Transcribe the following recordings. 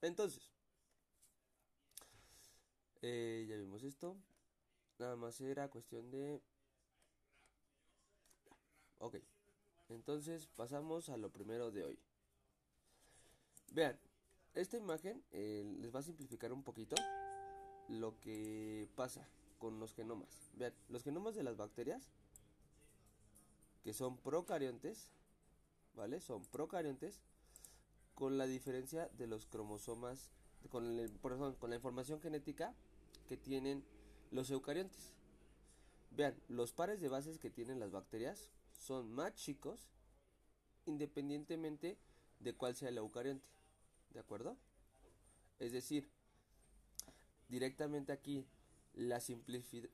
Entonces, eh, ya vimos esto. Nada más era cuestión de... Ok, entonces pasamos a lo primero de hoy. Vean, esta imagen eh, les va a simplificar un poquito lo que pasa con los genomas. Vean, los genomas de las bacterias, que son procariontes, ¿vale? Son procariontes con la diferencia de los cromosomas, con, el, con la información genética que tienen los eucariontes. Vean, los pares de bases que tienen las bacterias son más chicos independientemente de cuál sea el eucarionte. ¿De acuerdo? Es decir, directamente aquí la,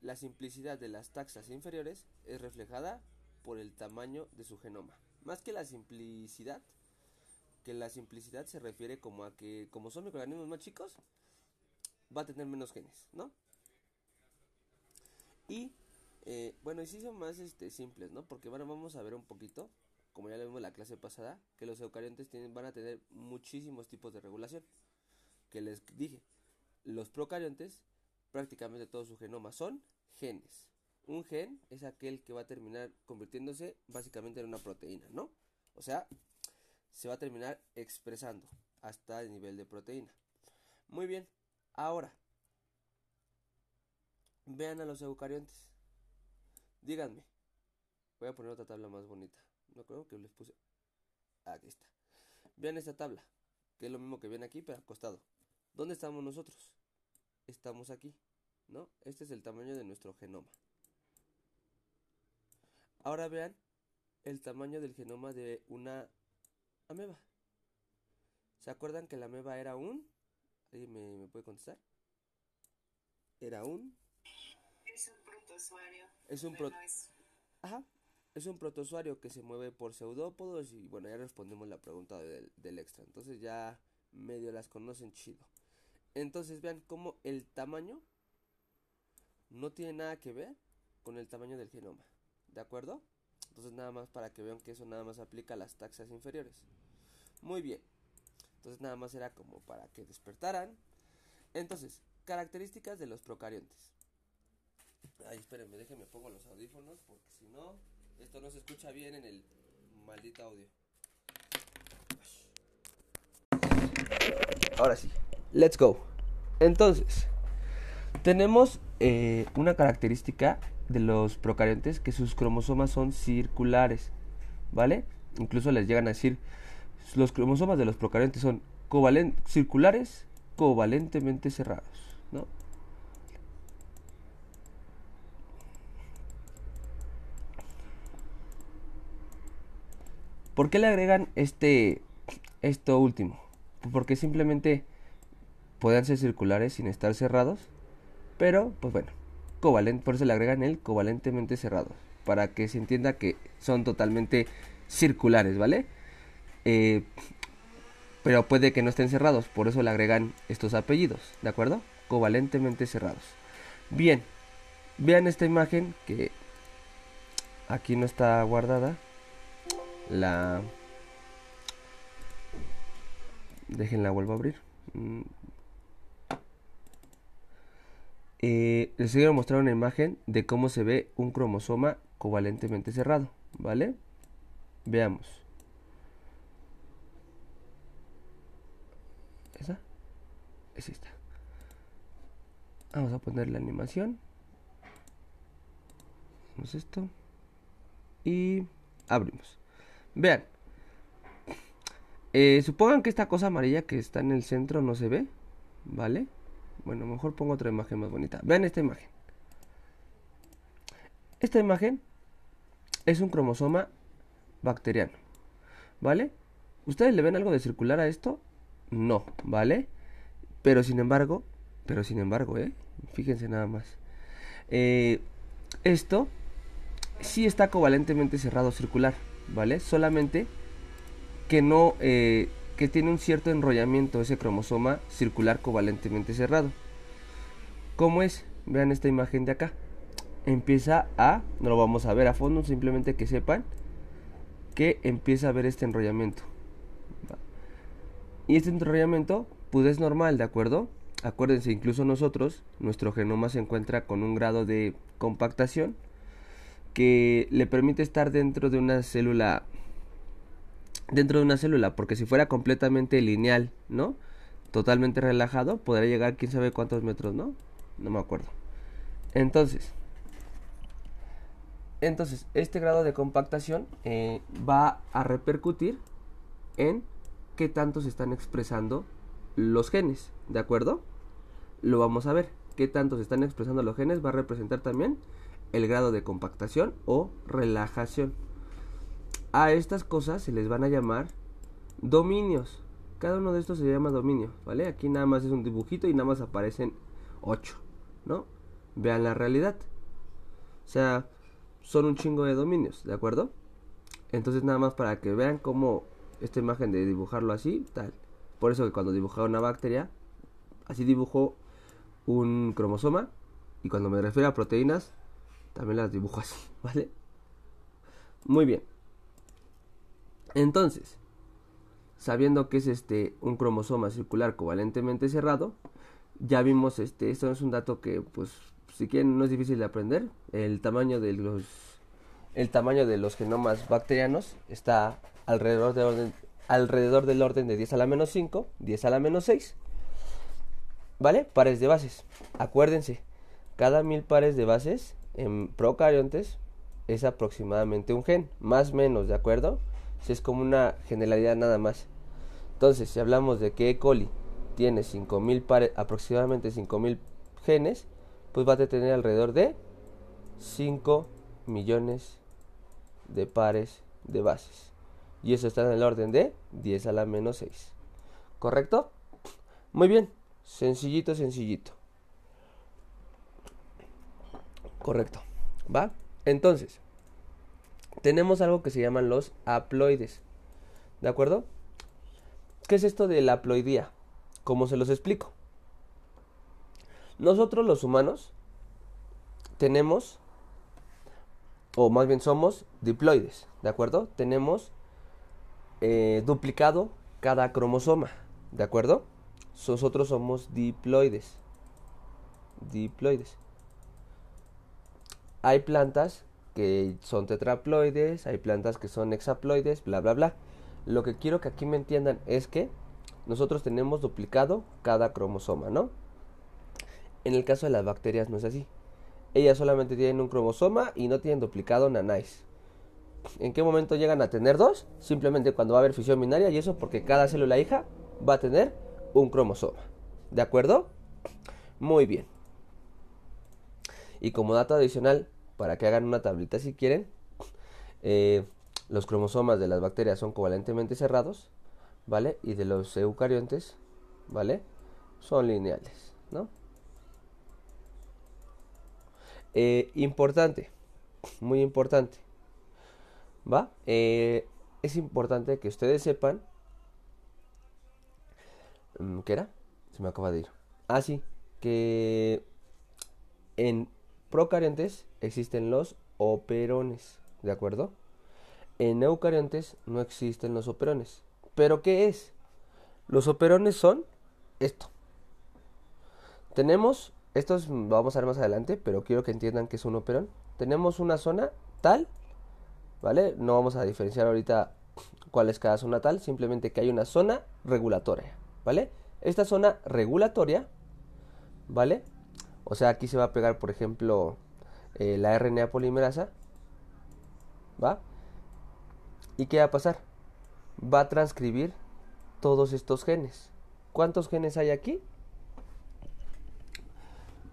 la simplicidad de las taxas inferiores es reflejada por el tamaño de su genoma. Más que la simplicidad, que la simplicidad se refiere como a que como son microorganismos más chicos, va a tener menos genes, ¿no? Y eh, bueno, y sí son más este, simples, ¿no? Porque bueno, vamos a ver un poquito, como ya lo vimos en la clase pasada, que los eucariontes tienen, van a tener muchísimos tipos de regulación. Que les dije, los procariontes, prácticamente todo su genoma son genes. Un gen es aquel que va a terminar convirtiéndose básicamente en una proteína, ¿no? O sea, se va a terminar expresando hasta el nivel de proteína. Muy bien, ahora vean a los eucariontes. Díganme. Voy a poner otra tabla más bonita. No creo que les puse. Aquí está. Vean esta tabla, que es lo mismo que ven aquí, pero acostado. ¿Dónde estamos nosotros? Estamos aquí, ¿no? Este es el tamaño de nuestro genoma. Ahora vean el tamaño del genoma de una ameba. ¿Se acuerdan que la ameba era un? ¿Alguien me, puede contestar? Era un. Es un protozoario. Es un Ajá. Es un protozoario que se mueve por pseudópodos y bueno, ya respondimos la pregunta del, del extra. Entonces ya medio las conocen chido. Entonces vean cómo el tamaño no tiene nada que ver con el tamaño del genoma. ¿De acuerdo? Entonces nada más para que vean que eso nada más aplica a las taxas inferiores. Muy bien. Entonces nada más era como para que despertaran. Entonces, características de los procariontes. Ay, espérenme, déjenme pongo los audífonos porque si no, esto no se escucha bien en el maldito audio. Ahora sí, let's go. Entonces, tenemos eh, una característica de los procariontes que sus cromosomas son circulares, ¿vale? Incluso les llegan a decir los cromosomas de los procariontes son circulares covalentemente cerrados, ¿no? ¿Por qué le agregan este esto último? Porque simplemente pueden ser circulares sin estar cerrados, pero pues bueno, covalent, por eso le agregan el covalentemente cerrados, para que se entienda que son totalmente circulares, ¿vale? Eh, pero puede que no estén cerrados, por eso le agregan estos apellidos, ¿de acuerdo? Covalentemente cerrados. Bien, vean esta imagen que aquí no está guardada. La... Déjenla vuelvo a abrir. Mm. Eh, les quiero mostrar una imagen de cómo se ve un cromosoma covalentemente cerrado, ¿vale? Veamos. Es esta. Vamos a poner la animación. Vamos esto. Y abrimos. Vean. Eh, supongan que esta cosa amarilla que está en el centro no se ve vale bueno mejor pongo otra imagen más bonita. Vean esta imagen. Esta imagen es un cromosoma bacteriano vale ustedes le ven algo de circular a esto no vale pero sin embargo, pero sin embargo, ¿eh? Fíjense nada más. Eh, esto sí está covalentemente cerrado circular, ¿vale? Solamente que no, eh, que tiene un cierto enrollamiento ese cromosoma circular covalentemente cerrado. ¿Cómo es? Vean esta imagen de acá. Empieza a, no lo vamos a ver a fondo, simplemente que sepan que empieza a ver este enrollamiento. Y este enrollamiento pues es normal, ¿de acuerdo? Acuérdense, incluso nosotros, nuestro genoma se encuentra con un grado de compactación que le permite estar dentro de una célula dentro de una célula, porque si fuera completamente lineal, ¿no? Totalmente relajado, podría llegar quién sabe cuántos metros, ¿no? No me acuerdo. Entonces, entonces este grado de compactación eh, va a repercutir en qué tanto se están expresando los genes, ¿de acuerdo? Lo vamos a ver. Qué tanto se están expresando los genes va a representar también el grado de compactación o relajación. A estas cosas se les van a llamar dominios. Cada uno de estos se llama dominio, ¿vale? Aquí nada más es un dibujito y nada más aparecen 8, ¿no? Vean la realidad. O sea, son un chingo de dominios, ¿de acuerdo? Entonces nada más para que vean cómo esta imagen de dibujarlo así, tal. Por eso que cuando dibujaba una bacteria, así dibujó un cromosoma. Y cuando me refiero a proteínas, también las dibujo así, ¿vale? Muy bien. Entonces, sabiendo que es este un cromosoma circular covalentemente cerrado, ya vimos este, esto es un dato que pues si quieren no es difícil de aprender, el tamaño de los el tamaño de los genomas bacterianos está alrededor de orden alrededor del orden de 10 a la menos 5, 10 a la menos 6. ¿Vale? Pares de bases. Acuérdense, cada mil pares de bases en procariontes es aproximadamente un gen, más o menos, ¿de acuerdo? Si es como una generalidad nada más. Entonces, si hablamos de que E. coli tiene 5000 pares, aproximadamente 5000 genes, pues va a tener alrededor de 5 millones de pares de bases. Y eso está en el orden de 10 a la menos 6. ¿Correcto? Muy bien. Sencillito, sencillito. Correcto. ¿Va? Entonces, tenemos algo que se llaman los haploides. ¿De acuerdo? ¿Qué es esto de la haploidía? ¿Cómo se los explico? Nosotros los humanos tenemos, o más bien somos, diploides, ¿de acuerdo? Tenemos eh, duplicado cada cromosoma, ¿de acuerdo? Nosotros somos diploides. Diploides. Hay plantas que son tetraploides, hay plantas que son hexaploides, bla, bla, bla. Lo que quiero que aquí me entiendan es que nosotros tenemos duplicado cada cromosoma, ¿no? En el caso de las bacterias no es así. Ellas solamente tienen un cromosoma y no tienen duplicado nanáis. ¿En qué momento llegan a tener dos? Simplemente cuando va a haber fisión binaria y eso porque cada célula hija va a tener un cromosoma. ¿De acuerdo? Muy bien. Y como dato adicional, para que hagan una tablita si quieren, eh, los cromosomas de las bacterias son covalentemente cerrados, ¿vale? Y de los eucariontes, ¿vale? Son lineales, ¿no? Eh, importante, muy importante, ¿va? Eh, es importante que ustedes sepan Mm, ¿Qué era? Se me acaba de ir. Ah, sí, que en procariontes existen los operones, ¿de acuerdo? En eucariontes no existen los operones. ¿Pero qué es? Los operones son esto. Tenemos, estos vamos a ver más adelante, pero quiero que entiendan que es un operón. Tenemos una zona tal, ¿vale? No vamos a diferenciar ahorita cuál es cada zona tal, simplemente que hay una zona regulatoria. ¿vale? Esta zona regulatoria, ¿vale? O sea, aquí se va a pegar, por ejemplo, eh, la RNA polimerasa, ¿va? ¿Y qué va a pasar? Va a transcribir todos estos genes. ¿Cuántos genes hay aquí?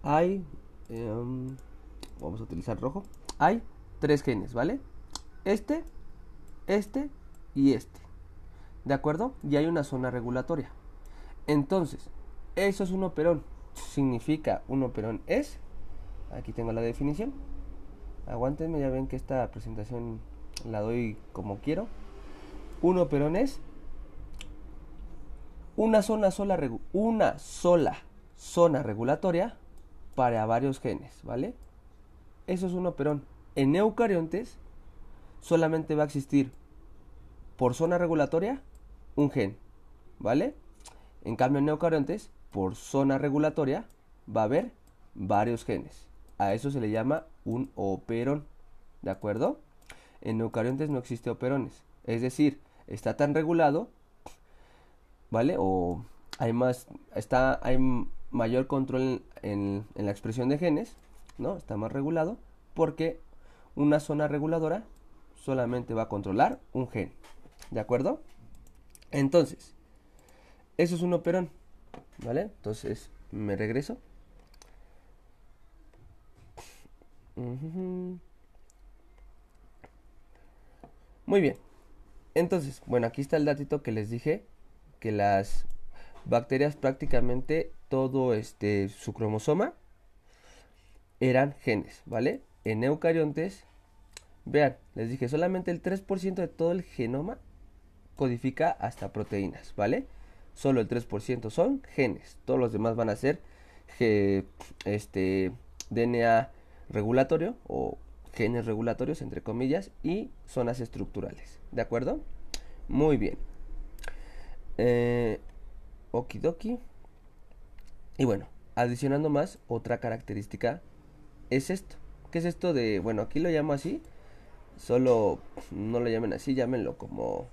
Hay, em, vamos a utilizar rojo, hay tres genes, ¿vale? Este, este y este. ¿De acuerdo? Y hay una zona regulatoria. Entonces, eso es un operón. Significa un operón es. Aquí tengo la definición. Aguántenme, ya ven que esta presentación la doy como quiero. Un operón es una zona sola, una sola zona regulatoria para varios genes, ¿vale? Eso es un operón. En eucariontes solamente va a existir por zona regulatoria un gen, ¿vale? En cambio, en eucariontes, por zona regulatoria, va a haber varios genes. A eso se le llama un operón. ¿De acuerdo? En eucariontes no existe operones. Es decir, está tan regulado, ¿vale? O hay más, está, hay mayor control en, en la expresión de genes, ¿no? Está más regulado porque una zona reguladora solamente va a controlar un gen. ¿De acuerdo? Entonces, eso es un operón. ¿Vale? Entonces, me regreso. Muy bien. Entonces, bueno, aquí está el datito que les dije que las bacterias prácticamente todo este su cromosoma eran genes, ¿vale? En eucariontes, vean, les dije, solamente el 3% de todo el genoma codifica hasta proteínas, ¿vale? Solo el 3% son genes, todos los demás van a ser este DNA regulatorio o genes regulatorios entre comillas y zonas estructurales, ¿de acuerdo? Muy bien. Eh, okidoki. Y bueno, adicionando más, otra característica es esto. ¿Qué es esto de, bueno, aquí lo llamo así, solo no lo llamen así, llámenlo como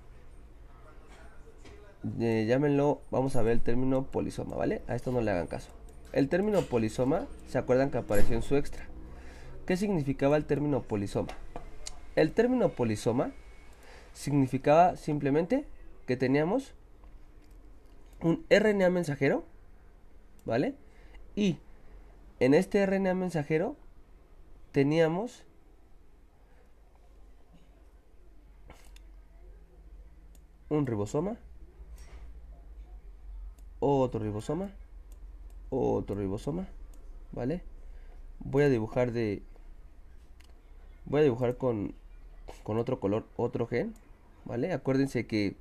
eh, llámenlo, vamos a ver el término polisoma, ¿vale? A esto no le hagan caso. El término polisoma, ¿se acuerdan que apareció en su extra? ¿Qué significaba el término polisoma? El término polisoma significaba simplemente que teníamos un RNA mensajero, ¿vale? Y en este RNA mensajero teníamos un ribosoma, otro ribosoma, otro ribosoma, ¿vale? Voy a dibujar de voy a dibujar con con otro color otro gen, ¿vale? Acuérdense que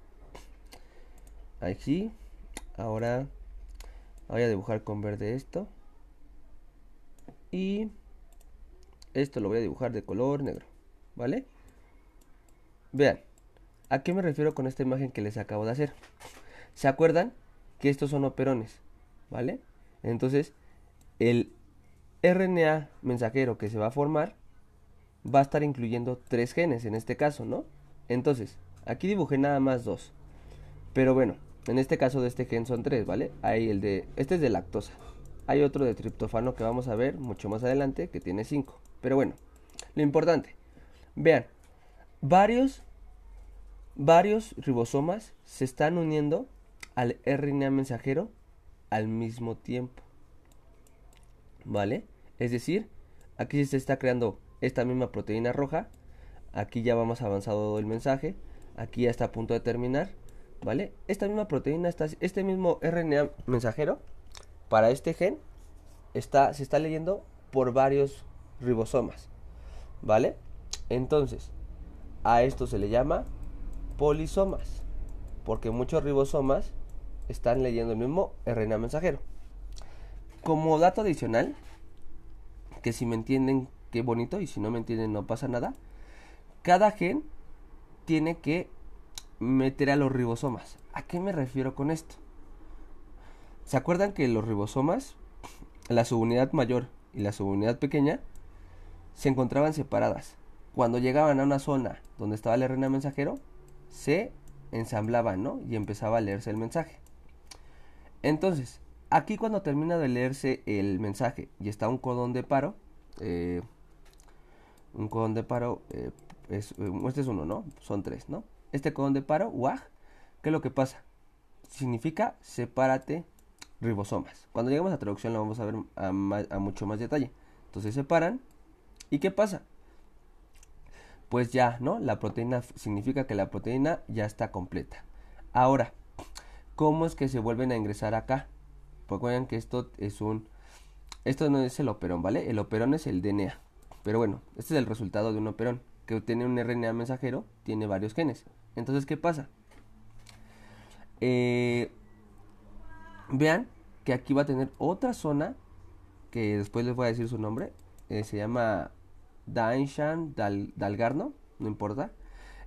aquí ahora voy a dibujar con verde esto y esto lo voy a dibujar de color negro, ¿vale? Vean, ¿a qué me refiero con esta imagen que les acabo de hacer? ¿Se acuerdan que estos son operones? ¿Vale? Entonces, el RNA mensajero que se va a formar va a estar incluyendo tres genes en este caso, ¿no? Entonces, aquí dibujé nada más dos. Pero bueno, en este caso de este gen son tres, ¿vale? Hay el de, este es de lactosa. Hay otro de triptofano que vamos a ver mucho más adelante que tiene cinco. Pero bueno, lo importante, vean, varios, varios ribosomas se están uniendo al RNA mensajero al mismo tiempo. ¿Vale? Es decir, aquí se está creando esta misma proteína roja. Aquí ya vamos avanzado el mensaje. Aquí ya está a punto de terminar. ¿Vale? Esta misma proteína, está, este mismo RNA mensajero para este gen está, se está leyendo por varios ribosomas. ¿Vale? Entonces, a esto se le llama polisomas, porque muchos ribosomas están leyendo el mismo RNA mensajero. Como dato adicional, que si me entienden, qué bonito, y si no me entienden, no pasa nada. Cada gen tiene que meter a los ribosomas. ¿A qué me refiero con esto? ¿Se acuerdan que los ribosomas, la subunidad mayor y la subunidad pequeña, se encontraban separadas. Cuando llegaban a una zona donde estaba el RNA mensajero, se ensamblaban, ¿no? Y empezaba a leerse el mensaje. Entonces, aquí cuando termina de leerse el mensaje y está un codón de paro, eh, un codón de paro, eh, es, eh, este es uno, ¿no? Son tres, ¿no? Este codón de paro, WAG, ¿qué es lo que pasa? Significa sepárate ribosomas. Cuando llegamos a traducción lo vamos a ver a, a mucho más detalle. Entonces separan ¿Y qué pasa? Pues ya, ¿no? La proteína significa que la proteína ya está completa. Ahora, ¿cómo es que se vuelven a ingresar acá? Pues recuerden que esto es un... Esto no es el operón, ¿vale? El operón es el DNA. Pero bueno, este es el resultado de un operón. Que tiene un RNA mensajero, tiene varios genes. Entonces, ¿qué pasa? Eh, vean que aquí va a tener otra zona, que después les voy a decir su nombre. Eh, se llama Dainshan, Dal, Dalgarno, no importa.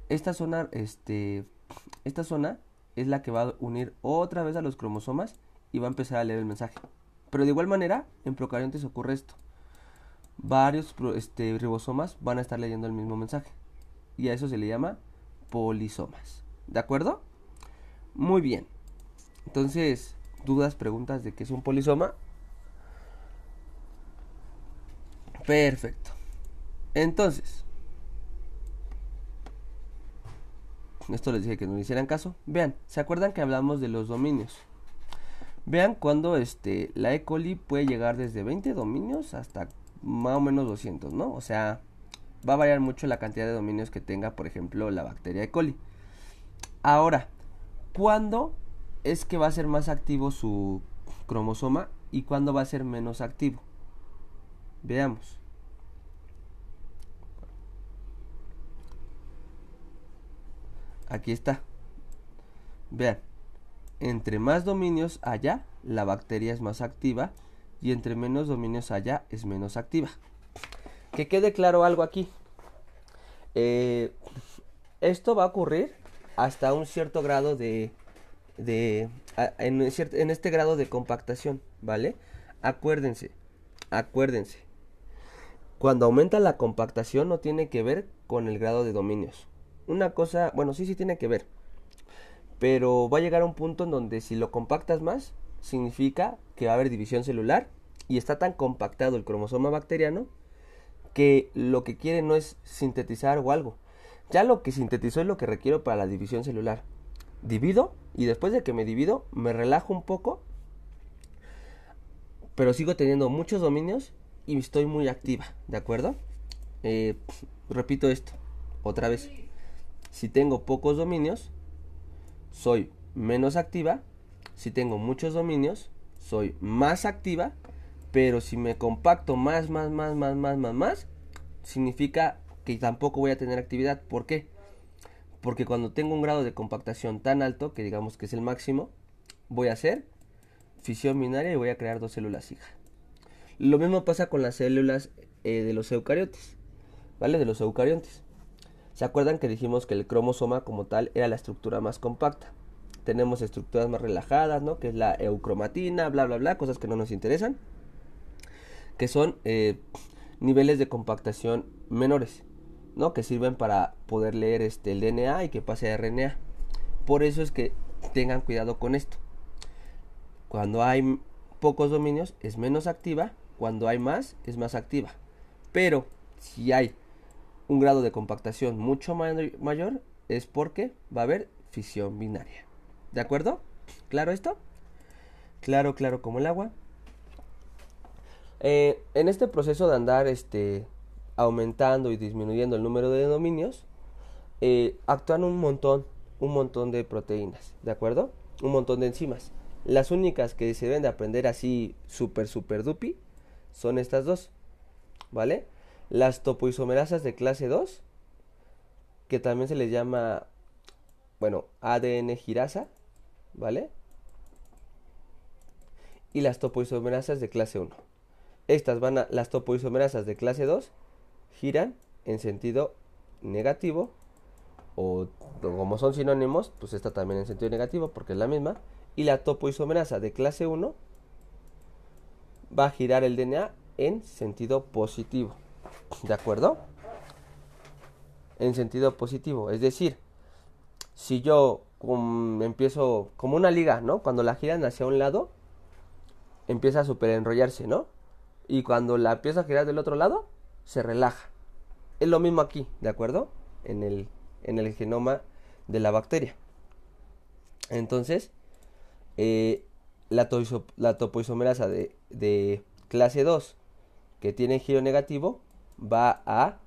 Esta zona, este, esta zona es la que va a unir otra vez a los cromosomas y va a empezar a leer el mensaje. Pero de igual manera, en procariontes ocurre esto. Varios este, ribosomas van a estar leyendo el mismo mensaje. Y a eso se le llama polisomas. ¿De acuerdo? Muy bien. Entonces, ¿dudas, preguntas de qué es un polisoma? Perfecto. Entonces, esto les dije que no le hicieran caso. Vean, ¿se acuerdan que hablamos de los dominios? Vean cuando este, la E. coli puede llegar desde 20 dominios hasta más o menos 200, ¿no? O sea, va a variar mucho la cantidad de dominios que tenga, por ejemplo, la bacteria E. coli. Ahora, ¿cuándo es que va a ser más activo su cromosoma y cuándo va a ser menos activo? Veamos. Aquí está. Vean, entre más dominios haya, la bacteria es más activa y entre menos dominios haya, es menos activa. Que quede claro algo aquí. Eh, esto va a ocurrir hasta un cierto grado de, de en, en este grado de compactación, ¿vale? Acuérdense, acuérdense. Cuando aumenta la compactación no tiene que ver con el grado de dominios. Una cosa, bueno, sí, sí tiene que ver. Pero va a llegar a un punto en donde si lo compactas más, significa que va a haber división celular y está tan compactado el cromosoma bacteriano que lo que quiere no es sintetizar o algo. Ya lo que sintetizó es lo que requiero para la división celular. Divido y después de que me divido me relajo un poco, pero sigo teniendo muchos dominios y estoy muy activa, ¿de acuerdo? Eh, repito esto, otra vez. Si tengo pocos dominios, soy menos activa. Si tengo muchos dominios, soy más activa. Pero si me compacto más, más, más, más, más, más, más, significa que tampoco voy a tener actividad. ¿Por qué? Porque cuando tengo un grado de compactación tan alto, que digamos que es el máximo, voy a hacer fisión binaria y voy a crear dos células hija. Lo mismo pasa con las células eh, de los eucariotes, ¿vale? De los eucariotes. ¿Se acuerdan que dijimos que el cromosoma como tal era la estructura más compacta? Tenemos estructuras más relajadas, ¿no? Que es la eucromatina, bla, bla, bla, cosas que no nos interesan. Que son eh, niveles de compactación menores, ¿no? Que sirven para poder leer este, el DNA y que pase a RNA. Por eso es que tengan cuidado con esto. Cuando hay pocos dominios es menos activa, cuando hay más es más activa. Pero si hay un grado de compactación mucho mayor es porque va a haber fisión binaria. ¿De acuerdo? ¿Claro esto? Claro, claro como el agua. Eh, en este proceso de andar este, aumentando y disminuyendo el número de dominios, eh, actúan un montón, un montón de proteínas, ¿de acuerdo? Un montón de enzimas. Las únicas que se deben de aprender así super, super dupi son estas dos, ¿vale? Las topoisomerasas de clase 2, que también se les llama, bueno, ADN girasa, ¿vale? Y las topoisomerasas de clase 1. Estas van a, las topoisomerasas de clase 2 giran en sentido negativo, o como son sinónimos, pues esta también en sentido negativo porque es la misma. Y la topoisomerasa de clase 1 va a girar el DNA en sentido positivo. ¿De acuerdo? En sentido positivo. Es decir, si yo empiezo como una liga, ¿no? Cuando la giran hacia un lado, empieza a super enrollarse, ¿no? Y cuando la empieza a girar del otro lado, se relaja. Es lo mismo aquí, ¿de acuerdo? En el, en el genoma de la bacteria. Entonces, eh, la, la topoisomerasa de, de clase 2 que tiene giro negativo va a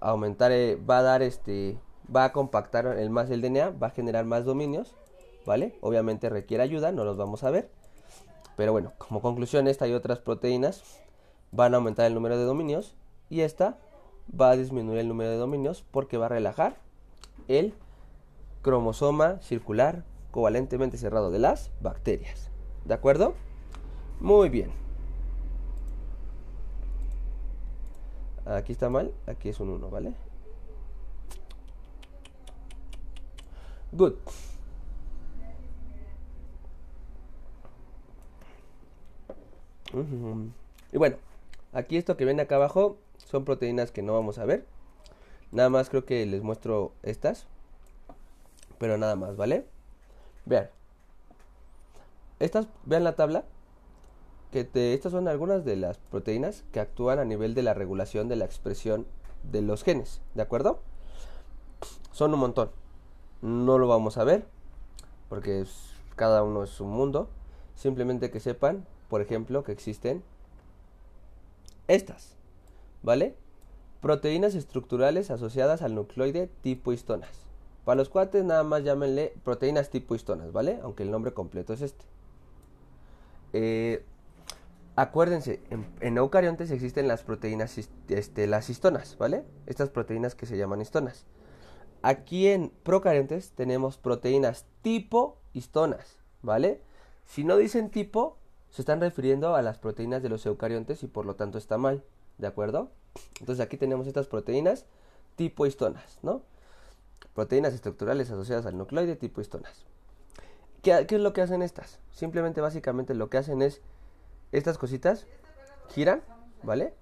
aumentar, eh, va a dar este, va a compactar el más el DNA, va a generar más dominios, ¿vale? Obviamente requiere ayuda, no los vamos a ver. Pero bueno, como conclusión, esta y otras proteínas van a aumentar el número de dominios y esta va a disminuir el número de dominios porque va a relajar el cromosoma circular covalentemente cerrado de las bacterias. ¿De acuerdo? Muy bien. Aquí está mal, aquí es un 1, ¿vale? Good. Y bueno, aquí esto que ven acá abajo son proteínas que no vamos a ver. Nada más creo que les muestro estas. Pero nada más, ¿vale? Vean. Estas, vean la tabla. Estas son algunas de las proteínas que actúan a nivel de la regulación de la expresión de los genes, ¿de acuerdo? Son un montón. No lo vamos a ver porque cada uno es un mundo. Simplemente que sepan, por ejemplo, que existen estas, ¿vale? Proteínas estructurales asociadas al nucleoide tipo histonas. Para los cuates nada más llámenle proteínas tipo histonas, ¿vale? Aunque el nombre completo es este. Eh, acuérdense, en, eucariontes existen las proteínas, este, las histonas, ¿vale? Estas proteínas que se llaman histonas. Aquí en procariontes tenemos proteínas tipo histonas, ¿vale? Si no dicen tipo, se están refiriendo a las proteínas de los eucariontes y por lo tanto está mal, ¿de acuerdo? Entonces aquí tenemos estas proteínas tipo histonas, ¿no? Proteínas estructurales asociadas al nucleoide tipo histonas. ¿Qué, qué es lo que hacen estas? Simplemente, básicamente, lo que hacen es estas cositas giran, ¿vale?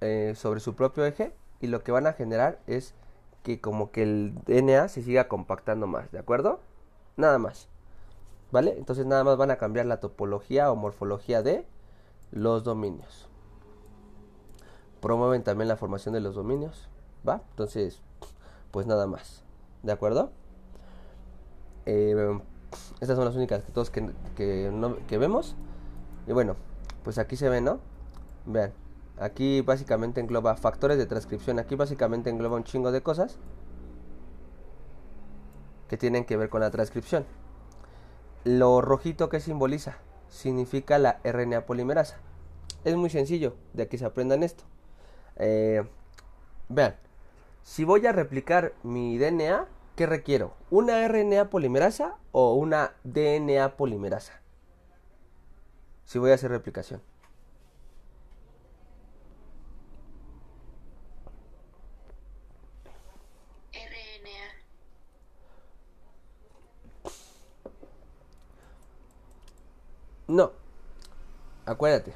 Eh, sobre su propio eje y lo que van a generar es que como que el DNA se siga compactando más, ¿de acuerdo? Nada más. ¿Vale? Entonces nada más van a cambiar la topología o morfología de los dominios. Promueven también la formación de los dominios, ¿va? Entonces, pues nada más. ¿De acuerdo? Eh, estas son las únicas que que, que vemos. Y bueno, pues aquí se ve, ¿no? Vean, aquí básicamente engloba factores de transcripción. Aquí básicamente engloba un chingo de cosas que tienen que ver con la transcripción. Lo rojito que simboliza significa la RNA polimerasa. Es muy sencillo de que se aprendan esto. Eh, vean, si voy a replicar mi DNA, ¿qué requiero? ¿Una RNA polimerasa o una DNA polimerasa? Si voy a hacer replicación. RNA. No. Acuérdate.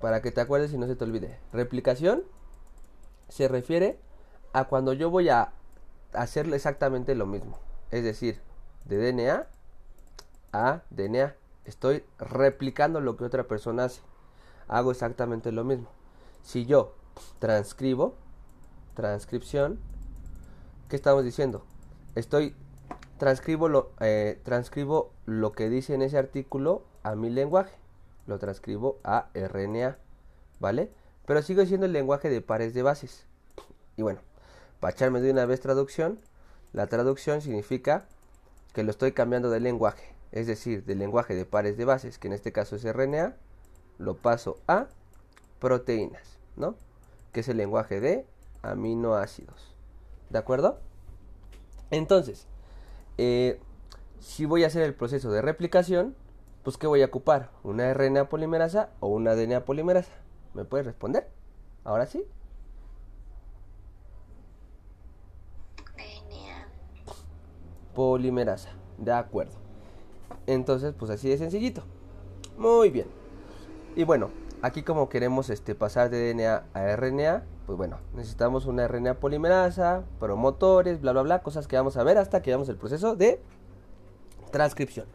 Para que te acuerdes y no se te olvide. Replicación se refiere a cuando yo voy a hacerle exactamente lo mismo. Es decir, de DNA a DNA. Estoy replicando lo que otra persona hace. Hago exactamente lo mismo. Si yo transcribo, transcripción, ¿qué estamos diciendo? Estoy transcribo lo, eh, transcribo lo que dice en ese artículo a mi lenguaje. Lo transcribo a RNA, ¿vale? Pero sigo siendo el lenguaje de pares de bases. Y bueno, para echarme de una vez traducción, la traducción significa que lo estoy cambiando de lenguaje. Es decir, del lenguaje de pares de bases, que en este caso es RNA, lo paso a proteínas, ¿no? Que es el lenguaje de aminoácidos. ¿De acuerdo? Entonces, eh, si voy a hacer el proceso de replicación, pues ¿qué voy a ocupar? ¿Una RNA polimerasa o una DNA polimerasa? ¿Me puedes responder? Ahora sí. DNA. Polimerasa. De acuerdo. Entonces, pues así de sencillito. Muy bien. Y bueno, aquí como queremos este, pasar de DNA a RNA, pues bueno, necesitamos una RNA polimerasa, promotores, bla, bla, bla, cosas que vamos a ver hasta que veamos el proceso de transcripción.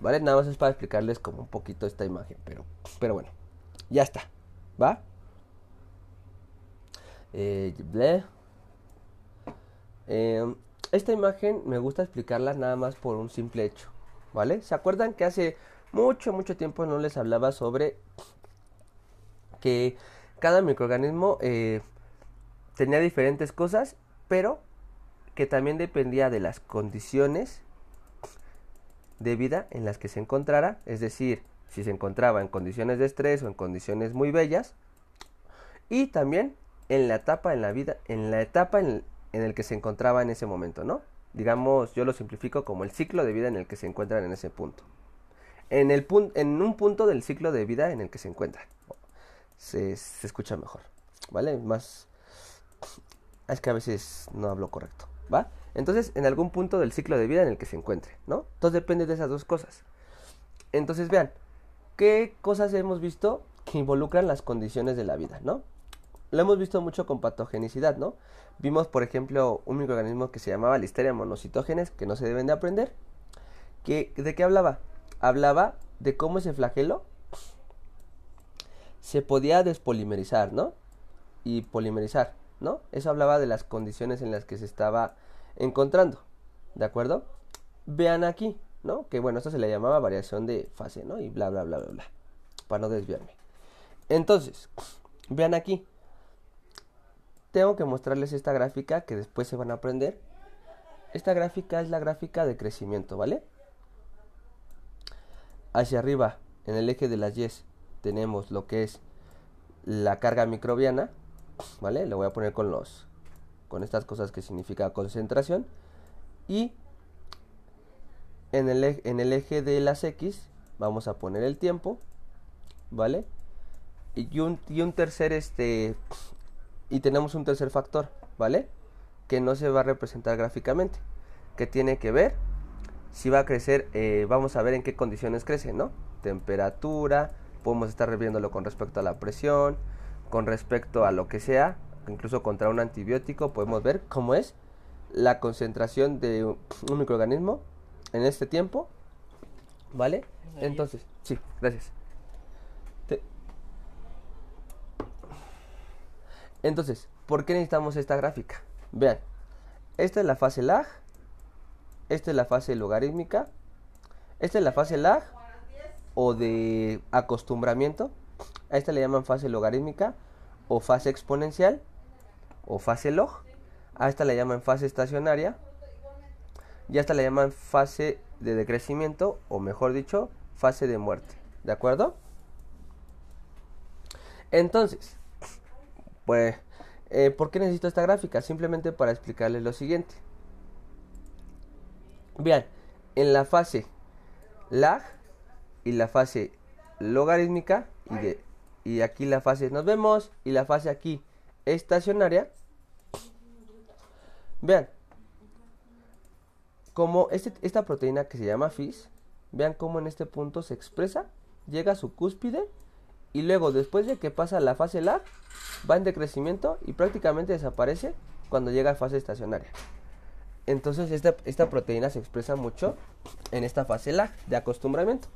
¿Vale? Nada más es para explicarles como un poquito esta imagen, pero, pero bueno, ya está. ¿Va? Eh. Eh, esta imagen me gusta explicarla nada más por un simple hecho, ¿vale? ¿Se acuerdan que hace mucho, mucho tiempo no les hablaba sobre que cada microorganismo eh, tenía diferentes cosas, pero que también dependía de las condiciones de vida en las que se encontrara, es decir, si se encontraba en condiciones de estrés o en condiciones muy bellas, y también en la etapa en la vida, en la etapa en, en que se encontraba en ese momento, ¿no? Digamos, yo lo simplifico como el ciclo de vida en el que se encuentran en ese punto. En, el pun en un punto del ciclo de vida en el que se encuentran. Se, se escucha mejor, ¿vale? Más... Es que a veces no hablo correcto, ¿va? Entonces, en algún punto del ciclo de vida en el que se encuentre, ¿no? Entonces depende de esas dos cosas. Entonces, vean, ¿qué cosas hemos visto que involucran las condiciones de la vida, no? Lo hemos visto mucho con patogenicidad, ¿no? Vimos, por ejemplo, un microorganismo que se llamaba Listeria monocitógenes, que no se deben de aprender. Que, ¿De qué hablaba? Hablaba de cómo ese flagelo se podía despolimerizar, ¿no? Y polimerizar, ¿no? Eso hablaba de las condiciones en las que se estaba encontrando, ¿de acuerdo? Vean aquí, ¿no? Que bueno, esto se le llamaba variación de fase, ¿no? Y bla, bla, bla, bla, bla, para no desviarme. Entonces, vean aquí. Tengo que mostrarles esta gráfica que después se van a aprender. Esta gráfica es la gráfica de crecimiento, ¿vale? Hacia arriba, en el eje de las Y, tenemos lo que es la carga microbiana, ¿vale? Le voy a poner con los con estas cosas que significa concentración y en el, eje, en el eje de las X vamos a poner el tiempo, ¿vale? Y un, y un tercer, este, y tenemos un tercer factor, ¿vale? Que no se va a representar gráficamente, que tiene que ver si va a crecer, eh, vamos a ver en qué condiciones crece, ¿no? Temperatura, podemos estar reviéndolo con respecto a la presión, con respecto a lo que sea, incluso contra un antibiótico, podemos ver cómo es la concentración de un microorganismo en este tiempo, ¿vale? Entonces, sí, gracias. Entonces, ¿por qué necesitamos esta gráfica? Vean, esta es la fase lag, esta es la fase logarítmica, esta es la fase lag o de acostumbramiento, a esta le llaman fase logarítmica o fase exponencial o fase log, a esta le llaman fase estacionaria y hasta le llaman fase de decrecimiento o mejor dicho, fase de muerte. ¿De acuerdo? Entonces, pues, eh, ¿por qué necesito esta gráfica? Simplemente para explicarles lo siguiente. Vean, en la fase lag y la fase logarítmica y, de, y aquí la fase nos vemos y la fase aquí estacionaria. Vean, como este, esta proteína que se llama FIS, vean cómo en este punto se expresa, llega a su cúspide y luego después de que pasa la fase lag, va en decrecimiento y prácticamente desaparece cuando llega a fase estacionaria. Entonces esta, esta proteína se expresa mucho en esta fase lag de acostumbramiento.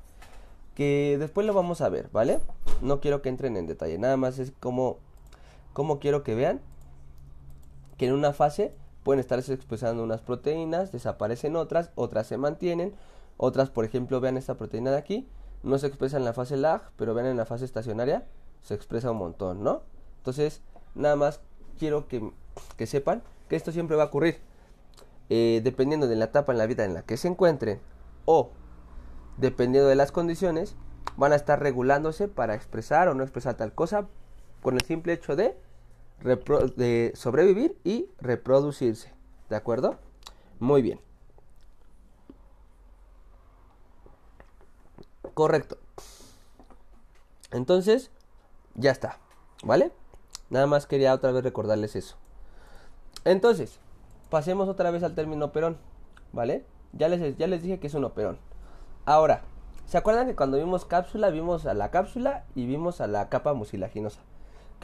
Que después lo vamos a ver, ¿vale? No quiero que entren en detalle, nada más es como, como quiero que vean que en una fase pueden estarse expresando unas proteínas, desaparecen otras, otras se mantienen, otras, por ejemplo, vean esta proteína de aquí, no se expresa en la fase lag, pero vean en la fase estacionaria, se expresa un montón, ¿no? Entonces, nada más quiero que, que sepan que esto siempre va a ocurrir, eh, dependiendo de la etapa en la vida en la que se encuentren, o dependiendo de las condiciones, van a estar regulándose para expresar o no expresar tal cosa con el simple hecho de de sobrevivir y reproducirse. ¿De acuerdo? Muy bien. Correcto. Entonces, ya está. ¿Vale? Nada más quería otra vez recordarles eso. Entonces, pasemos otra vez al término operón. ¿Vale? Ya les, ya les dije que es un operón. Ahora, ¿se acuerdan que cuando vimos cápsula, vimos a la cápsula y vimos a la capa mucilaginosa?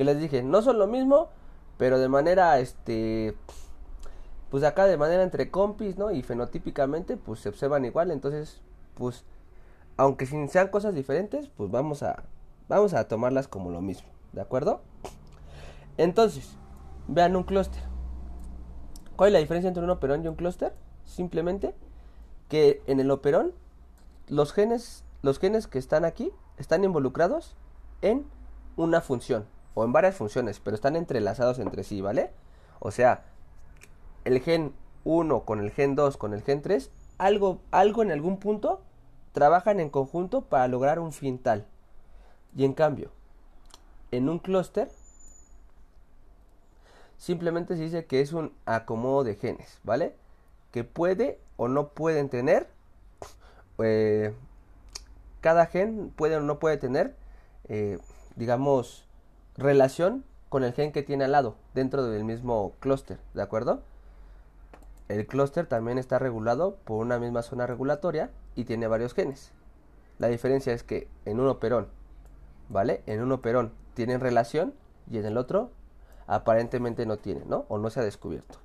que les dije, no son lo mismo, pero de manera, este, pues acá de manera entre compis, ¿no? Y fenotípicamente, pues se observan igual, entonces, pues, aunque sean cosas diferentes, pues vamos a, vamos a tomarlas como lo mismo, ¿de acuerdo? Entonces, vean un clúster. ¿Cuál es la diferencia entre un operón y un clúster? Simplemente que en el operón los genes, los genes que están aquí están involucrados en una función, o en varias funciones, pero están entrelazados entre sí, ¿vale? O sea, el gen 1 con el gen 2 con el gen 3, algo, algo en algún punto trabajan en conjunto para lograr un fin tal. Y en cambio, en un clúster, simplemente se dice que es un acomodo de genes, ¿vale? Que puede o no pueden tener, eh, cada gen puede o no puede tener, eh, digamos, relación con el gen que tiene al lado, dentro del mismo clúster, ¿de acuerdo? El clúster también está regulado por una misma zona regulatoria y tiene varios genes. La diferencia es que en un operón, ¿vale? En un operón tienen relación y en el otro aparentemente no tienen, ¿no? O no se ha descubierto.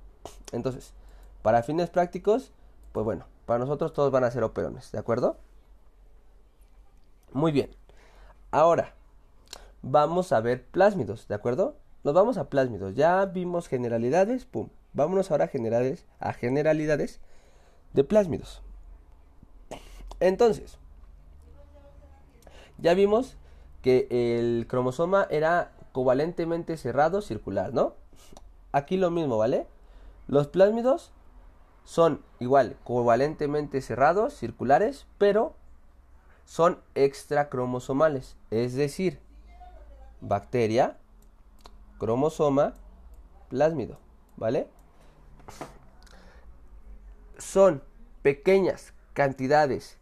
Entonces, para fines prácticos, pues bueno, para nosotros todos van a ser operones, ¿de acuerdo? Muy bien. Ahora, vamos a ver plásmidos, ¿de acuerdo? Nos vamos a plásmidos. Ya vimos generalidades, pum. Vámonos ahora a generalidades, a generalidades de plásmidos. Entonces, ya vimos que el cromosoma era covalentemente cerrado circular, ¿no? Aquí lo mismo, ¿vale? Los plásmidos son igual, covalentemente cerrados, circulares, pero son extracromosomales, es decir, bacteria, cromosoma, plásmido, ¿vale? Son pequeñas cantidades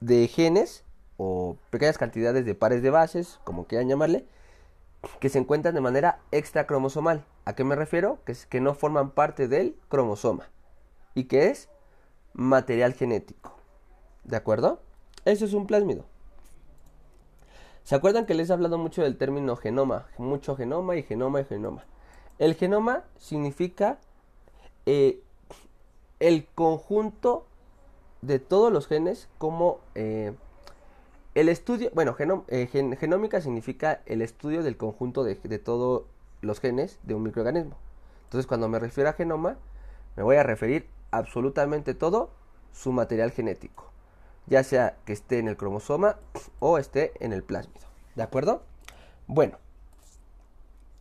de genes o pequeñas cantidades de pares de bases, como quieran llamarle, que se encuentran de manera extracromosomal. ¿A qué me refiero? Que, es, que no forman parte del cromosoma y que es material genético. ¿De acuerdo? Eso es un plásmido. ¿Se acuerdan que les he hablado mucho del término genoma? Mucho genoma y genoma y genoma. El genoma significa eh, el conjunto de todos los genes como eh, el estudio, bueno, eh, genómica significa el estudio del conjunto de, de todos los genes de un microorganismo. Entonces cuando me refiero a genoma, me voy a referir absolutamente todo su material genético, ya sea que esté en el cromosoma o esté en el plásmido. ¿De acuerdo? Bueno,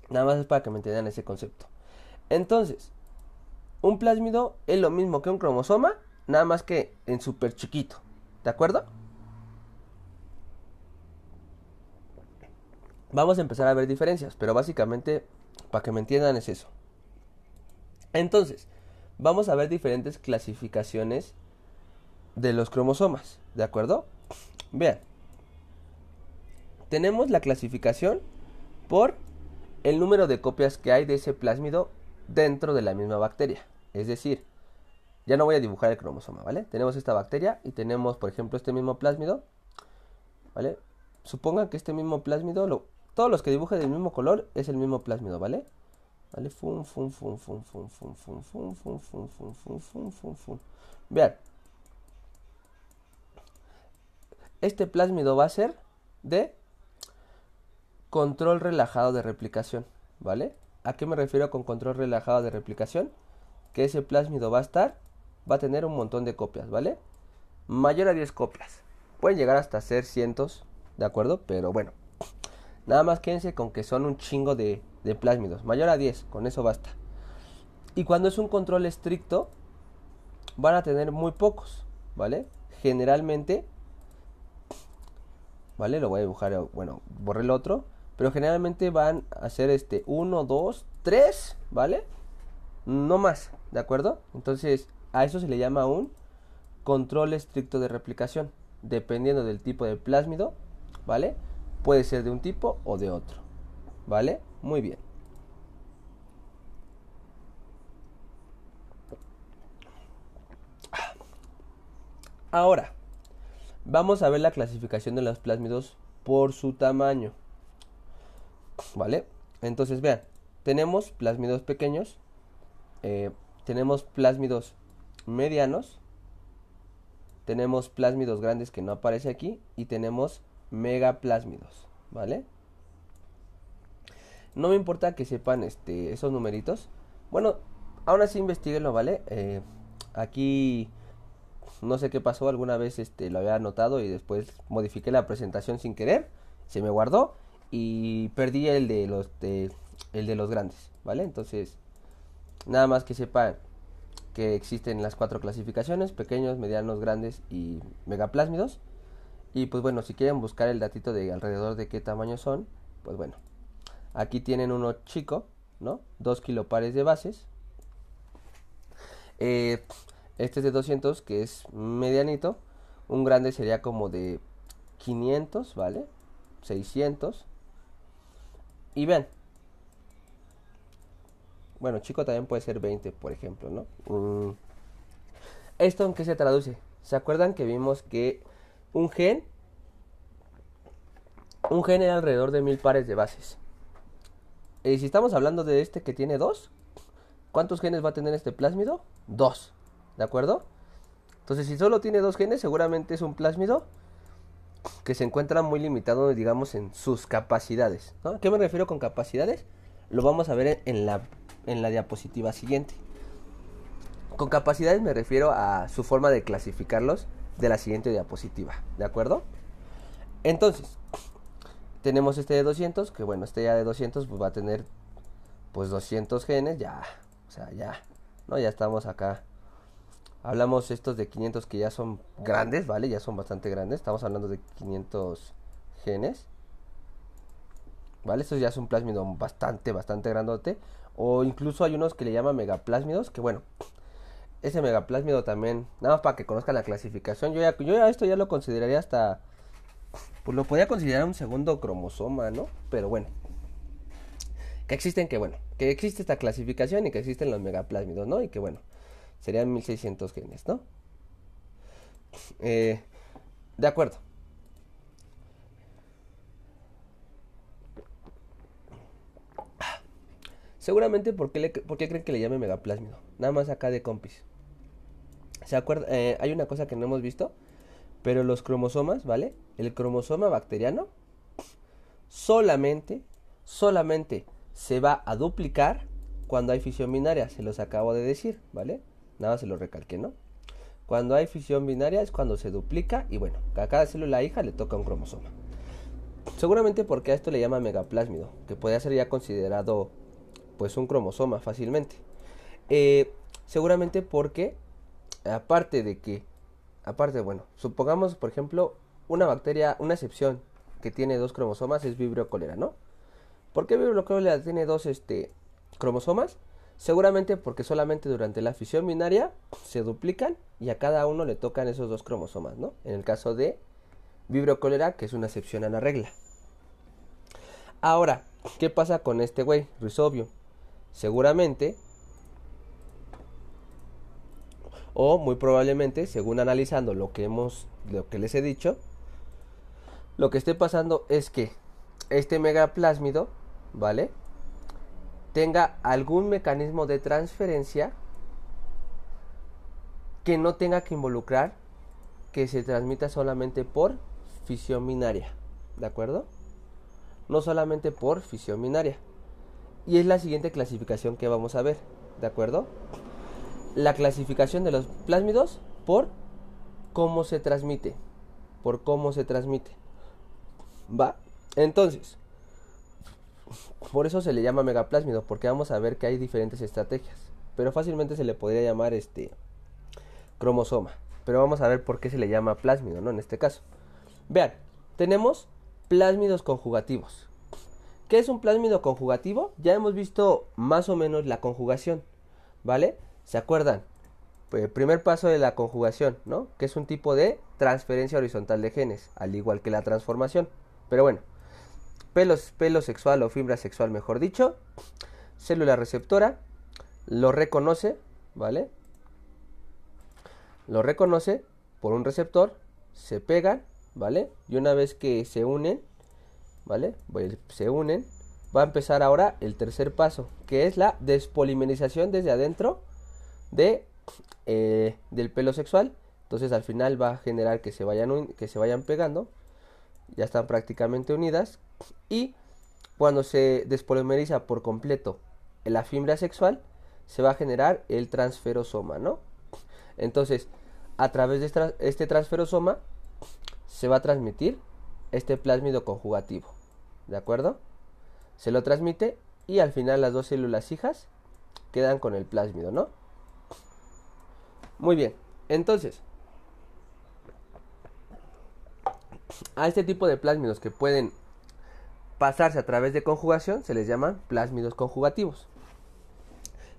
nada más es para que me entiendan ese concepto. Entonces, un plásmido es lo mismo que un cromosoma, nada más que en súper chiquito. ¿De acuerdo? Vamos a empezar a ver diferencias, pero básicamente, para que me entiendan, es eso. Entonces, vamos a ver diferentes clasificaciones de los cromosomas, ¿de acuerdo? Vean, tenemos la clasificación por el número de copias que hay de ese plásmido dentro de la misma bacteria. Es decir, ya no voy a dibujar el cromosoma, ¿vale? Tenemos esta bacteria y tenemos, por ejemplo, este mismo plásmido, ¿vale? Supongan que este mismo plásmido, lo, todos los que dibujen del mismo color es el mismo plásmido, ¿vale? ¿Vale? Fum, fum, fum, fum, fum, fum, fum, fum, fum, fum, fum, fum, fum, fum, fum. Vean. Este plásmido va a ser de control relajado de replicación, ¿vale? ¿A qué me refiero con control relajado de replicación? Que ese plásmido va a estar, va a tener un montón de copias, ¿vale? Mayor a 10 copias. Pueden llegar hasta ser cientos, ¿de acuerdo? Pero bueno, nada más quédense con que son un chingo de, de plásmidos. Mayor a 10, con eso basta. Y cuando es un control estricto, van a tener muy pocos, ¿vale? Generalmente, ¿vale? Lo voy a dibujar, bueno, borré el otro. Pero generalmente van a ser este 1, 2, 3, ¿vale? No más, ¿de acuerdo? Entonces, a eso se le llama un control estricto de replicación. Dependiendo del tipo de plásmido, ¿vale? Puede ser de un tipo o de otro, ¿vale? Muy bien. Ahora, vamos a ver la clasificación de los plásmidos por su tamaño. ¿Vale? Entonces vean, tenemos plásmidos pequeños, eh, tenemos plásmidos medianos, tenemos plásmidos grandes que no aparece aquí y tenemos megaplásmidos, ¿vale? No me importa que sepan este, esos numeritos. Bueno, aún así investiguenlo, ¿vale? Eh, aquí no sé qué pasó, alguna vez este, lo había anotado y después modifiqué la presentación sin querer, se me guardó y perdí el de los de, el de los grandes, ¿vale? Entonces, nada más que sepan que existen las cuatro clasificaciones, pequeños, medianos, grandes y megaplásmidos. Y pues bueno, si quieren buscar el datito de alrededor de qué tamaño son, pues bueno, aquí tienen uno chico, ¿no? Dos kilopares de bases. Eh, este es de 200, que es medianito. Un grande sería como de 500, ¿vale? 600. Y vean. Bueno, chico también puede ser 20, por ejemplo, ¿no? Mm. ¿Esto en qué se traduce? ¿Se acuerdan que vimos que un gen Un gen era alrededor de mil pares de bases. Y si estamos hablando de este que tiene dos, ¿cuántos genes va a tener este plásmido? Dos. ¿De acuerdo? Entonces, si solo tiene dos genes, seguramente es un plásmido que se encuentra muy limitado, digamos, en sus capacidades. ¿no? ¿Qué me refiero con capacidades? Lo vamos a ver en la, en la diapositiva siguiente. Con capacidades me refiero a su forma de clasificarlos de la siguiente diapositiva, ¿de acuerdo? Entonces, tenemos este de 200, que bueno, este ya de 200 pues va a tener pues 200 genes, ya, o sea, ya. Ya estamos acá. Hablamos estos de 500 que ya son grandes, ¿vale? Ya son bastante grandes, estamos hablando de 500 genes. ¿Vale? Estos ya es un plásmido bastante, bastante grandote. O incluso hay unos que le llaman megaplásmidos, que bueno, ese megaplásmido también, nada más para que conozcan la clasificación, yo ya, esto ya lo consideraría hasta, pues lo podría considerar un segundo cromosoma, ¿no? Pero bueno, que existen, que bueno, que existe esta clasificación y que existen los megaplásmidos, ¿no? Y que bueno, serían 1600 genes, ¿no? Eh, de acuerdo. Seguramente, ¿por qué, le, ¿por qué creen que le llame megaplásmido? Nada más acá de compis. ¿Se acuerda? Eh, hay una cosa que no hemos visto, pero los cromosomas, ¿vale? El cromosoma bacteriano solamente, solamente se va a duplicar cuando hay fisión binaria, se los acabo de decir, ¿vale? Nada se lo recalqué, ¿no? Cuando hay fisión binaria es cuando se duplica y bueno, a cada célula hija le toca un cromosoma. Seguramente porque a esto le llama megaplásmido, que puede ser ya considerado pues un cromosoma fácilmente. Eh, seguramente porque aparte de que, aparte, bueno, supongamos, por ejemplo, una bacteria, una excepción que tiene dos cromosomas es Vibrio cólera, ¿no? ¿Por qué Vibrio cólera tiene dos este, cromosomas? Seguramente porque solamente durante la fisión binaria se duplican y a cada uno le tocan esos dos cromosomas, ¿no? En el caso de Vibrio cólera, que es una excepción a la regla. Ahora, ¿qué pasa con este güey, Rhizobio? Seguramente o muy probablemente, según analizando lo que hemos lo que les he dicho, lo que esté pasando es que este megaplásmido, ¿vale? tenga algún mecanismo de transferencia que no tenga que involucrar que se transmita solamente por fisión binaria, ¿de acuerdo? No solamente por fisión binaria. Y es la siguiente clasificación que vamos a ver, ¿de acuerdo? la clasificación de los plásmidos por cómo se transmite. Por cómo se transmite. ¿Va? Entonces, por eso se le llama megaplásmido, porque vamos a ver que hay diferentes estrategias. Pero fácilmente se le podría llamar este cromosoma. Pero vamos a ver por qué se le llama plásmido, ¿no? En este caso. Vean, tenemos plásmidos conjugativos. ¿Qué es un plásmido conjugativo? Ya hemos visto más o menos la conjugación, ¿vale? ¿Se acuerdan? El primer paso de la conjugación, ¿no? Que es un tipo de transferencia horizontal de genes, al igual que la transformación. Pero bueno, pelo sexual o fibra sexual, mejor dicho, célula receptora, lo reconoce, ¿vale? Lo reconoce por un receptor, se pegan, ¿vale? Y una vez que se unen, ¿vale? Se unen, va a empezar ahora el tercer paso, que es la despolimerización desde adentro de, eh, del pelo sexual. Entonces al final va a generar que se, vayan, que se vayan pegando. Ya están prácticamente unidas. Y cuando se despolimeriza por completo la fibra sexual, se va a generar el transferosoma, ¿no? Entonces, a través de este transferosoma se va a transmitir este plásmido conjugativo. ¿De acuerdo? Se lo transmite y al final las dos células hijas quedan con el plásmido, ¿no? Muy bien, entonces, a este tipo de plásmidos que pueden pasarse a través de conjugación se les llaman plásmidos conjugativos.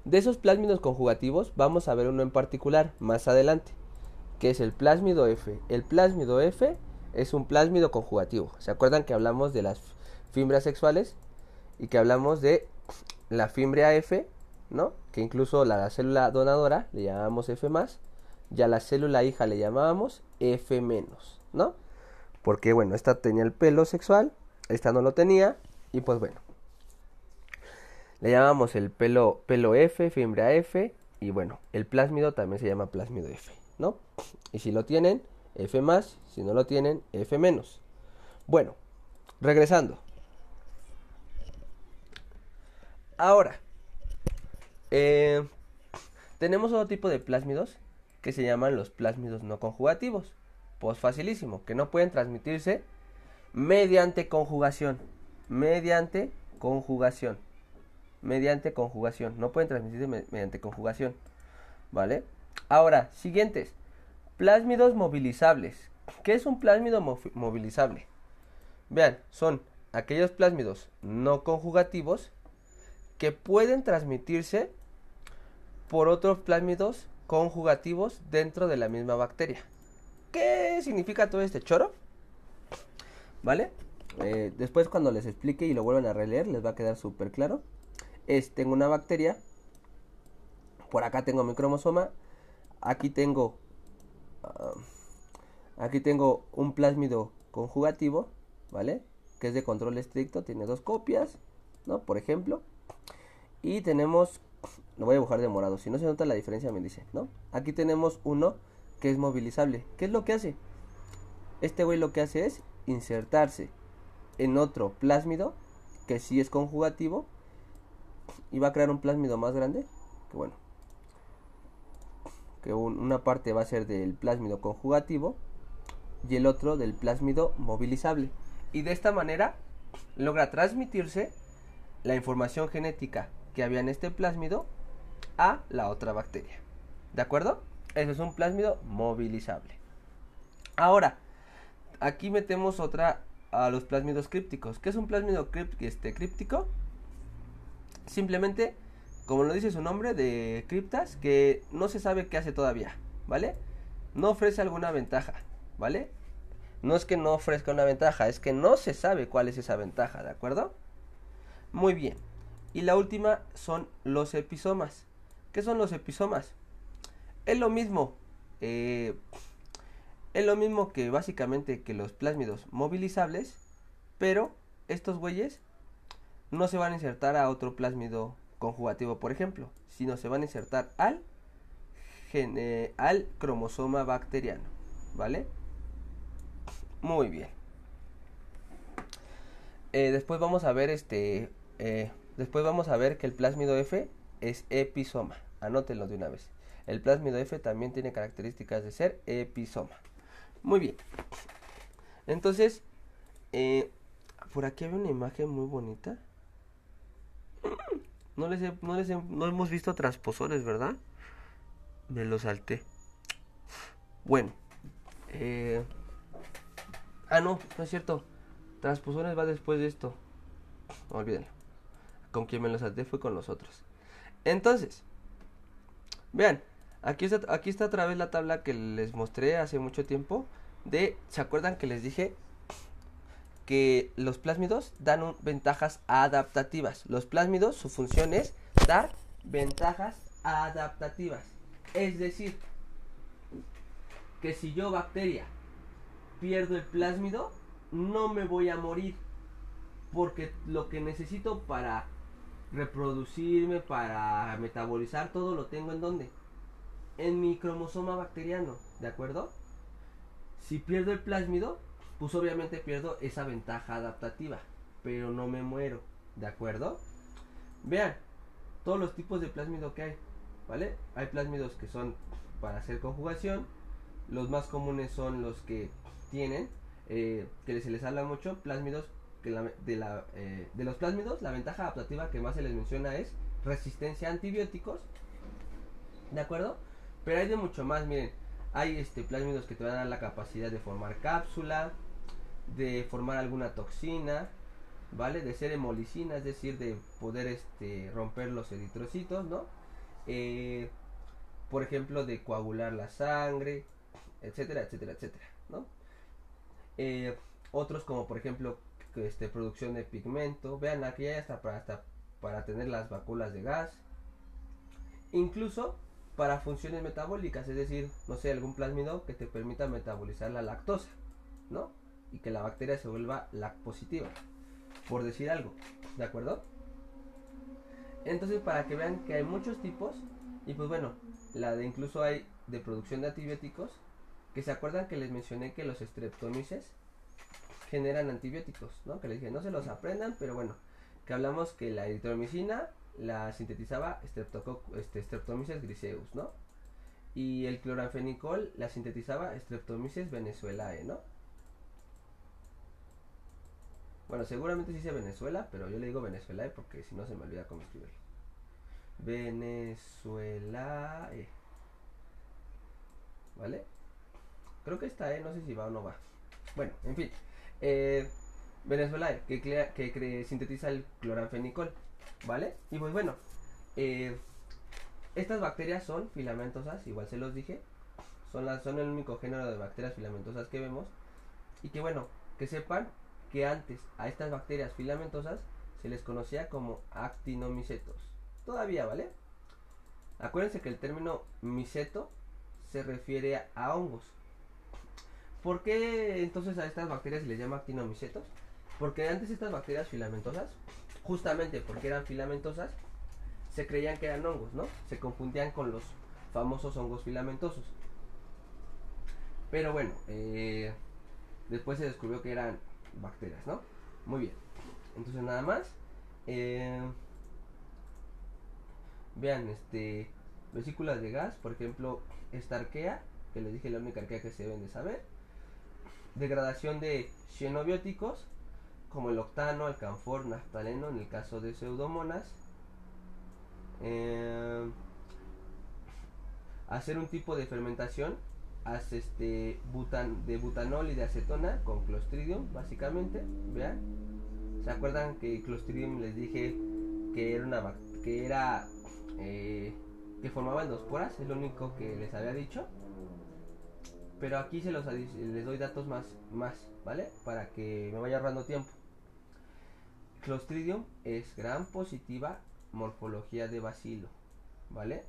De esos plásmidos conjugativos vamos a ver uno en particular más adelante, que es el plásmido F. El plásmido F es un plásmido conjugativo. ¿Se acuerdan que hablamos de las fibras sexuales y que hablamos de la fimbria F ¿no? Que incluso la, célula donadora le llamamos F más, y a la célula hija le llamábamos F menos, ¿no? Porque bueno, esta tenía el pelo sexual esta no lo tenía y pues bueno. Le llamamos el pelo, pelo F, fimbria F y bueno, el plásmido también se llama plásmido F, ¿no? Y si lo tienen, F más, si no lo tienen, F menos. Bueno, regresando. Ahora, eh, tenemos otro tipo de plásmidos que se llaman los plásmidos no conjugativos. Pues facilísimo, que no pueden transmitirse mediante conjugación. Mediante conjugación. Mediante conjugación. No pueden transmitirse mediante conjugación. ¿Vale? Ahora, siguientes. Plásmidos movilizables. ¿Qué es un plásmido movilizable? Vean, son aquellos plásmidos no conjugativos que pueden transmitirse por otros plásmidos conjugativos dentro de la misma bacteria. ¿Qué significa todo este choro? ¿Vale? Eh, después cuando les explique y lo vuelvan a releer les va a quedar súper claro. Tengo una bacteria, por acá tengo mi cromosoma, aquí tengo, ah, aquí tengo un plásmido conjugativo, ¿vale? Que es de control estricto, tiene dos copias, ¿no? Por ejemplo. Y tenemos, lo voy a dibujar de morado, si no se nota la diferencia me dice, ¿no? Aquí tenemos uno que es movilizable. ¿Qué es lo que hace? Este güey lo que hace es insertarse en otro plásmido que sí es conjugativo y va a crear un plásmido más grande. Que bueno, que una parte va a ser del plásmido conjugativo y el otro del plásmido movilizable. Y de esta manera logra transmitirse la información genética que había en este plásmido a la otra bacteria. ¿De acuerdo? Eso es un plásmido movilizable. Ahora, aquí metemos otra a los plásmidos crípticos. ¿Qué es un plásmido este, críptico? Simplemente, como lo dice su nombre, de criptas, que no se sabe qué hace todavía, ¿vale? No ofrece alguna ventaja, ¿vale? No es que no ofrezca una ventaja, es que no se sabe cuál es esa ventaja, ¿de acuerdo? Muy bien. Y la última son los episomas. ¿Qué son los episomas? Es lo mismo. Eh, es lo mismo que básicamente que los plásmidos movilizables. Pero estos güeyes no se van a insertar a otro plásmido conjugativo, por ejemplo. Sino se van a insertar al, al cromosoma bacteriano. ¿Vale? Muy bien. Eh, después vamos a ver este eh, Después vamos a ver que el plásmido F es episoma. Anótenlo de una vez. El plásmido F también tiene características de ser episoma. Muy bien. Entonces, eh, por aquí hay una imagen muy bonita. No les, no les no hemos visto transposores, ¿verdad? Me lo salté. Bueno. Eh, ah, no, no es cierto. Transposores va después de esto. olvídenlo con quien me los salté fue con los otros. Entonces, vean, aquí está, aquí está otra vez la tabla que les mostré hace mucho tiempo. De, ¿se acuerdan que les dije que los plásmidos dan ventajas adaptativas? Los plásmidos, su función es dar ventajas adaptativas. Es decir, que si yo bacteria pierdo el plásmido, no me voy a morir. Porque lo que necesito para reproducirme, para metabolizar todo, lo tengo en donde? En mi cromosoma bacteriano, ¿de acuerdo? Si pierdo el plásmido, pues obviamente pierdo esa ventaja adaptativa, pero no me muero, ¿de acuerdo? Vean, todos los tipos de plásmido que hay, ¿vale? Hay plásmidos que son para hacer conjugación, los más comunes son los que tienen, eh, que se les habla mucho, plásmidos eh, de los plásmidos, la ventaja adaptativa que más se les menciona es resistencia a antibióticos. ¿De acuerdo? Pero hay de mucho más, miren. Hay este plásmidos que te van a dar la capacidad de formar cápsula, de formar alguna toxina, ¿vale? De ser hemolicina, es decir, de poder este, romper los eritrocitos, ¿no? Eh, por ejemplo, de coagular la sangre, etcétera, etcétera, etcétera, ¿no? Eh, otros como por ejemplo este, producción de pigmento. Vean, aquí hay hasta para, hasta para tener las vacunas de gas. Incluso para funciones metabólicas, es decir, no sé, algún plásmido que te permita metabolizar la lactosa, ¿no? Y que la bacteria se vuelva positiva por decir algo, ¿de acuerdo? Entonces para que vean que hay muchos tipos y pues bueno, la de incluso hay de producción de antibióticos que se acuerdan que les mencioné que los streptomices generan antibióticos, ¿no? Que les dije, no se los aprendan, pero bueno, que hablamos que la eritromicina la sintetizaba este, Streptomyces griseus, ¿no? Y el cloranfenicol la sintetizaba Streptomyces venezuelae, ¿no? Bueno, seguramente sí dice Venezuela, pero yo le digo Venezuelae porque si no se me olvida cómo escribirlo. Venezuelae. ¿Vale? Creo que está, ¿eh? No sé si va o no va. Bueno, en fin. Eh, Venezuelae, que, que sintetiza el cloranfenicol. ¿Vale? Y pues bueno, eh, estas bacterias son filamentosas, igual se los dije. Son, las, son el único género de bacterias filamentosas que vemos. Y que bueno, que sepan que antes a estas bacterias filamentosas se les conocía como actinomicetos. Todavía, ¿vale? Acuérdense que el término miceto se refiere a hongos. ¿Por qué entonces a estas bacterias se les llama actinomicetos? Porque antes estas bacterias filamentosas justamente porque eran filamentosas, se creían que eran hongos, ¿no? Se confundían con los famosos hongos filamentosos. Pero bueno, eh, después se descubrió que eran bacterias, ¿no? Muy bien. Entonces nada más. Eh, vean, este, vesículas de gas, por ejemplo, esta arquea, que les dije la única arquea que se deben de saber. Degradación de xenobióticos, como el octano, alcanfor, naftaleno en el caso de pseudomonas. Eh, hacer un tipo de fermentación hace este butan, de butanol y de acetona con clostridium básicamente vean se acuerdan que clostridium les dije que era una que era eh, que formaban dos poras es lo único que les había dicho pero aquí se los les doy datos más más vale para que me vaya ahorrando tiempo Clostridium es gran positiva morfología de bacilo, ¿vale?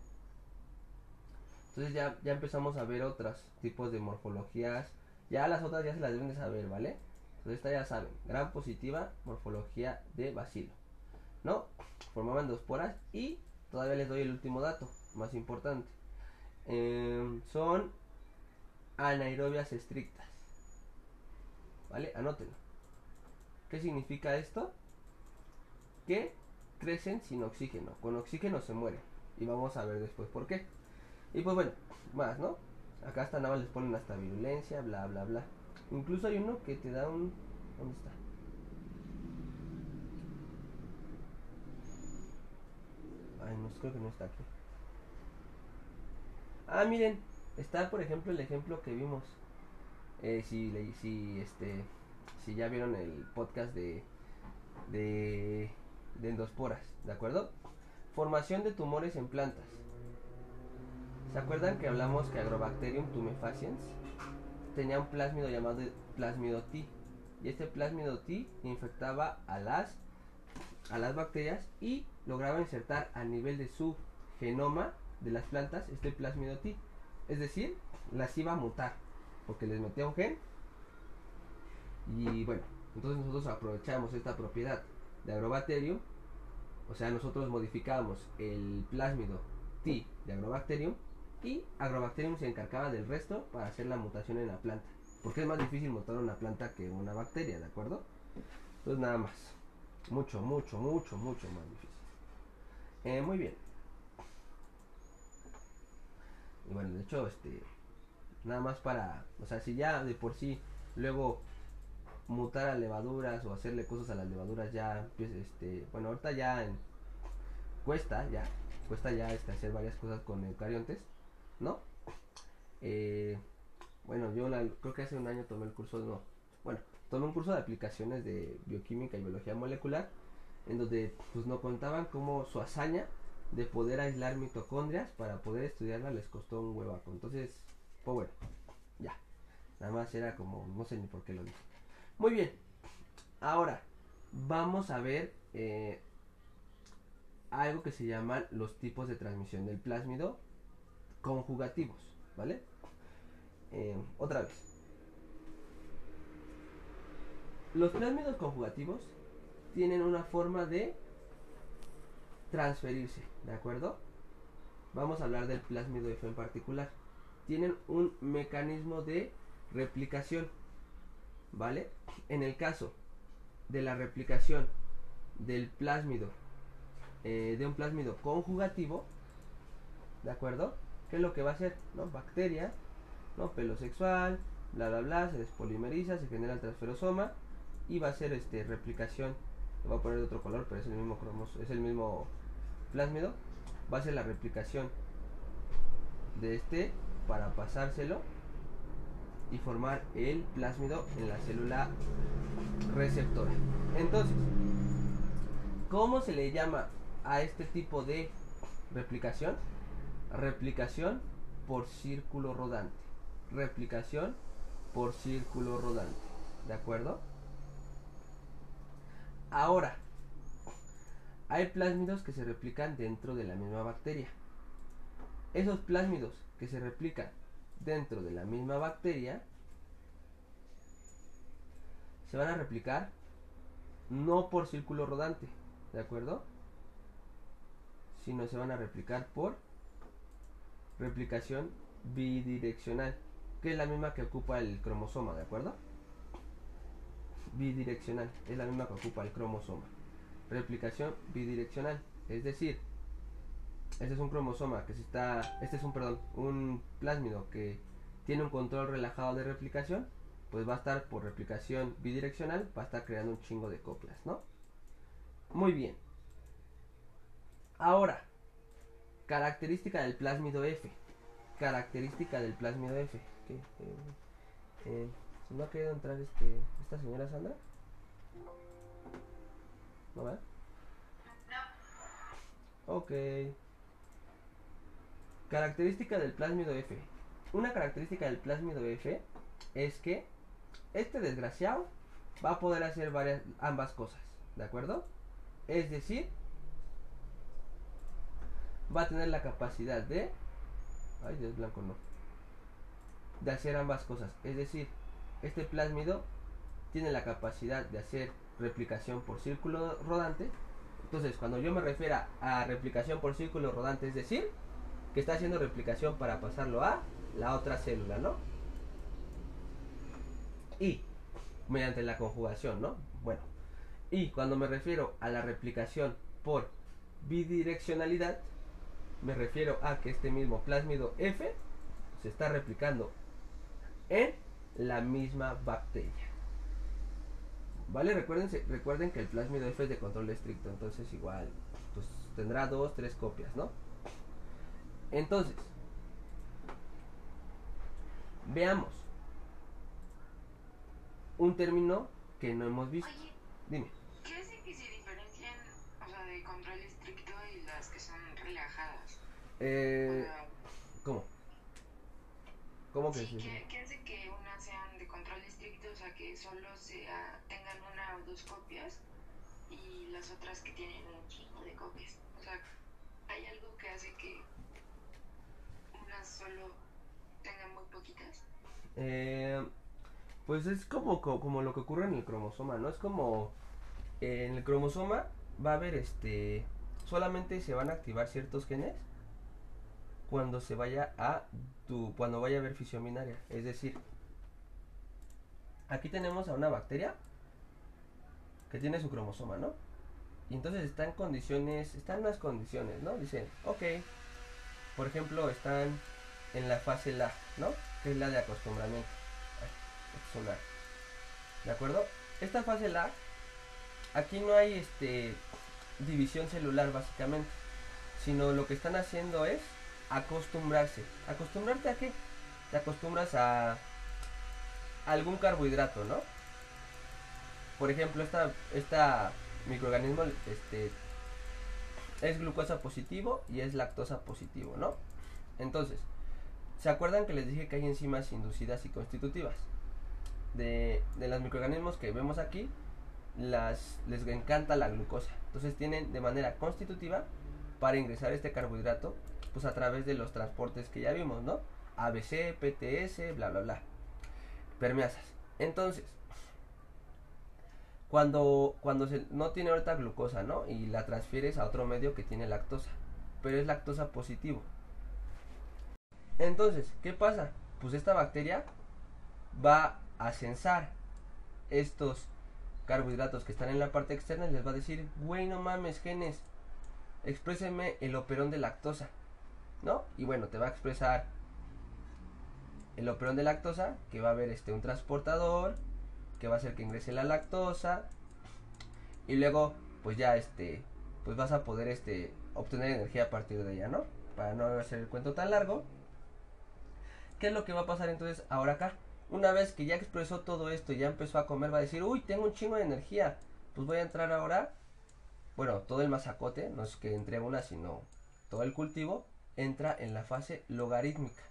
Entonces ya, ya empezamos a ver otros tipos de morfologías. Ya las otras ya se las deben de saber, ¿vale? Entonces esta ya saben, gran positiva morfología de bacilo, ¿no? Formaban dos poras y todavía les doy el último dato, más importante. Em, son anaerobias estrictas, ¿vale? Anótenlo. ¿Qué significa esto? que crecen sin oxígeno. Con oxígeno se mueren. Y vamos a ver después por qué. Y pues bueno, más, ¿no? Acá hasta nada les ponen hasta virulencia, bla, bla, bla. Incluso hay uno que te da un... ¿Dónde está? Ay, no, creo que no está aquí. Ah, miren, está por ejemplo el ejemplo que vimos. Eh, si, si, este, si ya vieron el podcast de, de de endosporas, ¿de acuerdo? Formación de tumores en plantas. ¿Se acuerdan que hablamos que Agrobacterium tumefaciens tenía un plásmido llamado plásmido T? Y este plásmido T infectaba a las, a las bacterias y lograba insertar a nivel de su genoma de las plantas este plásmido T. Es decir, las iba a mutar porque les metía un gen. Y bueno, entonces nosotros aprovechamos esta propiedad de Agrobacterium, o sea, nosotros modificamos el plásmido T de Agrobacterium y Agrobacterium se encargaba del resto para hacer la mutación en la planta. Porque es más difícil mutar una planta que una bacteria, ¿de acuerdo? Entonces nada más. Mucho, mucho, mucho, mucho más difícil. Eh, muy bien. Y bueno, de hecho, este, nada más para, o sea, si ya de por sí luego mutar a levaduras o hacerle cosas a las levaduras ya pues, este bueno ahorita ya cuesta ya cuesta ya este, hacer varias cosas con eucariontes no eh, bueno yo creo que hace un año tomé el curso no bueno tomé un curso de aplicaciones de bioquímica y biología molecular en donde pues no contaban cómo su hazaña de poder aislar mitocondrias para poder estudiarla les costó un huevaco entonces pues bueno ya nada más era como no sé ni por qué lo dije muy bien. Ahora, vamos a ver eh, algo que se llaman los tipos de transmisión del plásmido conjugativos, ¿vale? Eh, otra vez. Los plásmidos conjugativos tienen una forma de transferirse, ¿de acuerdo? Vamos a hablar del plásmido F en particular. Tienen un mecanismo de replicación, ¿vale? En el caso de la replicación del plásmido, eh, de un plásmido conjugativo, ¿de acuerdo? ¿Qué es lo que va a hacer? ¿No? Bacteria, ¿no? Pelo sexual, bla bla bla, se despolimeriza, se genera el transferosoma y va a ser este replicación, lo voy a poner de otro color, pero es el mismo cromos, es el mismo plásmido, va a ser la replicación de este para pasárselo y formar el plásmido en la célula receptora. Entonces, ¿cómo se le llama a este tipo de replicación? Replicación por círculo rodante. Replicación por círculo rodante. ¿De acuerdo? Ahora, hay plásmidos que se replican dentro de la misma bacteria. Esos plásmidos que se replican dentro de la misma bacteria se van a replicar no por círculo rodante, ¿de acuerdo? Sino se van a replicar por replicación bidireccional, que es la misma que ocupa el cromosoma, ¿de acuerdo? Bidireccional, es la misma que ocupa el cromosoma. Replicación bidireccional, es decir, este es un cromosoma que se está, este es un, perdón, un plásmido que tiene un control relajado de replicación, pues va a estar por replicación bidireccional, va a estar creando un chingo de copias, ¿no? Muy bien. Ahora, característica del plásmido F. Característica del plásmido F. ¿Qué? Eh, eh, ¿No ha querido entrar este, esta señora Sandra? ¿No va? No. Ok. Característica del plásmido F. Una característica del plásmido F es que este desgraciado va a poder hacer varias ambas cosas, ¿de acuerdo? Es decir, va a tener la capacidad de ay, Dios blanco no. De hacer ambas cosas, es decir, este plásmido tiene la capacidad de hacer replicación por círculo rodante. Entonces, cuando yo me refiero a replicación por círculo rodante, es decir, que está haciendo replicación para pasarlo a la otra célula, ¿no? Y mediante la conjugación, ¿no? Bueno, y cuando me refiero a la replicación por bidireccionalidad, me refiero a que este mismo plásmido F se está replicando en la misma bacteria. ¿Vale? Recuerden, recuerden que el plásmido F es de control estricto, entonces igual pues tendrá dos, tres copias, ¿no? Entonces, veamos un término que no hemos visto. Oye, Dime. ¿qué hace que se diferencien, o sea, de control estricto y las que son relajadas? Eh, O ¿Cómo? ¿Cómo que sí? ¿qué, qué hace que unas sean de control estricto, o sea, que solo sea, una o dos copias y las otras que tienen un chingo de copias? O sea, ¿hay algo que hace que unas solo tengan muy poquitas? Eh, pues es como, co- como lo que ocurre en el cromosoma, ¿no? Es como eh, en el cromosoma va a haber este solamente se van a activar ciertos genes cuando se vaya a tu cuando vaya a haber fisión binaria, es decir, aquí tenemos a una bacteria que tiene su cromosoma, ¿no? Y entonces está en condiciones, están unas condiciones, ¿no? Dicen, ok, por ejemplo, están en la fase la, ¿no? Que es la de acostumbramiento. Ay, es un A. ¿De acuerdo? Esta fase la, aquí no hay este división celular básicamente, sino lo que están haciendo es acostumbrarse. ¿Acostumbrarte a qué? Te acostumbras a algún carbohidrato, ¿no? Por ejemplo, esta, microorganismo este, es glucosa positivo y es lactosa positivo, ¿no? Entonces, ¿se acuerdan que les dije que hay enzimas inducidas y constitutivas? De, de los microorganismos que vemos aquí, les encanta la glucosa. Entonces tienen de manera constitutiva para ingresar este carbohidrato pues a través de los transportes que ya vimos, ¿no? ABC, PTS, bla, bla, bla. Permeasas. Entonces, cuando, cuando se, no tiene ahorita glucosa, ¿no? Y la transfieres a otro medio que tiene lactosa, pero es lactosa positivo. Entonces, ¿qué pasa? Pues esta bacteria va a censar estos carbohidratos que están en la parte externa y les va a decir, güey, no mames, genes, exprésenme el operón de lactosa, ¿no? Y bueno, te va a expresar el operón de lactosa, que va a haber este, un transportador, que va a hacer que ingrese la lactosa, y luego, pues ya, este, pues vas a poder, este, obtener energía a partir de ella, ¿no? Para no hacer el cuento tan largo. ¿Qué es lo que va a pasar entonces ahora acá? Una vez que ya expresó todo esto y ya empezó a comer, va a decir, uy, tengo un chingo de energía. Pues voy a entrar ahora. Bueno, todo el masacote, no es que entre una, sino todo el cultivo, entra en la fase logarítmica.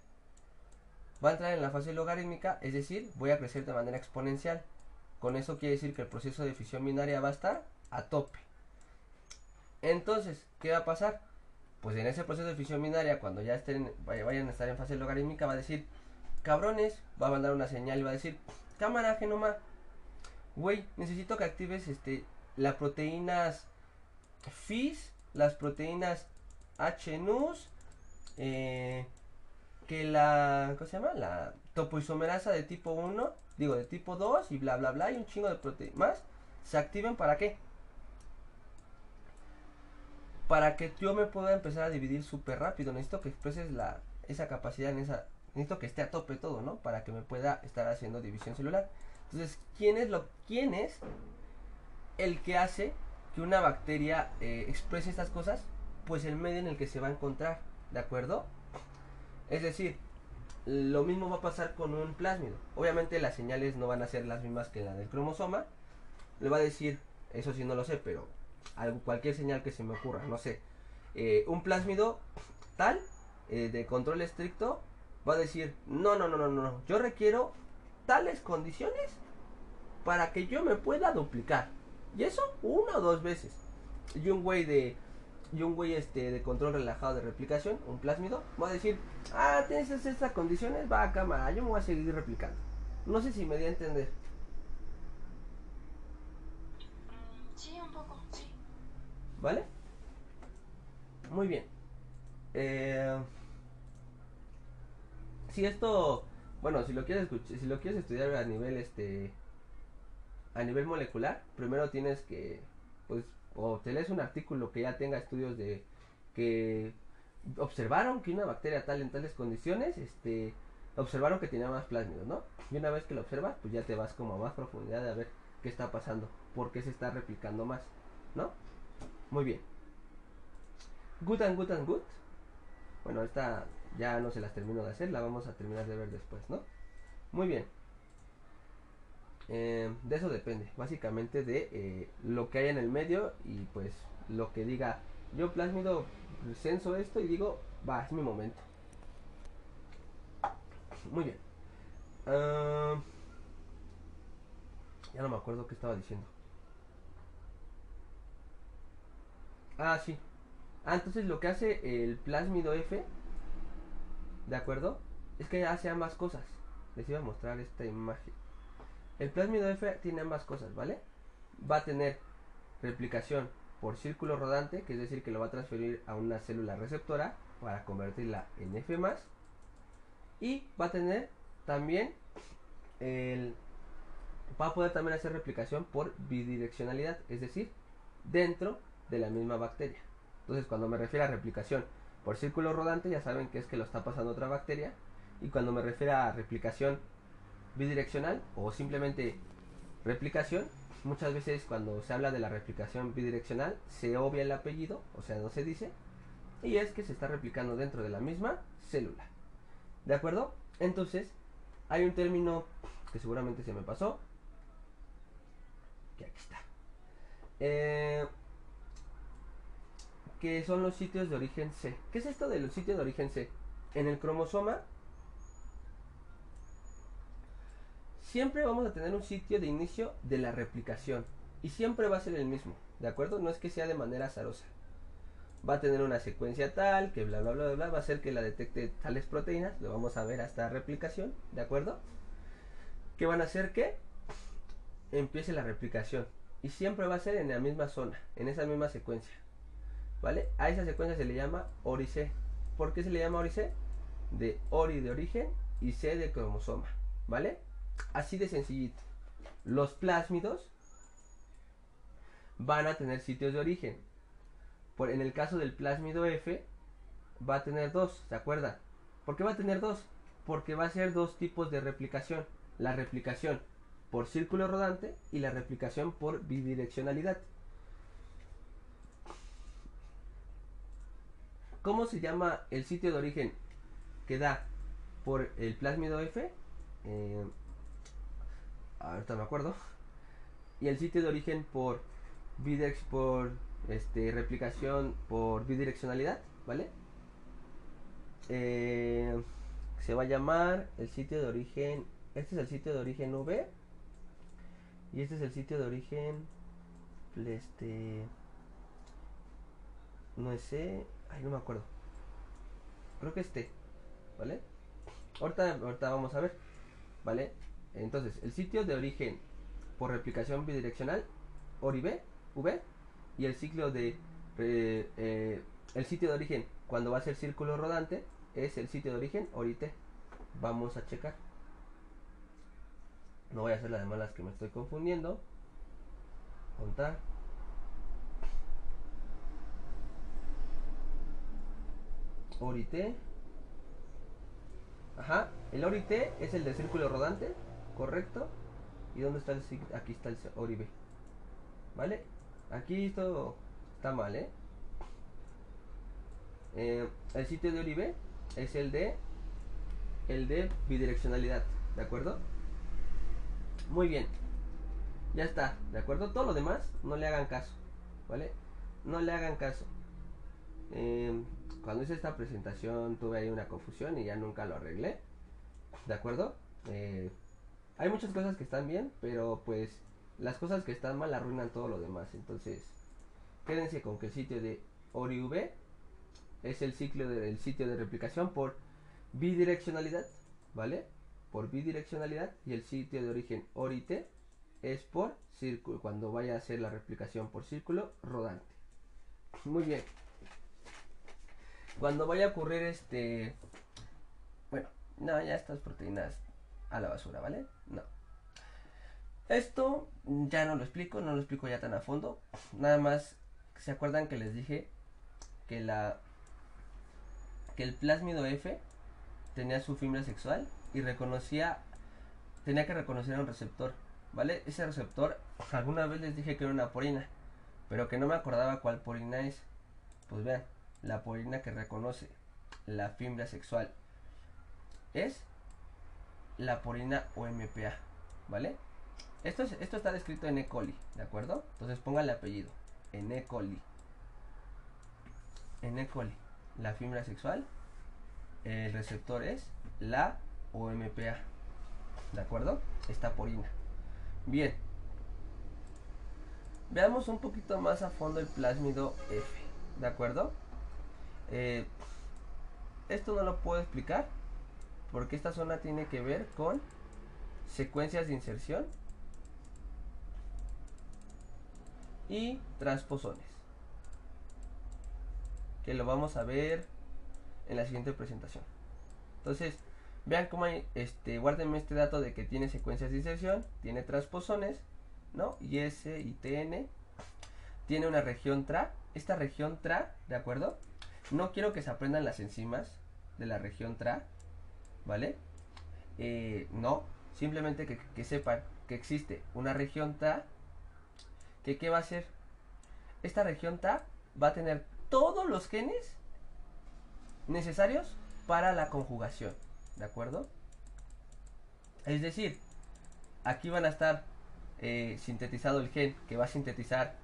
Va a entrar en la fase logarítmica, es decir, voy a crecer de manera exponencial. Con eso quiere decir que el proceso de fisión binaria va a estar a tope. Entonces, ¿qué va a pasar? Pues en ese proceso de fisión binaria, cuando ya estén, vayan a estar en fase logarítmica, va a decir, cabrones, va a mandar una señal y va a decir, cámara genoma, güey, necesito que actives este las proteínas FIS, las proteínas HNUS, eh, que la, ¿cómo se llama? La topoisomerasa de tipo 1, digo de tipo 2 y bla bla bla y un chingo de proteínas más, se activen para qué? Para que yo me pueda empezar a dividir súper rápido, necesito que expreses la, esa capacidad en esa necesito que esté a tope todo, ¿no? Para que me pueda estar haciendo división celular. Entonces, ¿quién es, lo, quién es el que hace que una bacteria eh, exprese estas cosas? Pues el medio en el que se va a encontrar, ¿de acuerdo? Es decir, lo mismo va a pasar con un plásmido. Obviamente las señales no van a ser las mismas que la del cromosoma. Le va a decir, eso sí no lo sé, pero cualquier señal que se me ocurra, no sé. Eh, un plásmido tal, eh, de control estricto, va a decir, no, no, no, no, no, yo requiero tales condiciones para que yo me pueda duplicar. Y eso una o dos veces. Y un güey de y un güey este de control relajado de replicación, un plásmido, va a decir, ah, tienes estas condiciones, va a cámara, yo me voy a seguir replicando. No sé si me di a entender. Sí, un poco, sí. ¿Vale? Muy bien. Eh, si esto, bueno, si lo quieres si lo quieres estudiar a nivel este a nivel molecular, primero tienes que pues o te lees un artículo que ya tenga estudios de que observaron que una bacteria tal en tales condiciones, este observaron que tenía más plásmidos, ¿no? Y una vez que lo observas, pues ya te vas como a más profundidad de a ver qué está pasando, por qué se está replicando más, ¿no? Muy bien. Good and good and good. Bueno, esta ya no se las termino de hacer, la vamos a terminar de ver después, ¿no? Muy bien. Eh, de eso depende, básicamente de eh, lo que hay en el medio y pues lo que diga, yo plásmido, censo esto y digo, va, es mi momento. Muy bien. Ah, ya no me acuerdo qué estaba diciendo. Ah, sí. Ah, entonces lo que hace el plásmido F ¿De acuerdo? Es que hace ambas cosas. Les iba a mostrar esta imagen. El plásmido F tiene ambas cosas, ¿vale? Va a tener replicación por círculo rodante, que es decir, que lo va a transferir a una célula receptora para convertirla en F+. Y va a tener también el... Va a poder también hacer replicación por bidireccionalidad, es decir, dentro de la misma bacteria. Entonces, cuando me refiero a replicación por círculo rodante ya saben que es que lo está pasando otra bacteria. Y cuando me refiero a replicación bidireccional o simplemente replicación, muchas veces cuando se habla de la replicación bidireccional se obvia el apellido, o sea, no se dice. Y es que se está replicando dentro de la misma célula. ¿De acuerdo? Entonces, hay un término que seguramente se me pasó. Que aquí está. Eh, que son los sitios de origen C. ¿Qué es esto de los sitios de origen C? En el cromosoma siempre vamos a tener un sitio de inicio de la replicación y siempre va a ser el mismo, ¿de acuerdo? No es que sea de manera azarosa. Va a tener una secuencia tal que bla bla bla bla va a hacer que la detecte tales proteínas, lo vamos a ver hasta replicación, ¿de acuerdo? Que van a hacer que empiece la replicación. y siempre va a ser en la misma zona, en esa misma secuencia. ¿Vale? A esa secuencia se le llama ORI-C. ¿Por qué se le llama ORI-C? De ORI de origen y C de cromosoma. ¿Vale? Así de sencillito. Los plásmidos van a tener sitios de origen. Por, en el caso del plásmido F, va a tener dos, ¿se acuerdan? ¿Por qué va a tener dos? Porque va a ser dos tipos de replicación. La replicación por círculo rodante y la replicación por bidireccionalidad. ¿Cómo se llama el sitio de origen que da por el plásmido F? Eh, ahorita me acuerdo. Y el sitio de origen por bidex por este replicación por bidireccionalidad, ¿vale? Eh, se va a llamar el sitio de origen. Este es el sitio de origen V y este es el sitio de origen. Este. No sé. Ay, no me acuerdo. Creo que este. ¿Vale? Ahorita, ahorita vamos a ver. ¿Vale? Entonces, el sitio de origen por replicación bidireccional, ORI-B, V, y el ciclo de. Eh, eh, el sitio de origen cuando va a ser círculo rodante es el sitio de origen ORI-T. Vamos a checar. No voy a hacer las demás las que me estoy confundiendo. Contar. Orite. Ajá. El orite es el de círculo rodante. Correcto. ¿Y dónde está el Aquí está el oribe. ¿Vale? Aquí esto está mal, ¿eh? ¿eh? el sitio de oribe es el de el de bidireccionalidad, ¿de acuerdo? Muy bien. Ya está, ¿de acuerdo? Todo lo demás, no le hagan caso, ¿vale? No le hagan caso. Em, cuando hice esta presentación tuve ahí una confusión y ya nunca lo arreglé, ¿de acuerdo? Eh, hay muchas cosas que están bien, pero pues las cosas que están mal arruinan todo lo demás. Entonces, quédense con que el sitio de ORIV es el ciclo del sitio de replicación por bidireccionalidad, ¿vale? por bidireccionalidad y el sitio de origen ORIT es por círculo, cuando vaya a hacer la replicación por círculo rodante. Muy bien. Cuando vaya a ocurrir este... Bueno, no, ya estas proteínas a la basura, ¿vale? No. Esto ya no lo explico, no lo explico ya tan a fondo. Nada más, ¿se acuerdan que les dije que la... que el plásmido F tenía su fibra sexual? y reconocía, tenía que reconocer un receptor, ¿vale? Ese receptor, alguna vez les dije que era una porina, pero que no me acordaba cuál porina es. Pues vean, la porina que reconoce la fibra sexual es la porina OMPA, ¿vale? Esto, es, esto está descrito en E. coli, ¿de acuerdo? Entonces pongan el apellido, en E. coli. En E. coli, la fibra sexual, el receptor es la o MPA. ¿De acuerdo? Esta porina. Bien. Veamos un poquito más a fondo el plásmido F. ¿De acuerdo? Eh, esto no lo puedo explicar porque esta zona tiene que ver con secuencias de inserción y transposones que lo vamos a ver en la siguiente presentación entonces Vean cómo hay, este, guárdenme este dato de que tiene secuencias de inserción, tiene transposones, ¿no? Y S y TN. Tiene una región TRA. Esta región TRA, ¿de acuerdo? No quiero que se aprendan las enzimas de la región TRA, ¿vale? Eh, no, simplemente que, que, sepan que existe una región TRA que ¿qué va a hacer? Esta región TRA va a tener todos los genes necesarios para la conjugación. ¿De acuerdo? Es decir, aquí van a estar eh, sintetizado el gen que va a sintetizar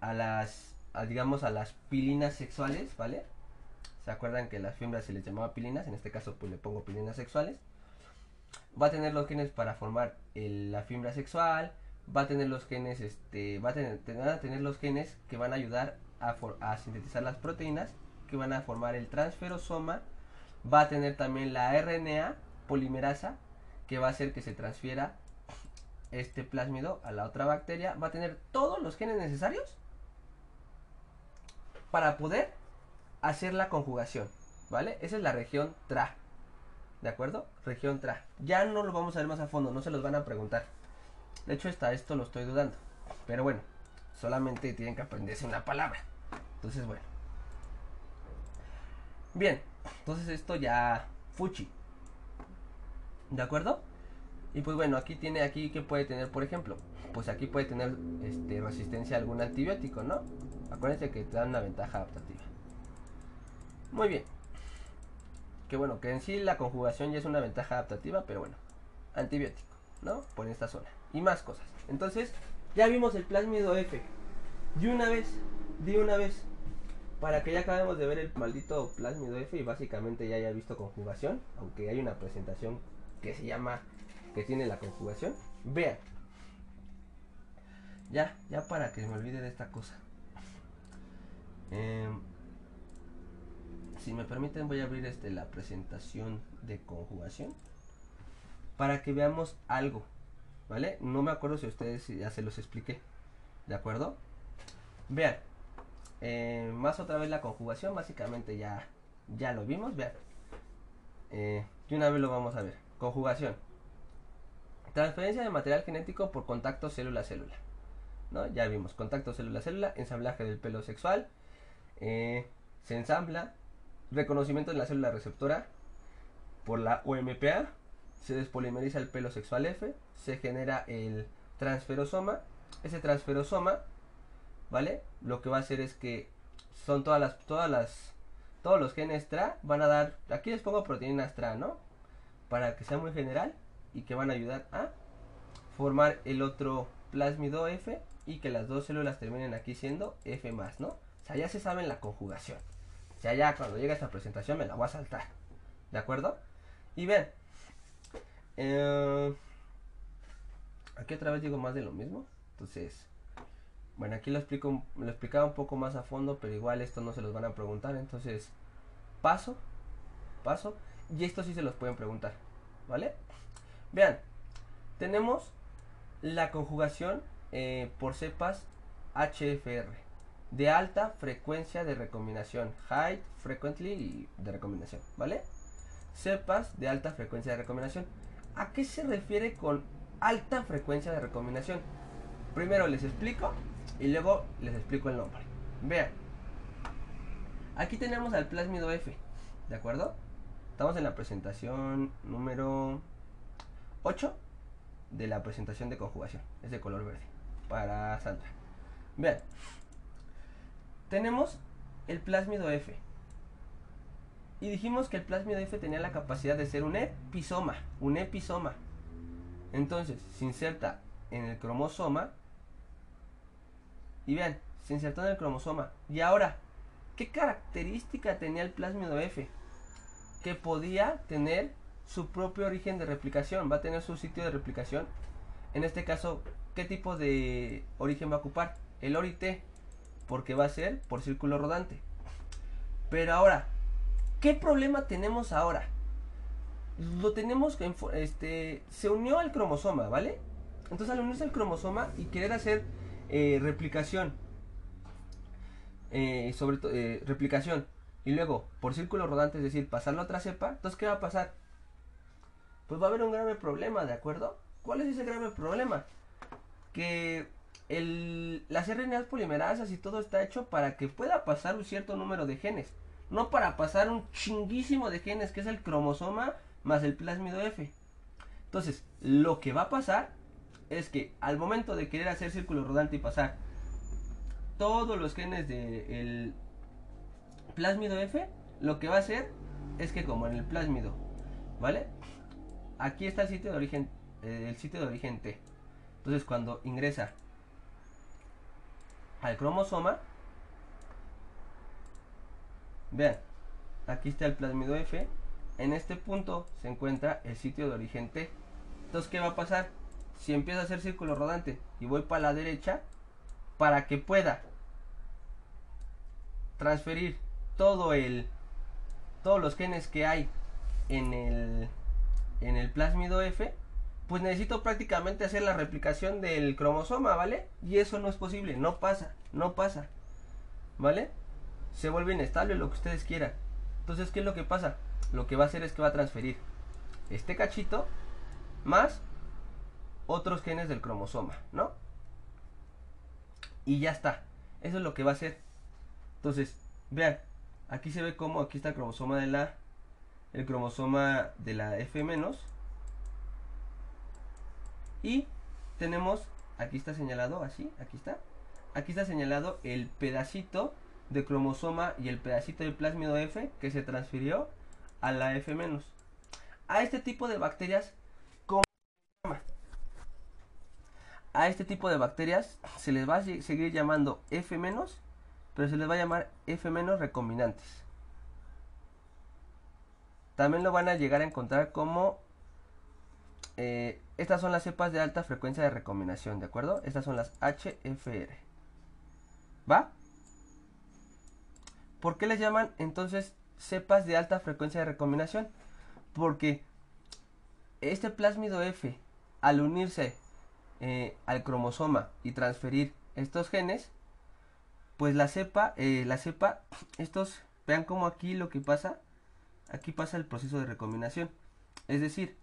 a las, digamos, a las pilinas sexuales, ¿vale? ¿Se acuerdan que las fibras se les llamaba pilinas? En este caso, pues le pongo pilinas sexuales. Va a tener los genes para formar la fibra sexual. Va a tener los genes, este, va a tener, a tener los genes que van a ayudar a, a sintetizar las proteínas que van a formar el transferosoma, va a tener también la RNA polimerasa, que va a hacer que se transfiera este plásmido a la otra bacteria va a tener todos los genes necesarios para poder hacer la conjugación, ¿vale? Esa es la región TRA. ¿De acuerdo? Región TRA. Ya no lo vamos a ver más a fondo, no se los van a preguntar. De hecho, hasta esto lo estoy dudando. Pero bueno, solamente tienen que aprenderse una palabra. Entonces, bueno. Bien, entonces esto ya fuchi. ¿De acuerdo? Y pues bueno, aquí tiene aquí que puede tener, por ejemplo, pues aquí puede tener este, resistencia a algún antibiótico, ¿no? Acuérdense que te dan una ventaja adaptativa. Muy bien. Que bueno, que en sí la conjugación ya es una ventaja adaptativa, pero bueno, antibiótico, ¿no? Por esta zona. Y más cosas. Entonces, ya vimos el plásmido F. De una vez, de una vez, para que ya acabemos de ver el maldito plásmido F y básicamente ya haya visto conjugación, aunque hay una presentación que se llama, que tiene la conjugación, vean. Ya, ya para que me olvide de esta cosa. Em, si me permiten voy a abrir este la presentación de conjugación para que veamos algo, ¿vale? No me acuerdo si ustedes ya se los expliqué, ¿de acuerdo? Vean, eh, más otra vez la conjugación, básicamente ya, ya lo vimos, vean. Eh, y una vez lo vamos a ver. Conjugación. Transferencia de material genético por contacto célula-célula. ¿no? Ya vimos, contacto célula-célula, ensamblaje del pelo sexual, eh, se ensambla, reconocimiento en la célula receptora por la OMPA, se despolimeriza el pelo sexual F, se genera el transferosoma, ese transferosoma ¿vale? Lo que va a hacer es que son todas las, todas las, todos los genes TRA van a dar, aquí les pongo proteínas TRA, ¿no? Para que sea muy general y que van a ayudar a formar el otro plásmido F y que las dos células terminen aquí siendo F más, ¿no? O sea, ya se sabe la conjugación. Sea, ya cuando llegue esta presentación me la voy a saltar. ¿De acuerdo? Y ven. Eh, aquí otra vez digo más de lo mismo. Entonces, bueno, aquí lo explico, lo explicaba un poco más a fondo, pero igual esto no se los van a preguntar, entonces paso, paso, y esto sí se los pueden preguntar, ¿vale? Vean, tenemos la conjugación eh, por cepas HFR de alta frecuencia de recombinación, high frequently de recombinación, ¿vale? Cepas de alta frecuencia de recombinación. ¿A qué se refiere con alta frecuencia de recombinación? Primero les explico y luego les explico el nombre. Vean. Aquí tenemos al plásmido F. ¿De acuerdo? Estamos en la presentación número 8 de la presentación de conjugación. Es de color verde. Para Sandra. Vean. Tenemos el plásmido F. Y dijimos que el plásmido F tenía la capacidad de ser un episoma. Un episoma. Entonces, se inserta en el cromosoma y vean, se insertó en el cromosoma. Y ahora, ¿qué característica tenía el plásmido F? Que podía tener su propio origen de replicación, va a tener su sitio de replicación. En este caso, ¿qué tipo de origen va a ocupar? El ORIT, porque va a ser por círculo rodante. Pero ahora, ¿qué problema tenemos ahora? Lo tenemos que este se unió al cromosoma, ¿vale? Entonces al unirse al cromosoma y querer hacer eh, replicación. Eh, sobre eh, replicación. Y luego, por círculo rodante, es decir, pasar la otra cepa. Entonces, ¿qué va a pasar? Pues va a haber un grave problema, ¿de acuerdo? ¿Cuál es ese grave problema? Que las RNAs polimerasas y todo está hecho para que pueda pasar un cierto número de genes. No para pasar un chinguísimo de genes, que es el cromosoma más el plásmido F. Entonces, lo que va a pasar es que al momento de querer hacer círculo rodante y pasar todos los genes del plásmido F, lo que va a hacer es que como en el plásmido, ¿vale? Aquí está el sitio de origen, eh, el sitio de origen T. Entonces cuando ingresa al cromosoma, vean, aquí está el plásmido F, en este punto se encuentra el sitio de origen T. Entonces, ¿qué va a pasar? si empiezo a hacer círculo rodante y voy para la derecha, para que pueda transferir todo el todos los genes que hay en el en el plásmido F, pues necesito prácticamente hacer la replicación del cromosoma, ¿vale? Y eso no es posible, no pasa, no pasa, ¿vale? Se vuelve inestable lo que ustedes quieran. Entonces, ¿qué es lo que pasa? Lo que va a hacer es que va a transferir este cachito más otros genes del cromosoma, ¿no? Y ya está. Eso es lo que va a hacer. Entonces, vean, aquí se ve como aquí está el cromosoma de la el cromosoma de la F y tenemos aquí está señalado así, aquí está. Aquí está señalado el pedacito de cromosoma y el pedacito de plásmido F que se transfirió a la F. A este tipo de bacterias. A este tipo de bacterias se les va a seguir llamando F pero se les va a llamar F recombinantes. También lo van a llegar a encontrar como eh, estas son las cepas de alta frecuencia de recombinación, ¿de acuerdo? Estas son las HFR. ¿Va? ¿Por qué les llaman entonces cepas de alta frecuencia de recombinación? Porque este plásmido F, al unirse eh, al cromosoma y transferir estos genes, pues la cepa, eh, la cepa, estos, vean cómo aquí lo que pasa, aquí pasa el proceso de recombinación. Es decir,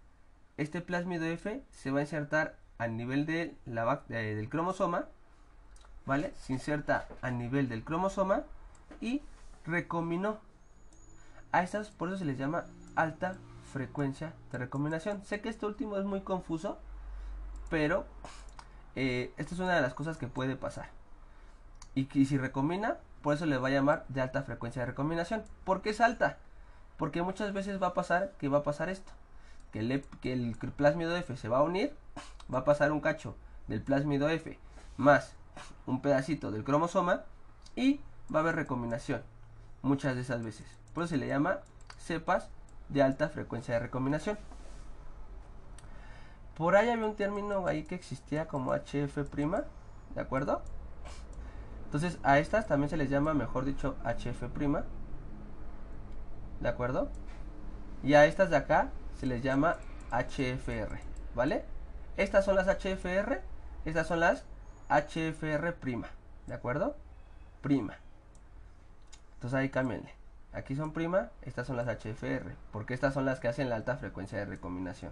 este plásmido F se va a insertar a nivel eh, del cromosoma, ¿vale? Se inserta a nivel del cromosoma y recombinó. A estas, por eso se les llama alta frecuencia de recombinación. Sé que este último es muy confuso, pero eh, esta es una de las cosas que puede pasar. Y que si recombina, por eso le va a llamar de alta frecuencia de recombinación. ¿Por qué es alta? Porque muchas veces va a pasar que va a pasar esto que el, que el plásmido F se va a unir, va a pasar un cacho del plásmido F más un pedacito del cromosoma y va a haber recombinación muchas de esas veces. Por eso se le llama cepas de alta frecuencia de recombinación. Por ahí había un término ahí que existía como HF', ¿de acuerdo? Entonces a estas también se les llama, mejor dicho, HF', ¿de acuerdo? Y a estas de acá se les llama HFR, ¿vale? Estas son las HFR, estas son las HFR prima, ¿de acuerdo? Prima. Entonces ahí cámbienle. Aquí son prima, estas son las HFR, porque estas son las que hacen la alta frecuencia de recombinación.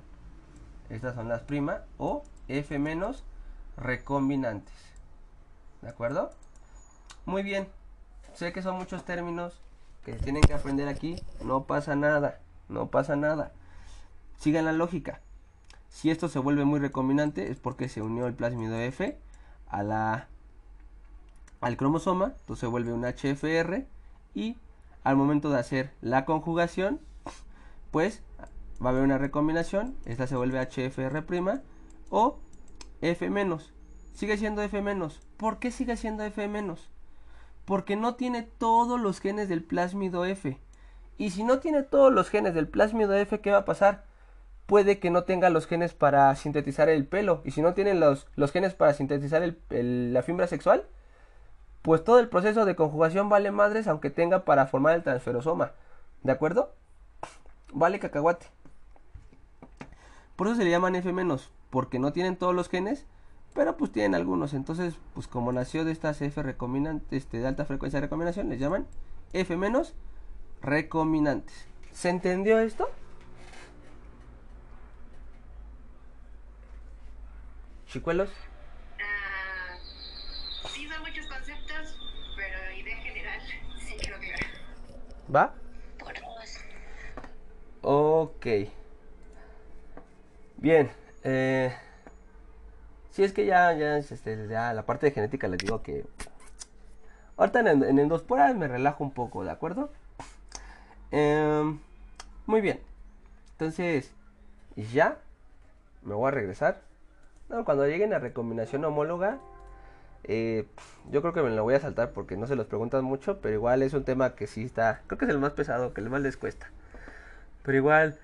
Estas son las prima o F recombinantes. ¿De acuerdo? Muy bien. Sé que son muchos términos que se tienen que aprender aquí. No pasa nada. No pasa nada. Sigan la lógica. Si esto se vuelve muy recombinante es porque se unió el plásmido F a la, al cromosoma, entonces se vuelve un HFR y al momento de hacer la conjugación, pues va a haber una recombinación, esta se vuelve HFR' o F-. Sigue siendo F-. ¿Por qué sigue siendo F-? Porque no tiene todos los genes del plásmido F. Y si no tiene todos los genes del plásmido F, ¿qué va a pasar? Puede que no tenga los genes para sintetizar el pelo. Y si no tienen los, los genes para sintetizar el, la fibra sexual, pues todo el proceso de conjugación vale madres aunque tenga para formar el transferosoma. ¿De acuerdo? Vale cacahuate. Por eso se le llaman F-, porque no tienen todos los genes, pero pues tienen algunos. Entonces, pues como nació de estas F recombinantes este, de alta frecuencia de recombinación, les llaman F- recombinantes. ¿Se entendió esto? ¿Chicuelos? Uh, sí, son muchos conceptos, pero idea general sí creo que ¿Va? Por dos. Ok. Bien. Eh, si es que ya, ya, este, ya la parte de genética les digo que... Ahorita en, en endosporas me relajo un poco, ¿de acuerdo? Eh, muy bien. Entonces, ya me voy a regresar no, cuando lleguen a recombinación homóloga, eh, yo creo que me lo voy a saltar porque no se los preguntan mucho, pero igual es un tema que sí está, creo que es el más pesado, que más les cuesta. Pero igual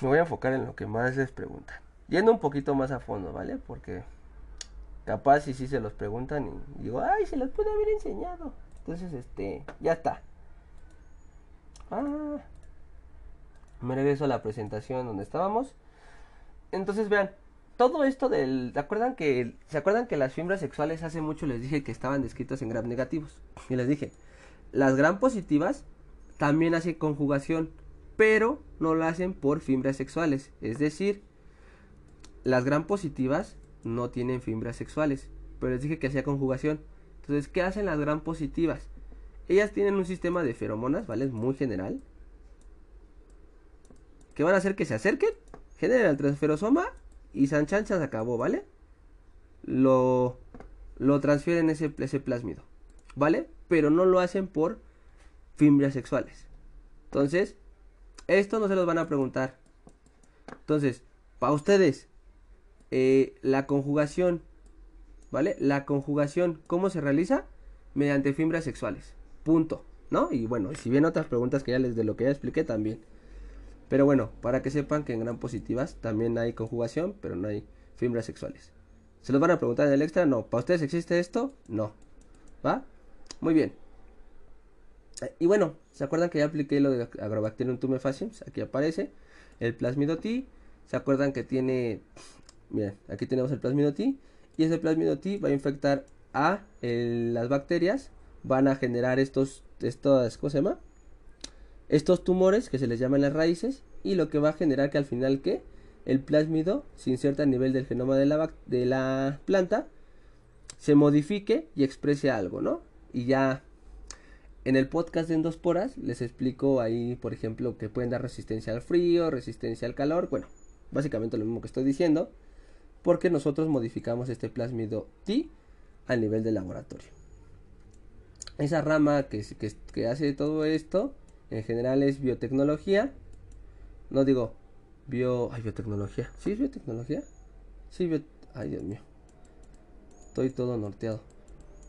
me voy a enfocar en lo que más les preguntan. Yendo un poquito más a fondo, ¿vale? Porque capaz si sí se los preguntan y digo, ay, se los puede haber enseñado. Entonces, este, ya está. Ah, me regreso a la presentación donde estábamos. Entonces vean, todo esto del, ¿se acuerdan que se acuerdan que las fibras sexuales hace mucho les dije que estaban descritas en gram negativos? Y les dije, las gram positivas también hacen conjugación, pero no lo hacen por fibras sexuales, es decir, las gram positivas no tienen fibras sexuales, pero les dije que hacía conjugación. Entonces, ¿qué hacen las gram positivas? Ellas tienen un sistema de feromonas, ¿vale? Muy general. Que van a hacer que se acerquen, generen el transferosoma y San se acabó, ¿vale? Lo, lo transfieren ese, ese plásmido, ¿vale? Pero no lo hacen por fibras sexuales. Entonces, esto no se los van a preguntar. Entonces, para ustedes, eh, la conjugación, ¿vale? La conjugación, ¿cómo se realiza? Mediante fibras sexuales. Punto, ¿no? Y bueno, si bien otras preguntas que ya les de lo que ya expliqué también. Pero bueno, para que sepan que en gran positivas también hay conjugación, pero no hay fibras sexuales. ¿Se los van a preguntar en el extra? No. ¿Para ustedes existe esto? No. ¿Va? Muy bien. Eh, y bueno, ¿se acuerdan que ya apliqué lo de Agrobacterium tumefaciens? Aquí aparece el plasmido T. ¿Se acuerdan que tiene... Miren, aquí tenemos el plasmido T. Y ese plasmido T va a infectar a las bacterias. Van a generar estos, estos, ¿cómo se llama? Estos tumores que se les llaman las raíces y lo que va a generar que al final que el plásmido se inserta a nivel del genoma de la, de la planta, se modifique y exprese algo, ¿no? Y ya en el podcast de endosporas les explico ahí, por ejemplo, que pueden dar resistencia al frío, resistencia al calor, bueno, básicamente lo mismo que estoy diciendo, porque nosotros modificamos este plásmido T a nivel del laboratorio. Esa rama que, que, que hace todo esto en general es biotecnología. No digo bio... Ay, biotecnología. ¿Sí es biotecnología? Sí, bio... Ay, Dios mío. Estoy todo norteado.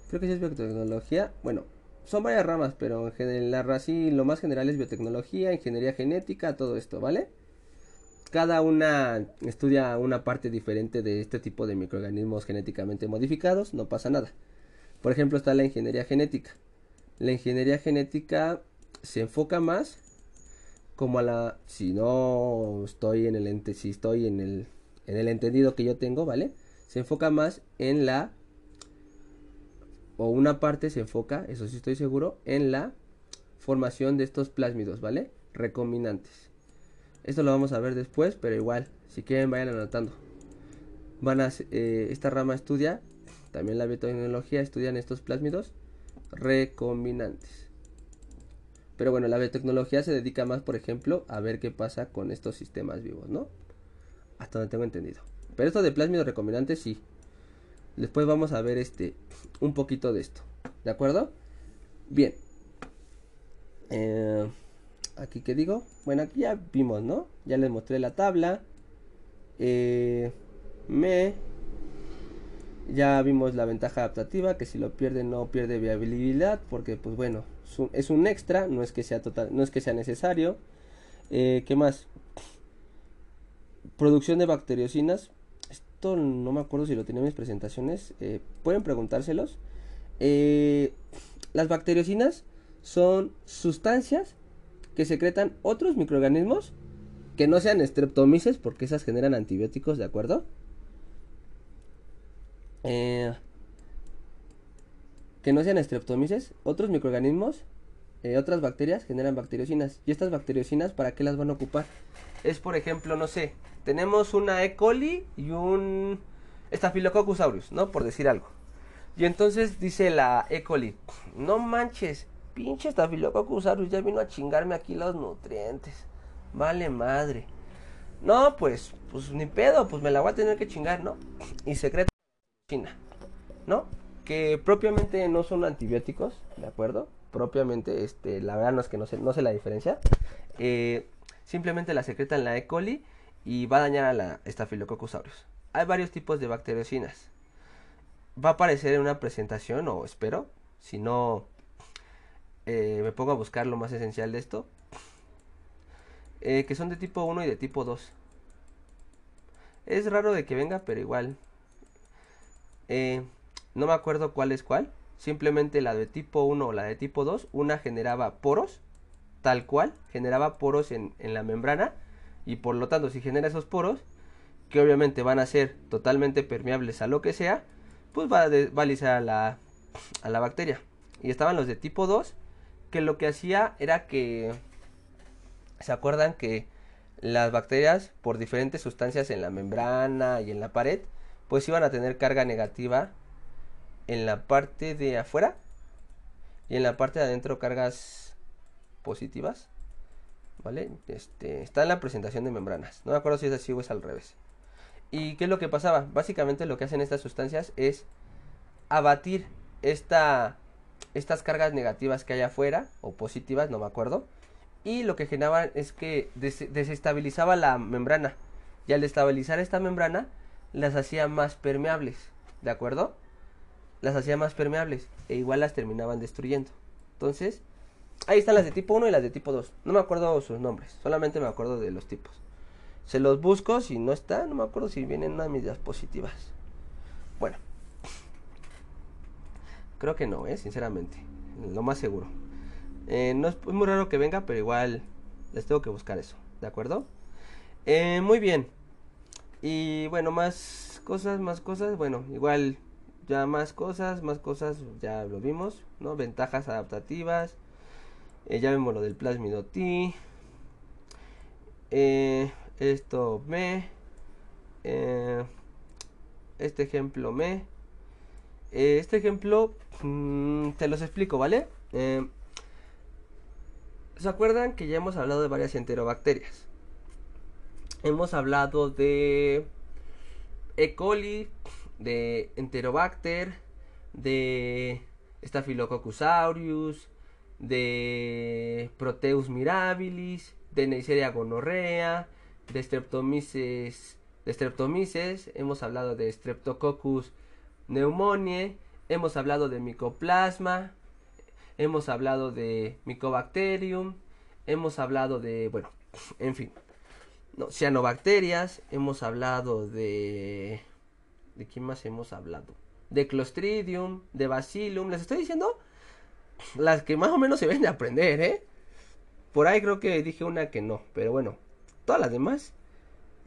Creo que sí es biotecnología. Bueno, son varias ramas, pero en general, así lo más general es biotecnología, ingeniería genética, todo esto, ¿vale? Cada una estudia una parte diferente de este tipo de microorganismos genéticamente modificados, no pasa nada. Por ejemplo, está la ingeniería genética. La ingeniería genética se enfoca más como a la si no estoy en el ente, si estoy en el en el entendido que yo tengo, ¿vale? Se enfoca más en la o una parte se enfoca, eso sí estoy seguro, en la formación de estos plásmidos, ¿vale? Recombinantes. Esto lo vamos a ver después, pero igual, si quieren vayan anotando. Van a eh, esta rama estudia, también la biotecnología estudian estos plásmidos recombinantes. Pero bueno, la biotecnología se dedica más, por ejemplo, a ver qué pasa con estos sistemas vivos, ¿no? Hasta donde tengo entendido. Pero esto de plásmidos recombinantes sí. Después vamos a ver este un poquito de esto. ¿De acuerdo? Bien. Eh, aquí qué digo. Bueno, aquí ya vimos, ¿no? Ya les mostré la tabla. Eh, me. Ya vimos la ventaja adaptativa, que si lo pierde no pierde viabilidad, porque pues bueno, es un extra, no es que sea total, no es que sea necesario. Eh, ¿Qué más? Producción de bacteriocinas. Esto no me acuerdo si lo tenía en mis presentaciones. Eh, pueden preguntárselos. Eh, las bacteriocinas son sustancias que secretan otros microorganismos que no sean streptomices, porque esas generan antibióticos, ¿de acuerdo? Eh, que no sean streptomices, otros microorganismos, eh, otras bacterias generan bacteriocinas. ¿Y estas bacteriocinas para qué las van a ocupar? Es por ejemplo, no sé, tenemos una E. coli y un Staphylococcus aureus, ¿no? Por decir algo. Y entonces dice la E. coli, no manches, pinche Staphylococcus aureus ya vino a chingarme aquí los nutrientes. Vale madre. No, pues, pues ni pedo, pues me la voy a tener que chingar, ¿no? Y secreta China, ¿no? Que propiamente no son antibióticos, ¿de acuerdo? Propiamente, este, la verdad no es que no sé, no sé la diferencia. Eh, simplemente la secretan la E. coli y va a dañar a la Staphylococcus aureus. Hay varios tipos de bacteriocinas. Va a aparecer en una presentación, o espero, si no eh, me pongo a buscar lo más esencial de esto, eh, que son de tipo 1 y de tipo 2. Es raro de que venga, pero igual. Eh, no me acuerdo cuál es cuál. Simplemente la de tipo 1 o la de tipo 2. Una generaba poros, tal cual. Generaba poros en, la membrana. Y por lo tanto, si genera esos poros, que obviamente van a ser totalmente permeables a lo que sea, pues va a, va a alisar a la, a la bacteria. Y estaban los de tipo 2, que lo que hacía era que... ¿Se acuerdan que las bacterias, por diferentes sustancias en la membrana y en la pared, pues iban a tener carga negativa en la parte de afuera y en la parte de adentro cargas positivas? ¿Vale? Este, está en la presentación de membranas. No me acuerdo si es así o es al revés. ¿Y qué es lo que pasaba? Básicamente lo que hacen estas sustancias es abatir esta, estas cargas negativas que hay afuera, o positivas, no me acuerdo. Y lo que generaban es que desestabilizaba la membrana. Y al estabilizar esta membrana, las hacía más permeables. ¿De acuerdo? Las hacía más permeables. E igual las terminaban destruyendo. Entonces, ahí están las de tipo 1 y las de tipo 2. No me acuerdo sus nombres. Solamente me acuerdo de los tipos. Se los busco, si no está, no me acuerdo si vienen una de mis diapositivas. Bueno. Creo que no, ¿eh? sinceramente. Lo más seguro. Eh, no es, muy raro que venga, pero igual les tengo que buscar eso. ¿De acuerdo? Eh, muy bien. Y bueno, más cosas, más cosas. Bueno, igual ya más cosas, más cosas, ya lo vimos, ¿no? Ventajas adaptativas. Eh, ya vemos lo del plásmido T. Eh, esto me, eh, este ejemplo me, eh, este ejemplo mm, te los explico, ¿vale? Eh, ¿Se acuerdan que ya hemos hablado de varias enterobacterias? Hemos hablado de E. coli, de Enterobacter, de Staphylococcus aureus, de Proteus mirabilis, de Neisseria gonorrea, de Streptomyces, de Streptomyces, hemos hablado de Streptococcus pneumoniae, hemos hablado de Mycoplasma, hemos hablado de Mycobacterium, hemos hablado de, bueno, en fin, no, cianobacterias, hemos hablado de, ¿de quién más hemos hablado? De Clostridium, de Bacillum, les estoy diciendo las que más o menos se ven de aprender, ¿eh? Por ahí creo que dije una que no, pero bueno, Todas las demás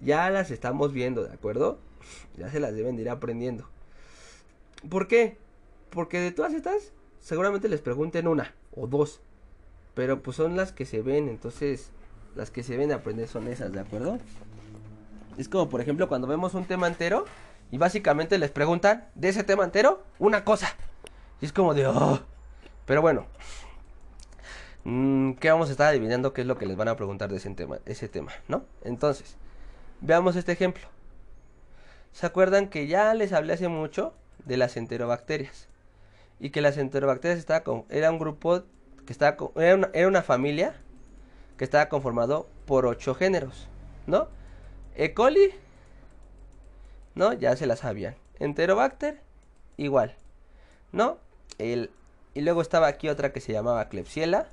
ya las estamos viendo, ¿de acuerdo? Ya se las deben de ir aprendiendo. ¿Por qué? Porque de todas estas, seguramente les pregunten una o dos. Pero pues son las que se ven, entonces las que se ven de aprender son esas, ¿de acuerdo? Es como por ejemplo cuando vemos un tema entero y básicamente les preguntan de ese tema entero una cosa. Y es como de... Oh". Pero bueno, Mm, ¿Qué vamos a estar adivinando qué es lo que les van a preguntar de ese tema, ese tema, ¿no? Entonces, veamos este ejemplo. ¿Se acuerdan que ya les hablé hace mucho de las enterobacterias? Y que las enterobacterias estaba con, era un grupo que estaba era, una, era una familia que estaba conformado por ocho géneros, ¿no? E. coli, ¿no? Ya se las sabían. Enterobacter, igual, ¿no? El, y luego estaba aquí otra que se llamaba Klebsiella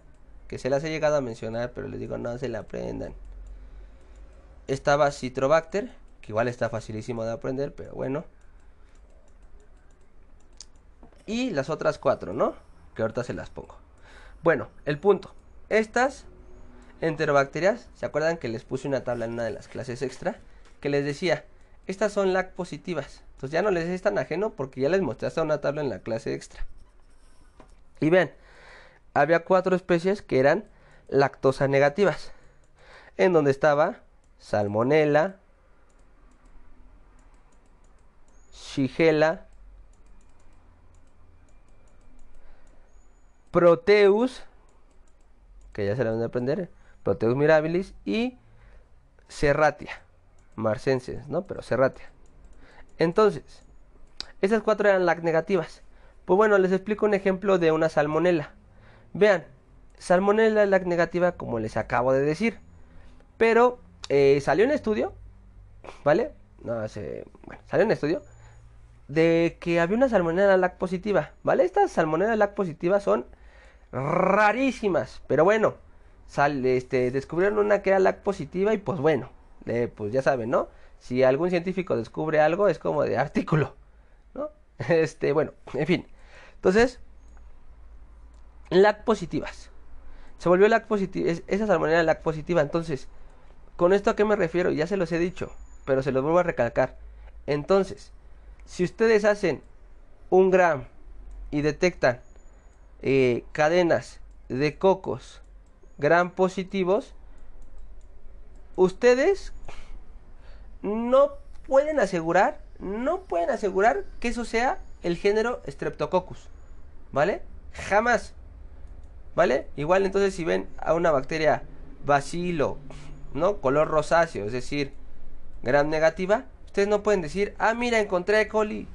que se las he llegado a mencionar, pero les digo, no se la aprendan. Estaba Citrobacter, que igual está facilísimo de aprender, pero bueno. Y las otras cuatro, ¿no? Que ahorita se las pongo. Bueno, el punto. Estas enterobacterias, ¿se acuerdan que les puse una tabla en una de las clases extra? Que les decía, estas son LAC positivas. Entonces ya no les es tan ajeno porque ya les mostré hasta una tabla en la clase extra. Y vean, había cuatro especies que eran lactosa negativas, en donde estaba Salmonella, Shigella, Proteus, que ya se la van a aprender, Proteus mirabilis y Serratia, marcenses, ¿no? Pero Serratia. Entonces, esas cuatro eran lac negativas. Pues bueno, les explico un ejemplo de una salmonela. Vean, salmonella es la negativa como les acabo de decir. Pero eh, salió un estudio, ¿vale? No sé, bueno, salió un estudio de que había una salmonella lac positiva, ¿vale? Estas salmonella lac positivas son rarísimas, pero bueno, sal, este, descubrieron una que era lac positiva y pues bueno, pues ya saben, ¿no? Si algún científico descubre algo es como de artículo, ¿no? Este, bueno, en fin. Entonces, LAC positivas. Se volvió LAC positiva, esa salmonella LAC positiva. Entonces, ¿con esto a qué me refiero? Ya se los he dicho. pero se los vuelvo a recalcar. Entonces, si ustedes hacen un gram y detectan eh, cadenas de cocos gram positivos, ustedes no pueden asegurar, no pueden asegurar que eso sea el género Streptococcus, ¿vale? Jamás, ¿vale? Igual entonces si ven a una bacteria bacilo, ¿no? Color rosáceo, es decir, gram negativa, ustedes no pueden decir, ah, mira, encontré coli,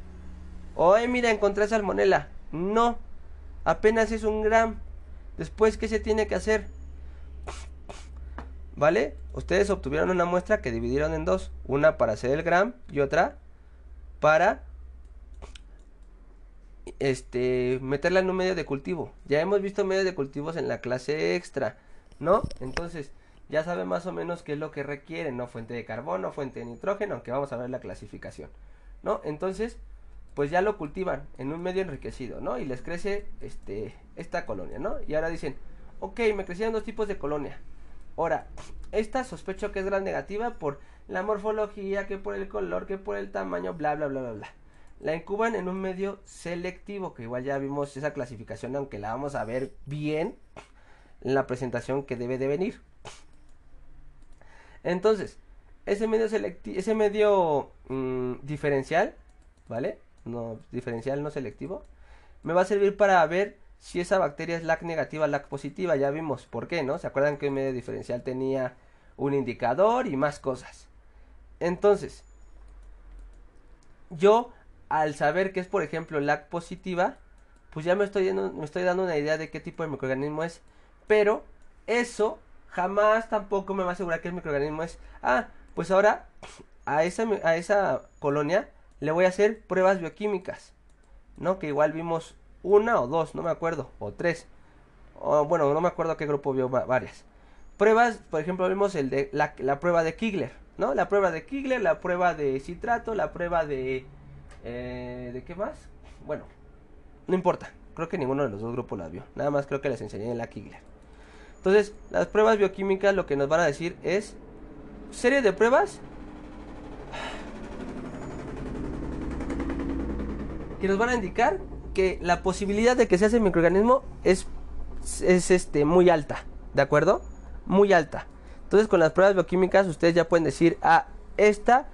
o, eh, mira, encontré salmonella. No, apenas es un gram. Después, ¿qué se tiene que hacer? ¿Vale? Ustedes obtuvieron una muestra que dividieron en dos. Una para hacer el gram y otra para este meterla en un medio de cultivo. Ya hemos visto medios de cultivos en la clase extra, ¿no? Entonces, ya sabe más o menos qué es lo que requiere, ¿no? Fuente de carbono, fuente de nitrógeno, aunque vamos a ver la clasificación, ¿no? Entonces, pues ya lo cultivan en un medio enriquecido, ¿no? Y les crece este esta colonia, ¿no? Y ahora dicen, ok, me crecieron dos tipos de colonia. Ahora, esta sospecho que es gran negativa por la morfología, que por el color, que por el tamaño, bla, bla, bla, bla, bla. La incuban en un medio selectivo, que igual ya vimos esa clasificación, aunque la vamos a ver bien en la presentación que debe de venir. Entonces, ese medio selectivo, ese medio mmm, diferencial, ¿vale? No diferencial, no selectivo, me va a servir para ver si esa bacteria es LAC negativa, LAC positiva, ya vimos por qué, ¿no? ¿Se acuerdan que el medio diferencial tenía un indicador y más cosas? Entonces, yo al saber que es, por ejemplo, LAC positiva, pues ya me estoy, dando, me estoy dando una idea de qué tipo de microorganismo es. Pero eso jamás tampoco me va a asegurar que el microorganismo es. Ah, pues ahora a esa, a esa colonia le voy a hacer pruebas bioquímicas. ¿No? Que igual vimos una o dos, no me acuerdo, o tres. Bueno, no me acuerdo qué grupo vio varias. Pruebas, por ejemplo, vimos el de la, la, prueba de Kigler, ¿no? La prueba de Kigler, la prueba de citrato, la prueba de... Eh, ¿De qué más? Bueno, no importa. Creo que ninguno de los dos grupos las vio. Nada más creo que les enseñé en la Kigler. Entonces, las pruebas bioquímicas lo que nos van a decir es serie de pruebas que nos van a indicar que la posibilidad de que se hace microorganismo es, es este, muy alta, ¿de acuerdo? Muy alta. Entonces con las pruebas bioquímicas ustedes ya pueden decir, ah, esta,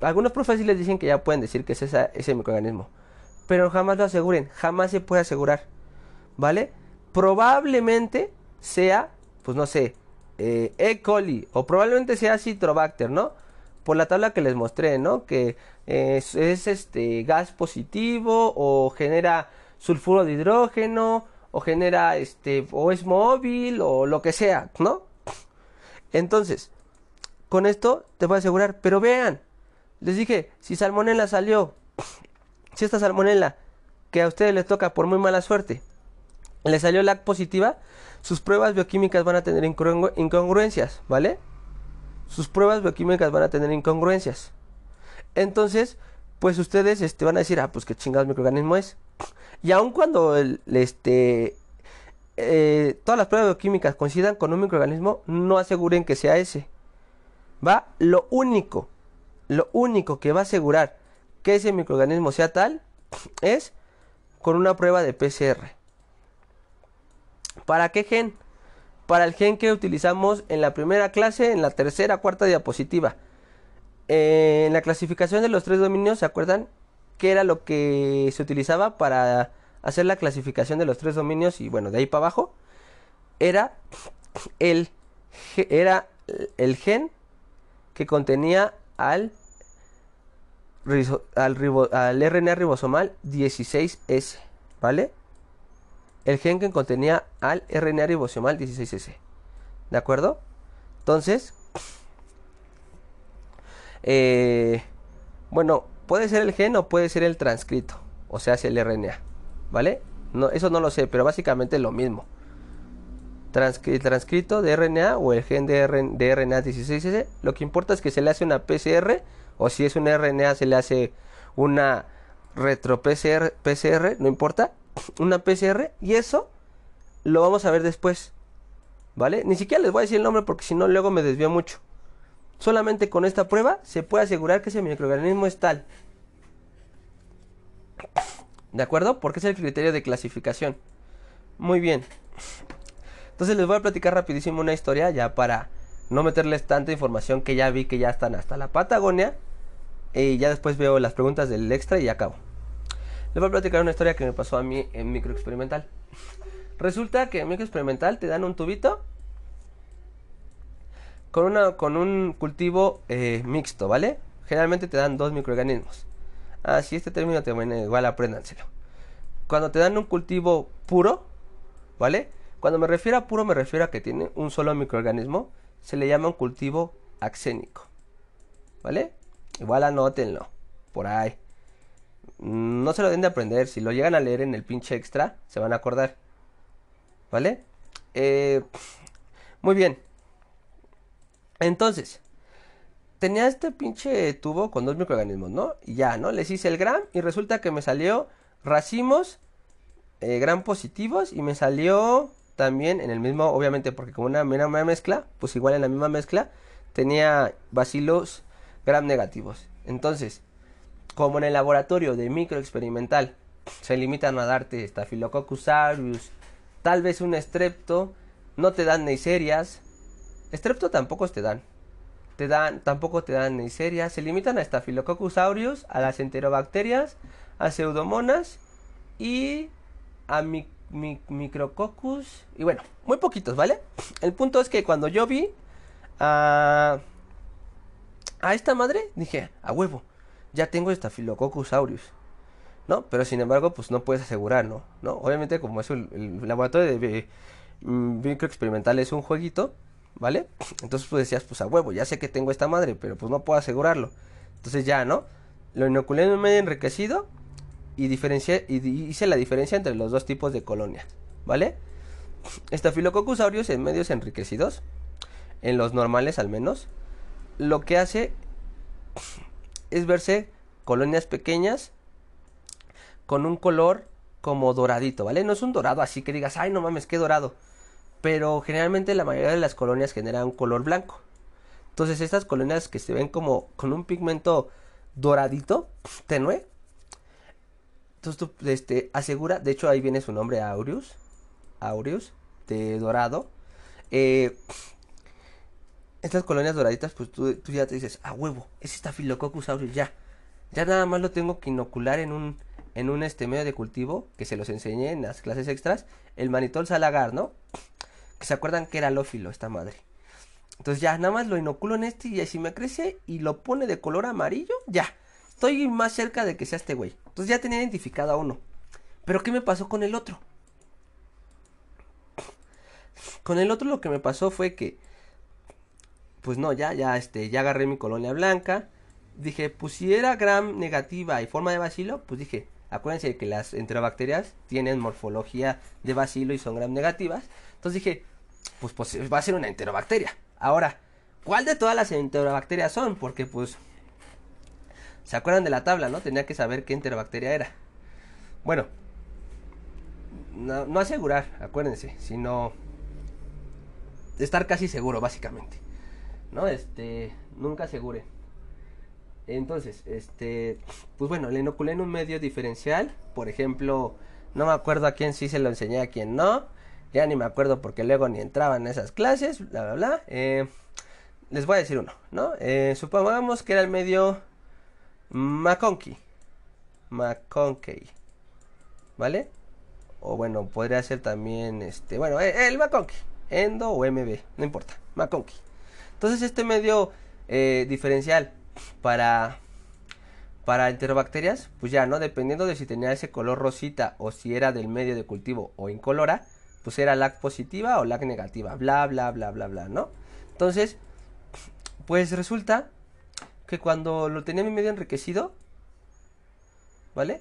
algunos profesores les dicen que ya pueden decir que es esa, ese microorganismo, pero jamás lo aseguren, jamás se puede asegurar, ¿vale? Probablemente sea, pues no sé, eh, E. coli o probablemente sea Citrobacter, ¿no? Por la tabla que les mostré, ¿no? Que es, es, este gas positivo o genera sulfuro de hidrógeno o genera este o es móvil o lo que sea, ¿no? Entonces, con esto te voy a asegurar, pero vean, les dije, si salmonella salió, si esta salmonella que a ustedes les toca por muy mala suerte, le salió LAC positiva, sus pruebas bioquímicas van a tener incongru incongruencias, ¿vale? Sus pruebas bioquímicas van a tener incongruencias. Entonces, pues ustedes este, van a decir, ah, pues qué chingados microorganismo es. Y aun cuando este, eh, todas las pruebas bioquímicas coincidan con un microorganismo, no aseguren que sea ese. Va, lo único, lo único que va a asegurar que ese microorganismo sea tal es con una prueba de PCR. ¿Para qué gen? Para el gen que utilizamos en la primera clase, en la tercera, cuarta diapositiva. Eh, en la clasificación de los tres dominios, ¿se acuerdan? ¿Qué era lo que se utilizaba para hacer la clasificación de los tres dominios? Y bueno, de ahí para abajo. Era el, era el gen que contenía al RNA ribosomal 16S, ¿vale? El gen que contenía al RNA ribosomal 16S, ¿de acuerdo? Entonces, eh, bueno, puede ser el gen o puede ser el transcrito, o sea, es el RNA, ¿vale? No, eso no lo sé, pero básicamente es lo mismo. Transcri transcrito de RNA o el gen de, RNA 16S, lo que importa es que se le hace una PCR o si es un RNA se le hace una retro PCR, PCR, no importa, una PCR y eso lo vamos a ver después, ¿vale? Ni siquiera les voy a decir el nombre porque si no luego me desvío mucho. solamente con esta prueba se puede asegurar que ese microorganismo es tal. ¿De acuerdo? Porque es el criterio de clasificación. Muy bien. Entonces les voy a platicar rapidísimo una historia ya para no meterles tanta información que ya vi que ya están hasta la Patagonia. Y ya después veo las preguntas del extra y acabo. Les voy a platicar una historia que me pasó a mí en microexperimental. Resulta que en microexperimental te dan un tubito con, una, con un cultivo eh, mixto, ¿vale? Generalmente te dan dos microorganismos. Ah, si este término te viene igual, apréndanselo. Cuando te dan un cultivo puro, ¿vale? Cuando me refiero a puro, me refiero a que tiene un solo microorganismo. Se le llama un cultivo axénico. ¿Vale? Igual anótenlo. Por ahí. No se lo den de aprender. Si lo llegan a leer en el pinche extra, se van a acordar. ¿Vale? Eh, muy bien. Entonces, tenía este pinche tubo con dos microorganismos, ¿no? Y ya, ¿no? Les hice el gram y resulta que me salió racimos eh, gram positivos y me salió también en el mismo, obviamente porque como una, una mezcla, pues igual en la misma mezcla tenía bacilos gram negativos. Entonces, como en el laboratorio de microexperimental se limitan a darte Staphylococcus aureus, tal vez un estrepto, no te dan neiserias, estrepto tampoco te dan, te dan, tampoco te dan neiserias, se limitan a Staphylococcus aureus, a las enterobacterias, a pseudomonas y a mi mi, Micrococcus. Y bueno, muy poquitos, ¿vale? El punto es que cuando yo vi a, a esta madre, dije, a huevo, ya tengo Staphylococcus aureus. ¿No? Pero sin embargo, pues no puedes asegurar, ¿no? ¿No? Obviamente, como es el, laboratorio de mm, microexperimental es un jueguito, ¿vale? Entonces pues decías, pues a huevo, ya sé que tengo esta madre, pero pues no puedo asegurarlo. Entonces ya, ¿no? Lo inoculé en un medio enriquecido y, y hice la diferencia entre los dos tipos de colonias, ¿vale? Staphylococcus aureus en medios enriquecidos, en los normales al menos, lo que hace es verse colonias pequeñas con un color como doradito, ¿vale? No es un dorado así que digas, ay, no mames, qué dorado. Pero generalmente la mayoría de las colonias generan un color blanco. Entonces estas colonias que se ven como con un pigmento doradito, tenue, entonces tú este, asegura, de hecho ahí viene su nombre Aureus, Aureus, de dorado. Eh, estas colonias doraditas, pues tú, ya te dices, a huevo, es Staphylococcus aureus, ya. Ya nada más lo tengo que inocular en un, en un este medio de cultivo, que se los enseñé en las clases extras, el manitol salagar, ¿no? Que se acuerdan que era lófilo esta madre. Entonces ya, nada más lo inoculo en este y si me crece y lo pone de color amarillo, ya estoy más cerca de que sea este güey. Entonces ya tenía identificado a uno. Pero ¿qué me pasó con el otro? Con el otro lo que me pasó fue que, pues no, ya, ya, este, ya agarré mi colonia blanca. Dije, pues si era gram negativa y forma de bacilo, pues dije, acuérdense que las enterobacterias tienen morfología de bacilo y son gram negativas. Entonces dije, pues, pues va a ser una enterobacteria. Ahora, ¿cuál de todas las enterobacterias son? Porque pues ¿Se acuerdan de la tabla, no? Tenía que saber qué enterobacteria era. Bueno, no, asegurar, acuérdense, sino estar casi seguro, básicamente. ¿No? Este, nunca asegure. Entonces, este, pues bueno, le inoculé en un medio diferencial. Por ejemplo, no me acuerdo a quién sí se lo enseñé, a quién no. Ya ni me acuerdo porque luego ni entraba en esas clases, bla, bla, bla. Eh, les voy a decir uno, ¿no? Eh, supongamos que era el medio McConkey. McConkey. ¿Vale? O bueno, podría ser también este. Bueno, eh, el McConkey. Endo o MB. No importa. McConkey. Entonces, este medio eh, diferencial para. Para enterobacterias, pues ya, ¿no? Dependiendo de si tenía ese color rosita o si era del medio de cultivo o incolora, pues era LAC positiva o LAC negativa, bla, bla, bla, bla, bla, ¿no? Entonces, pues resulta que cuando lo tenía mi medio enriquecido, ¿vale?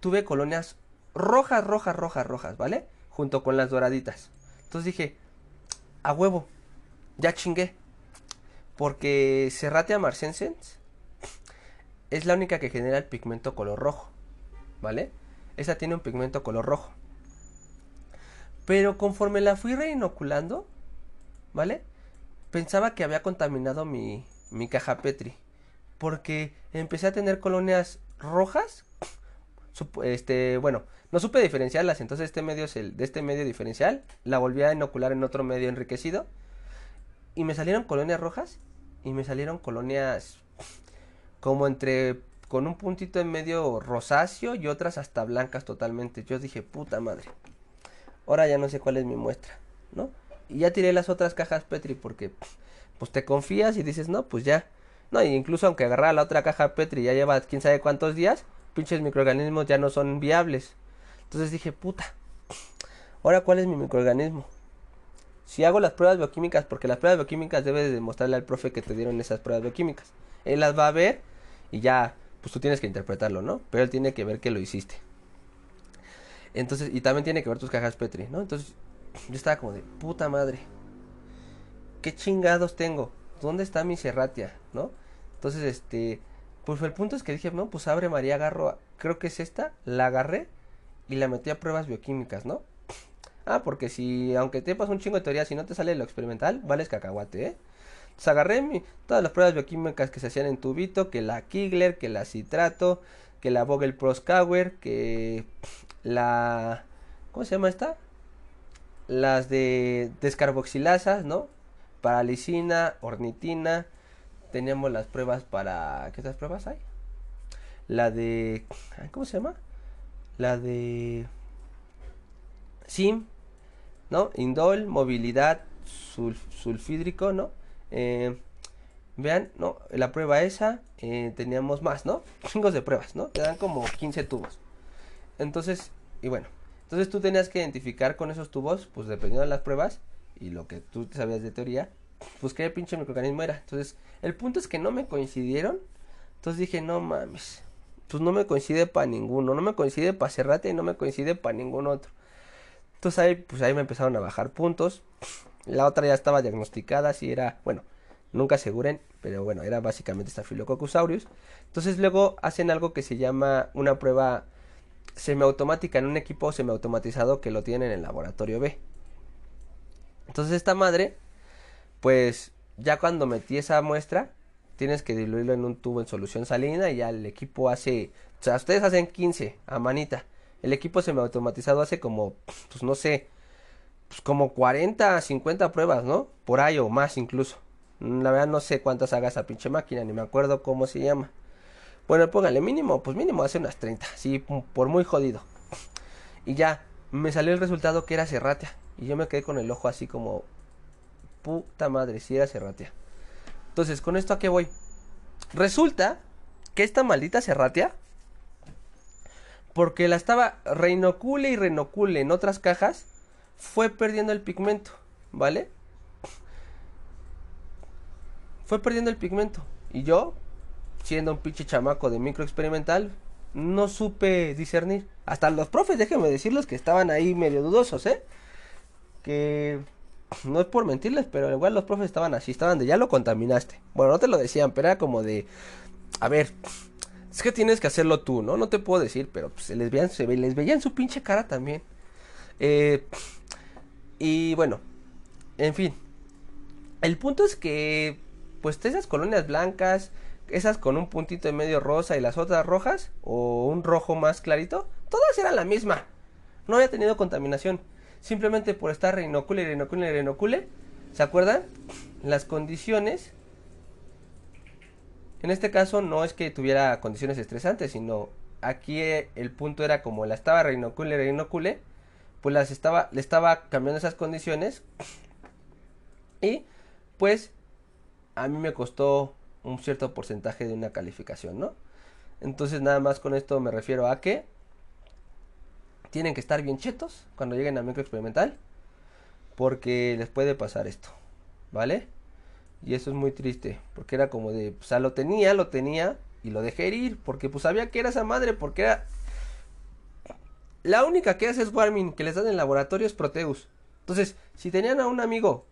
tuve colonias rojas, rojas, rojas, rojas, ¿vale? Junto con las doraditas. Entonces dije, a huevo, ya chingué. Porque Serratia marcensens es la única que genera el pigmento color rojo, ¿vale? Esa tiene un pigmento color rojo. Pero conforme la fui reinoculando, ¿vale? pensaba que había contaminado mi, mi caja Petri. Porque empecé a tener colonias rojas. Este, bueno, no supe diferenciarlas. Entonces este medio es el de este medio diferencial. La volví a inocular en otro medio enriquecido. Y me salieron colonias rojas. Y me salieron colonias como entre con un puntito en medio rosáceo y otras hasta blancas totalmente. Yo dije, puta madre. Ahora ya no sé cuál es mi muestra, ¿no? Y ya tiré las otras cajas Petri porque pues te confías y dices, no, pues ya. No, y incluso aunque agarrara la otra caja Petri ya lleva quién sabe cuántos días, pinches microorganismos ya no son viables. Entonces dije, puta. Ahora, ¿cuál es mi microorganismo? Si hago las pruebas bioquímicas, porque las pruebas bioquímicas debes demostrarle al profe que te dieron esas pruebas bioquímicas. Él las va a ver y ya pues tú tienes que interpretarlo, ¿no? Pero él tiene que ver que lo hiciste. Entonces, y también tiene que ver tus cajas Petri, ¿no? Entonces, yo estaba como de, puta madre, ¿qué chingados tengo? ¿Dónde está mi serratia? ¿No? Entonces, este, pues el punto es que dije, no, pues abre María, agarro, creo que es esta, la agarré y la metí a pruebas bioquímicas, ¿no? Ah, porque si, aunque te un chingo de teoría, si no te sale lo experimental, vales cacahuate, ¿eh? Entonces agarré todas las pruebas bioquímicas que se hacían en tubito, que la Kigler, que la citrato, que la Vogel Proskauer, que la... ¿Cómo se llama esta? Las de descarboxilasas, ¿no? Paralicina, ornitina. Teníamos las pruebas para... ¿Qué otras pruebas hay? La de... ¿Cómo se llama? La de... SIM, ¿no? Indol, movilidad, sulfídrico, ¿no? Eh, vean, ¿no? La prueba esa, eh, teníamos más, ¿no? Chingos de pruebas, ¿no? Te dan como 15 tubos. Entonces, y bueno, entonces tú tenías que identificar con esos tubos, pues dependiendo de las pruebas y lo que tú sabías de teoría, pues qué pinche microorganismo era. Entonces, el punto es que no me coincidieron. Entonces dije, no mames, pues no me coincide para ninguno, no me coincide para Cerrate y no me coincide para ningún otro. Entonces ahí, pues ahí me empezaron a bajar puntos. La otra ya estaba diagnosticada, si era, bueno, nunca aseguren, pero bueno, era básicamente Staphylococcus aureus. Entonces luego hacen algo que se llama una prueba semiautomática en un equipo semiautomatizado que lo tienen en el laboratorio B. Entonces esta madre, pues ya cuando metí esa muestra, tienes que diluirlo en un tubo en solución salina y ya el equipo hace, o sea, ustedes hacen 15 a manita. El equipo semiautomatizado hace como, pues no sé, pues como 40, 50 pruebas, ¿no? Por ahí o más incluso. La verdad no sé cuántas haga esa pinche máquina, ni me acuerdo cómo se llama. Bueno, póngale mínimo, pues mínimo hace unas 30, sí, por muy jodido. Y ya, me salió el resultado que era serratia. Y yo me quedé con el ojo así como, puta madre, si era serratia. Entonces, ¿con esto a qué voy? Resulta que esta maldita serratia, porque la estaba reinocule y reinocule en otras cajas, fue perdiendo el pigmento, ¿vale? Fue perdiendo el pigmento. Y yo, siendo un pinche chamaco de micro experimental, no supe discernir. Hasta los profes, déjenme decirles que estaban ahí medio dudosos, ¿eh? Que no es por mentirles, pero igual los profes estaban así, estaban de ya lo contaminaste. Bueno, no te lo decían, pero era como de, a ver, es que tienes que hacerlo tú, ¿no? No te puedo decir, pero pues, les veían, se les veía en su pinche cara también. Eh, y bueno, en fin. El punto es que, pues esas colonias blancas, esas con un puntito en medio rosa y las otras rojas, o un rojo más clarito, todas eran la misma. No había tenido contaminación. Simplemente por estar reinocule, reinocule, reinocule. ¿Se acuerdan? Las condiciones. En este caso no es que tuviera condiciones estresantes, sino aquí el punto era como la estaba reinocule, reinocule pues las estaba, le estaba cambiando esas condiciones. Y pues a mí me costó un cierto porcentaje de una calificación, ¿no? Entonces nada más con esto me refiero a que tienen que estar bien chetos cuando lleguen a microexperimental. Porque les puede pasar esto, ¿vale? Y eso es muy triste, porque era como de, o sea, lo tenía, lo tenía y lo dejé ir, porque pues sabía que era esa madre, porque era la única que hace es Warming, que les dan en laboratorio es Proteus. Entonces, si tenían a un amigo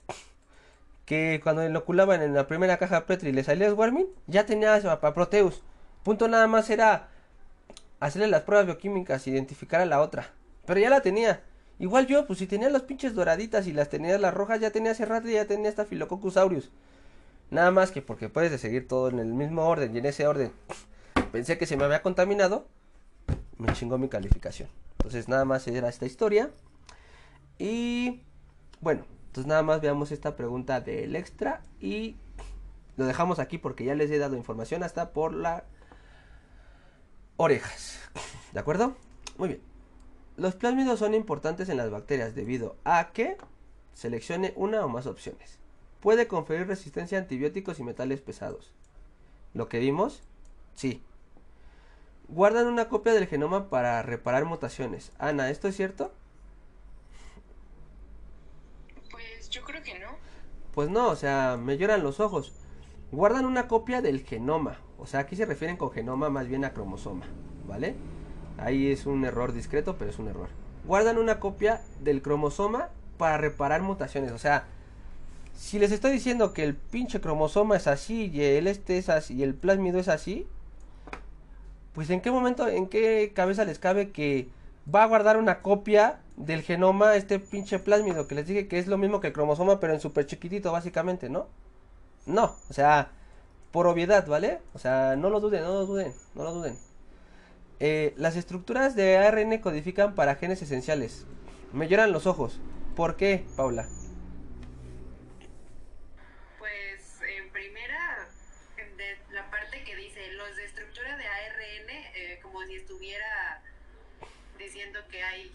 que cuando inoculaban en la primera caja Petri le salía Warming, ya tenía a Proteus. Punto nada más era hacerle las pruebas bioquímicas, identificar a la otra. Pero ya la tenía. Igual yo, pues si tenía las pinches doraditas y las tenía las rojas, ya tenía hace rato y ya tenía hasta Filococcus aureus. Nada más que porque puedes seguir todo en el mismo orden y en ese orden pensé que se me había contaminado, me chingó mi calificación. Entonces nada más era esta historia. Y bueno, entonces nada más veamos esta pregunta del extra y lo dejamos aquí porque ya les he dado información hasta por las orejas. ¿De acuerdo? Muy bien. Los plásmidos son importantes en las bacterias debido a que seleccione una o más opciones. Puede conferir resistencia a antibióticos y metales pesados. ¿Lo que vimos? Sí. Guardan una copia del genoma para reparar mutaciones. Ana, ¿esto es cierto? Pues yo creo que no. Pues no, o sea, me lloran los ojos. Guardan una copia del genoma. O sea, aquí se refieren con genoma más bien a cromosoma, ¿vale? Ahí es un error discreto, pero es un error. Guardan una copia del cromosoma para reparar mutaciones. O sea, si les estoy diciendo que el pinche cromosoma es así y el este es así y el plásmido es así, pues en qué momento, en qué cabeza les cabe que va a guardar una copia del genoma este pinche plásmido que les dije que es lo mismo que el cromosoma pero en súper chiquitito básicamente, ¿no? No, o sea, por obviedad, ¿vale? O sea, no lo duden, no lo duden, no lo duden. Eh, las estructuras de ARN codifican para genes esenciales. Me lloran los ojos. ¿Por qué, Paula? Que hay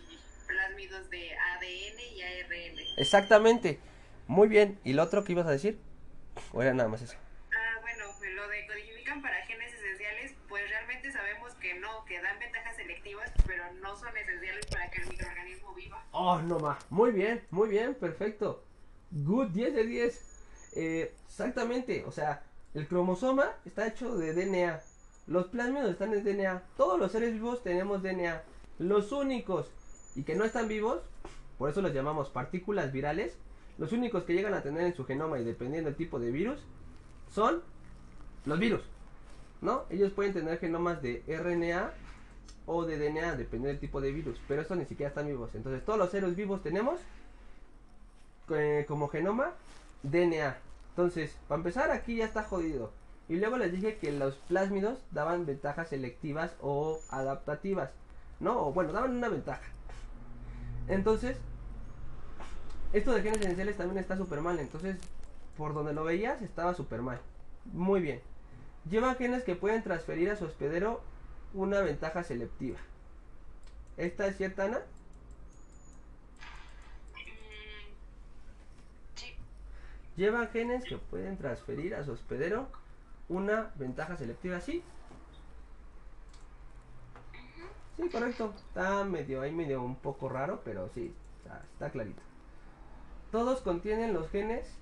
plásmidos de ADN y ARN. Exactamente. Muy bien. ¿Y lo otro que ibas a decir? ¿O era nada más eso? Ah, bueno, pues lo de codifican para genes esenciales, pues realmente sabemos que no, que dan ventajas selectivas, pero no son esenciales para que el microorganismo viva. Oh, no más. Muy bien, muy bien, perfecto. Good, 10 de 10. Eh, exactamente, o sea, el cromosoma está hecho de DNA. Los plásmidos están en DNA. Todos los seres vivos tenemos DNA. Los únicos y que no están vivos, por eso los llamamos partículas virales, los únicos que llegan a tener en su genoma y dependiendo del tipo de virus, son los virus. ¿No? Ellos pueden tener genomas de RNA o de DNA, dependiendo del tipo de virus, pero estos ni siquiera están vivos. Entonces todos los seres vivos tenemos eh, como genoma DNA. Entonces, para empezar aquí ya está jodido. Y luego les dije que los plásmidos daban ventajas selectivas o adaptativas. ¿No? O bueno, daban una ventaja. Entonces, esto de genes esenciales también está súper mal. Entonces, por donde lo veías, estaba súper mal. Muy bien. Llevan genes que pueden transferir a su hospedero una ventaja selectiva. ¿Esta es cierta, Ana? Llevan genes que pueden transferir a su hospedero una ventaja selectiva, ¿sí? Sí, correcto. Está medio ahí, medio un poco raro, pero sí, está, clarito. Todos contienen los genes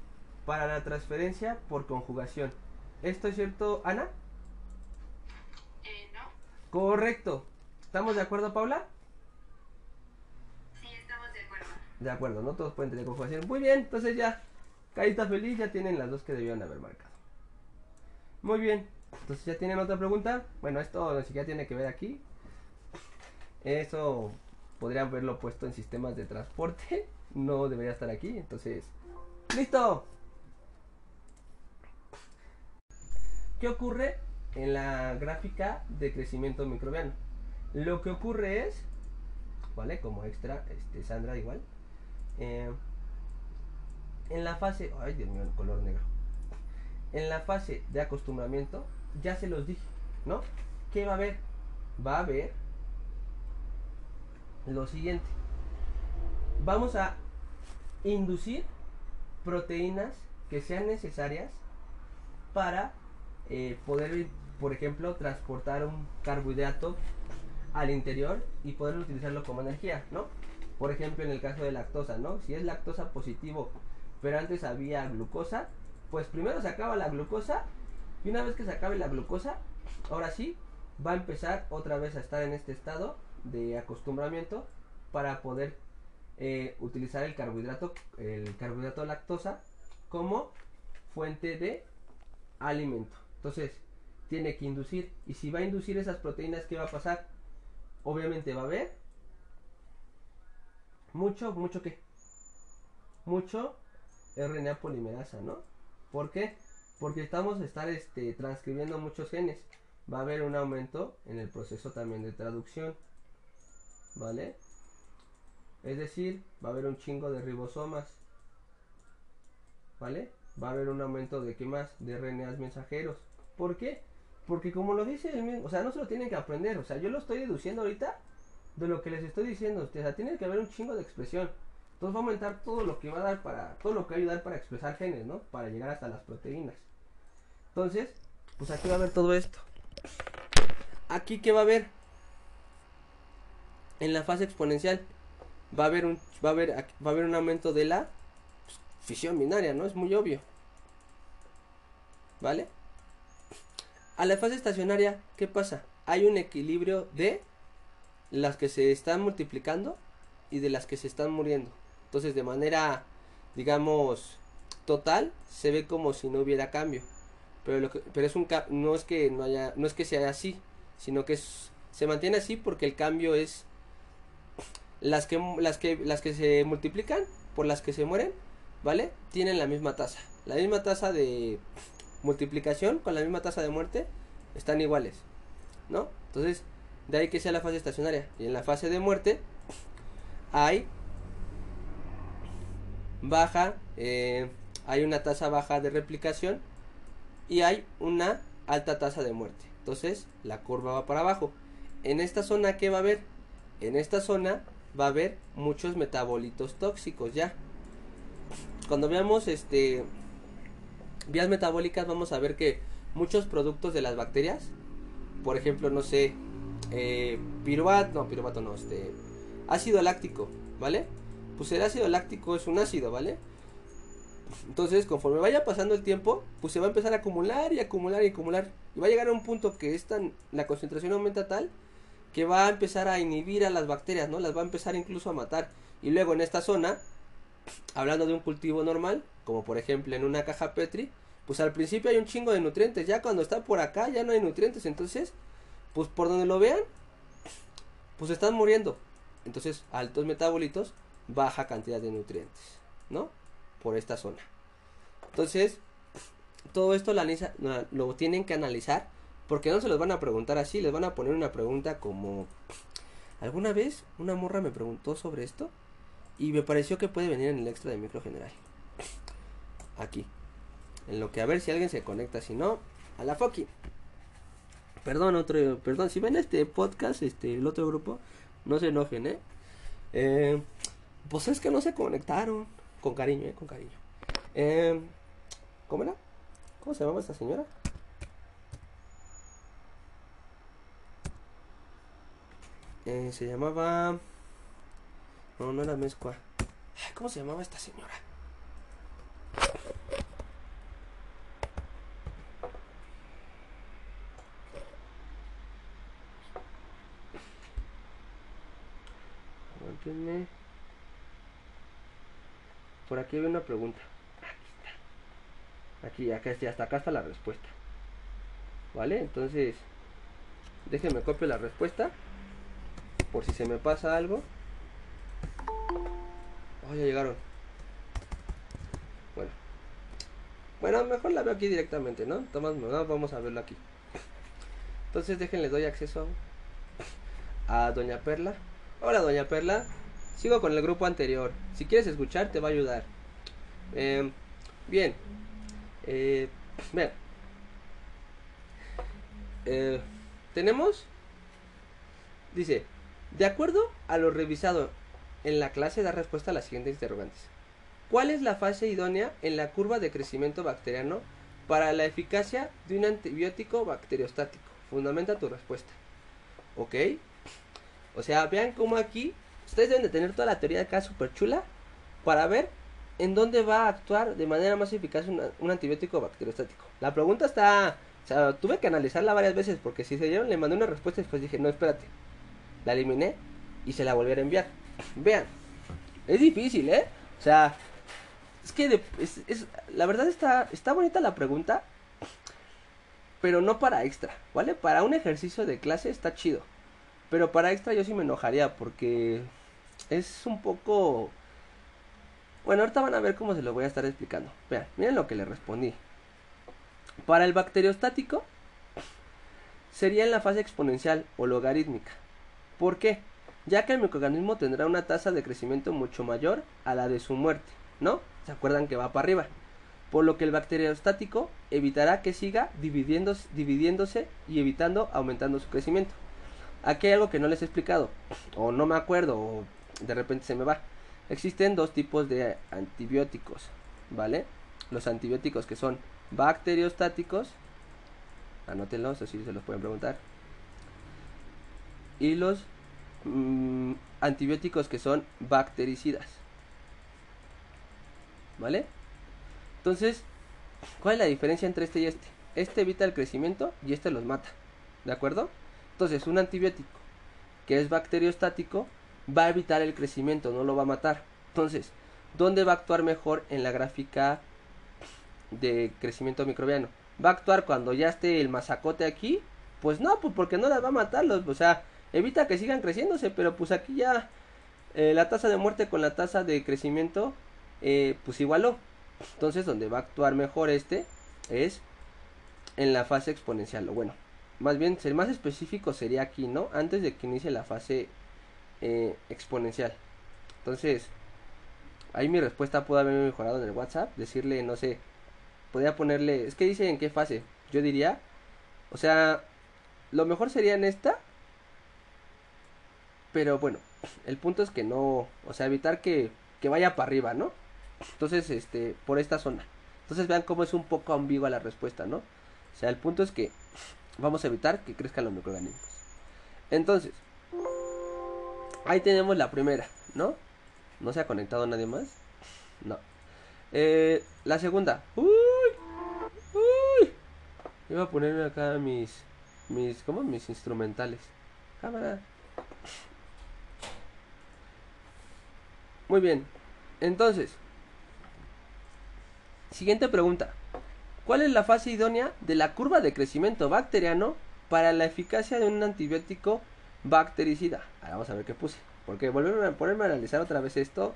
para la transferencia por conjugación. ¿Esto es cierto, Ana? Eh, no. Correcto. ¿Estamos de acuerdo, Paula? Sí, estamos de acuerdo. De acuerdo, no todos pueden tener conjugación. Muy bien, entonces ya, carita feliz, ya tienen las dos que debían haber marcado. Muy bien, entonces ya tienen otra pregunta. Bueno, esto ni siquiera tiene que ver aquí. Eso podrían haberlo puesto en sistemas de transporte. No debería estar aquí. Entonces, ¡listo! ¿Qué ocurre en la gráfica de crecimiento microbiano? Lo que ocurre es, ¿vale? Como extra, este, Sandra igual. Eh, en la fase, ay Dios mío, el color negro. En la fase de acostumbramiento, ya se los dije, ¿no? ¿Qué va a haber? Va a haber lo siguiente. Vamos a inducir proteínas que sean necesarias para eh, poder, por ejemplo, transportar un carbohidrato al interior y poder utilizarlo como energía, ¿no? Por ejemplo, en el caso de lactosa, ¿no? Si es lactosa positivo, pero antes había glucosa, pues primero se acaba la glucosa y una vez que se acabe la glucosa, ahora sí, va a empezar otra vez a estar en este estado de acostumbramiento para poder eh, utilizar el carbohidrato, el carbohidrato lactosa como fuente de alimento. Entonces, tiene que inducir. Y si va a inducir esas proteínas, ¿qué va a pasar? Obviamente va a haber mucho, mucho qué? Mucho RNA polimerasa, ¿no? ¿Por qué? Porque estamos a estar este, transcribiendo muchos genes. Va a haber un aumento en el proceso también de traducción. ¿Vale? Es decir, va a haber un chingo de ribosomas. ¿Vale? Va a haber un aumento de qué más? De RNAs mensajeros. ¿Por qué? Porque como lo dice el mismo, o sea, no se lo tienen que aprender. O sea, yo lo estoy deduciendo ahorita de lo que les estoy diciendo. O sea, tiene que haber un chingo de expresión. Entonces va a aumentar todo lo que va a dar para, todo lo que va a ayudar para expresar genes, ¿no? Para llegar hasta las proteínas. Entonces, pues aquí va a haber todo esto. Aquí qué va a haber? En la fase exponencial va a haber un, va a haber, va a haber un aumento de la pues, fisión binaria, ¿no? Es muy obvio. ¿Vale? A la fase estacionaria, ¿qué pasa? Hay un equilibrio de las que se están multiplicando y de las que se están muriendo. Entonces, de manera, digamos, total, se ve como si no hubiera cambio. Pero, lo que, pero es un no es que no haya, no es que sea así, sino que se mantiene así porque el cambio es las que, las que, las que se multiplican por las que se mueren, ¿vale? Tienen la misma tasa. La misma tasa de multiplicación con la misma tasa de muerte están iguales, ¿no? Entonces, de ahí que sea la fase estacionaria. Y en la fase de muerte hay baja, eh, hay una tasa baja de replicación y hay una alta tasa de muerte. Entonces la curva va para abajo. En esta zona, ¿qué va a haber? En esta zona va a haber muchos metabolitos tóxicos ya. Cuando veamos este vías metabólicas vamos a ver que muchos productos de las bacterias, por ejemplo, no sé, eh, piruvato, no, piruvato no, este, ácido láctico, ¿vale? Pues el ácido láctico es un ácido, ¿vale? Entonces, conforme vaya pasando el tiempo, pues se va a empezar a acumular y acumular y acumular. Y va a llegar a un punto que esta, la concentración aumenta tal que va a empezar a inhibir a las bacterias, ¿no? Las va a empezar incluso a matar. Y luego en esta zona, hablando de un cultivo normal, como por ejemplo en una caja Petri, pues al principio hay un chingo de nutrientes. Ya cuando está por acá ya no hay nutrientes. Entonces, pues por donde lo vean, pues están muriendo. Entonces, altos metabolitos, baja cantidad de nutrientes, ¿no? Por esta zona. Entonces, todo esto lo, lo tienen que analizar porque no se los van a preguntar así, les van a poner una pregunta como... ¿Alguna vez una morra me preguntó sobre esto? Y me pareció que puede venir en el extra de micro general. Aquí. En lo que a ver si alguien se conecta, si no, a la Foki. Perdón, otro, perdón, si ven este podcast, este, el otro grupo, no se enojen, ¿eh? eh pues es que no se conectaron. Con cariño, ¿eh? Con cariño. Eh, ¿Cómo era? ¿Cómo se llama esta señora? Eh, se llamaba. No, no era Mezcua. ¿Cómo se llamaba esta señora? Por aquí hay una pregunta. Aquí está. Aquí, hasta acá está la respuesta. ¿Vale? Entonces, déjenme copio la respuesta por si se me pasa algo. Oh, ya llegaron. Bueno. Bueno, mejor la veo aquí directamente, ¿no? Tomás, vamos a verlo aquí. Entonces déjenle doy acceso a Doña Perla. Hola Doña Perla. Sigo con el grupo anterior. Si quieres escuchar te va a ayudar. Eh, bien. Eh, eh, tenemos. Dice, de acuerdo a lo revisado en la clase, da respuesta a las siguientes interrogantes. ¿Cuál es la fase idónea en la curva de crecimiento bacteriano para la eficacia de un antibiótico bacteriostático? Fundamenta tu respuesta. ¿Ok? O sea, vean cómo aquí ustedes deben de tener toda la teoría acá súper chula para ver en dónde va a actuar de manera más eficaz un antibiótico bacteriostático. La pregunta está, o sea, tuve que analizarla varias veces porque si se dieron le mandé una respuesta y después dije, no, espérate, la eliminé y se la volví a enviar. Vean, es difícil, ¿eh? O sea, es que es, la verdad está, está bonita la pregunta, pero no para extra, ¿vale? Para un ejercicio de clase está chido, pero para extra yo sí me enojaría porque es un poco... Bueno, ahorita van a ver cómo se lo voy a estar explicando. Vean, miren lo que le respondí. Para el bacteriostático sería en la fase exponencial o logarítmica. ¿Por qué? Ya que el microorganismo tendrá una tasa de crecimiento mucho mayor a la de su muerte, ¿no? ¿Se acuerdan que va para arriba? Por lo que el bacteriostático evitará que siga dividiéndose, y evitando aumentando su crecimiento. Aquí hay algo que no les he explicado, o no me acuerdo, o de repente se me va. Existen dos tipos de antibióticos, ¿vale? Los antibióticos que son bacteriostáticos, anótenlos, así se los pueden preguntar. Y los mm, antibióticos que son bactericidas. ¿Vale? Entonces, ¿cuál es la diferencia entre este y este? Este evita el crecimiento y este los mata. ¿De acuerdo? Entonces, un antibiótico que es bacteriostático va a evitar el crecimiento, no lo va a matar. Entonces, ¿dónde va a actuar mejor en la gráfica de crecimiento microbiano? ¿Va a actuar cuando ya esté el masacote aquí? Pues no, pues porque no las va a matar, o sea, evita que sigan creciéndose, pero pues aquí ya eh, la tasa de muerte con la tasa de crecimiento eh, pues igualó. Entonces, donde va a actuar mejor este es en la fase exponencial, o bueno, más bien, ser más específico sería aquí, ¿no? Antes de que inicie la fase eh, exponencial. Entonces, ahí mi respuesta pudo haber mejorado en el WhatsApp. Decirle, no sé, podría ponerle, es que dice en qué fase. Yo diría, o sea, lo mejor sería en esta. Pero bueno, el punto es que no, o sea, evitar que, que vaya para arriba, ¿no? Entonces, este, por esta zona. Entonces vean cómo es un poco ambigua la respuesta, ¿no? O sea, el punto es que vamos a evitar que crezcan los microorganismos. Entonces, ahí tenemos la primera, ¿no? ¿No se ha conectado nadie más? No. Eh, la segunda. Uy, uy. Iba a ponerme acá mis, mis, ¿cómo? Mis instrumentales. Cámara. Muy bien. Entonces, siguiente pregunta. ¿Cuál es la fase idónea de la curva de crecimiento bacteriano para la eficacia de un antibiótico bactericida? Ahora vamos a ver qué puse. Porque volverme a ponerme a analizar otra vez esto.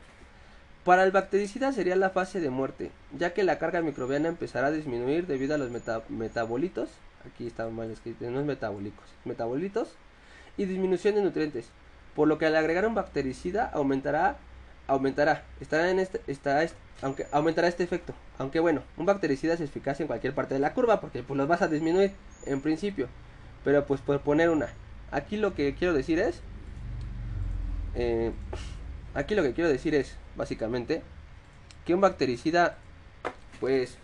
Para el bactericida sería la fase de muerte, ya que la carga microbiana empezará a disminuir debido a los metabolitos. Aquí está mal escrito, no es metabólicos, metabolitos y disminución de nutrientes. Por lo que al agregar un bactericida aumentará aumentará, estará en este, estará, aunque aumentará este efecto. Aunque bueno, un bactericida es eficaz en cualquier parte de la curva porque pues los vas a disminuir en principio. Pero pues por poner una. Aquí lo que quiero decir es, eh, aquí lo que quiero decir es básicamente que un bactericida, pues,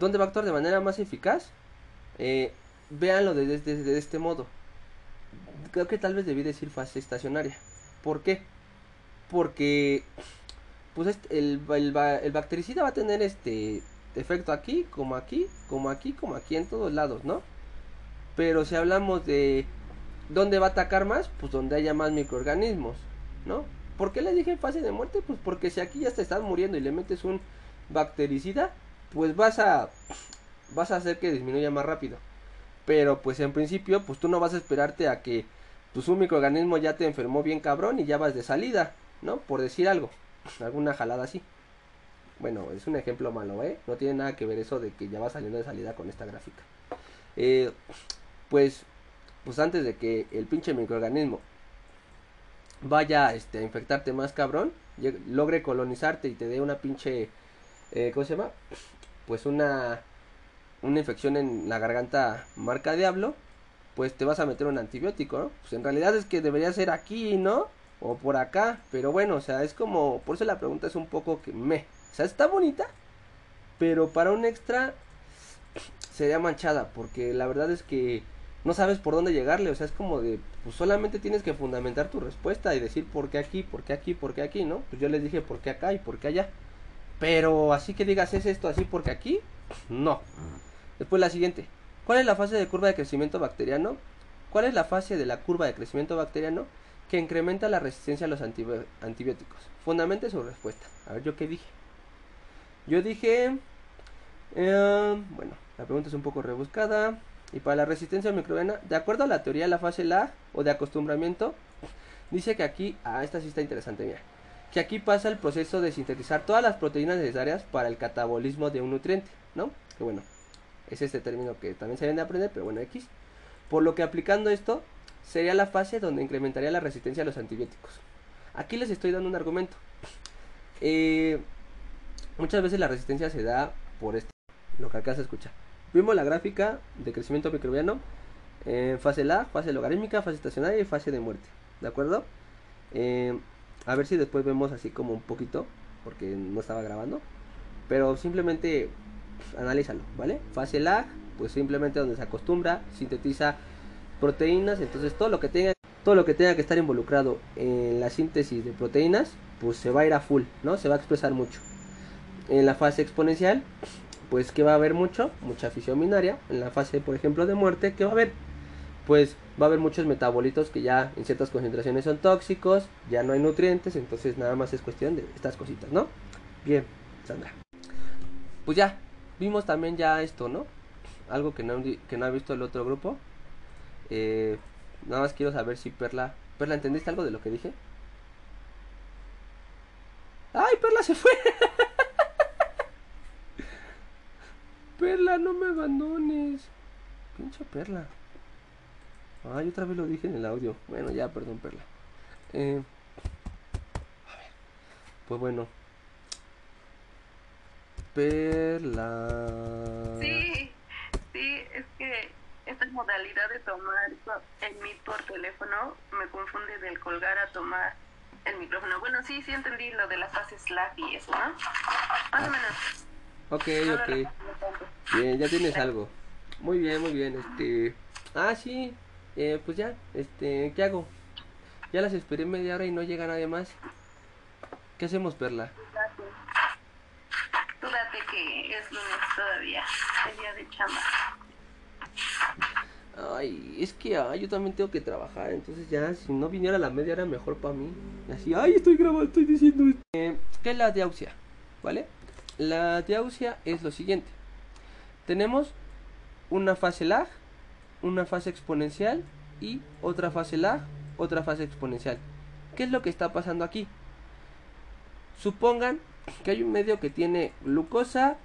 ¿dónde va a actuar de manera más eficaz? Eh, véanlo desde de, este modo. Creo que tal vez debí decir fase estacionaria. ¿Por qué? Porque pues este, el, el, bactericida va a tener este efecto aquí, como aquí, como aquí, como aquí en todos lados, ¿no? Pero si hablamos de dónde va a atacar más, pues donde haya más microorganismos, ¿no? ¿Por qué le dije fase de muerte? Pues porque si aquí ya te estás muriendo y le metes un bactericida, pues vas a vas a hacer que disminuya más rápido. Pero pues en principio, pues tú no vas a esperarte a que pues un microorganismo ya te enfermó bien cabrón y ya vas de salida. ¿No? Por decir algo, alguna jalada así. Bueno, es un ejemplo malo, ¿eh? No tiene nada que ver eso de que ya va saliendo de salida con esta gráfica. Eh, pues, pues antes de que el pinche microorganismo vaya este, a infectarte más cabrón, logre colonizarte y te dé una pinche, eh, ¿cómo se llama? Pues una, una infección en la garganta marca diablo, pues te vas a meter un antibiótico, ¿no? Pues en realidad es que debería ser aquí, ¿no? O por acá, pero bueno, o sea, es como, por eso la pregunta es un poco que me, o sea, está bonita, pero para un extra sería manchada, porque la verdad es que no sabes por dónde llegarle, o sea, es como de, pues solamente tienes que fundamentar tu respuesta y decir por qué aquí, por qué aquí, por qué aquí, ¿no? Pues yo les dije por qué acá y por qué allá, pero así que digas es esto así porque aquí, no. Después la siguiente, ¿cuál es la fase de curva de crecimiento bacteriano? ¿Cuál es la fase de la curva de crecimiento bacteriano? Que incrementa la resistencia a los antibióticos. Fundamente su respuesta. A ver, ¿yo qué dije? Yo dije... Eh, bueno, la pregunta es un poco rebuscada. Y para la resistencia microbiana, de acuerdo a la teoría de la fase LA o de acostumbramiento, dice que aquí, ah, esta sí está interesante, mira, que aquí pasa el proceso de sintetizar todas las proteínas necesarias para el catabolismo de un nutriente, ¿no? Que bueno, es este término que también se deben de aprender, pero bueno, X. Por lo que aplicando esto, sería la fase donde incrementaría la resistencia a los antibióticos. Aquí les estoy dando un argumento. Eh, muchas veces la resistencia se da por esto, lo que acá se escucha. Vimos la gráfica de crecimiento microbiano en fase la, fase logarítmica, fase estacionaria y fase de muerte. ¿De acuerdo? Eh, a ver si después vemos así como un poquito, porque no estaba grabando. Pero simplemente pues, analízalo, ¿vale? Fase lag, pues simplemente donde se acostumbra, sintetiza proteínas, entonces todo lo que tenga todo lo que tenga que estar involucrado en la síntesis de proteínas, pues se va a ir a full, ¿no? Se va a expresar mucho. En la fase exponencial, pues que va a haber mucho, mucha fisión binaria. En la fase, por ejemplo, de muerte, que va a haber, pues va a haber muchos metabolitos que ya en ciertas concentraciones son tóxicos, ya no hay nutrientes, entonces nada más es cuestión de estas cositas, ¿no? Bien, Sandra. Pues ya, vimos también ya esto, ¿no? Algo que no, que no ha visto el otro grupo. Eh, Nada más quiero saber si Perla. Perla, ¿entendiste algo de lo que dije? ¡Ay, Perla se fue! Perla, no me abandones. Pinche Perla. Ay, otra vez lo dije en el audio. Bueno, ya, perdón, Perla. Eh, a ver. Pues bueno. Perla. Modalidad de tomar el Meet por teléfono me confunde del colgar a tomar el micrófono. Bueno, sí, sí entendí lo de las fases Slack y eso, ¿no? Más o menos. Ok, ok. Bien, ya tienes algo. Muy bien, muy bien. Este. Ah, sí. Eh, pues ya, este, ¿qué hago? Ya las esperé media hora y no llega nadie más. ¿Qué hacemos, Perla? Tú date que es lunes todavía, el día de chamba. Ay, es que yo también tengo que trabajar, entonces ya si no viniera la media era mejor para mí. Así, ay, estoy grabando, estoy diciendo esto. Eh, ¿Qué es la diausia? ¿Vale? La diausia es lo siguiente. Tenemos una fase lag, una fase exponencial y otra fase lag, otra fase exponencial. ¿Qué es lo que está pasando aquí? Supongan que hay un medio que tiene glucosa,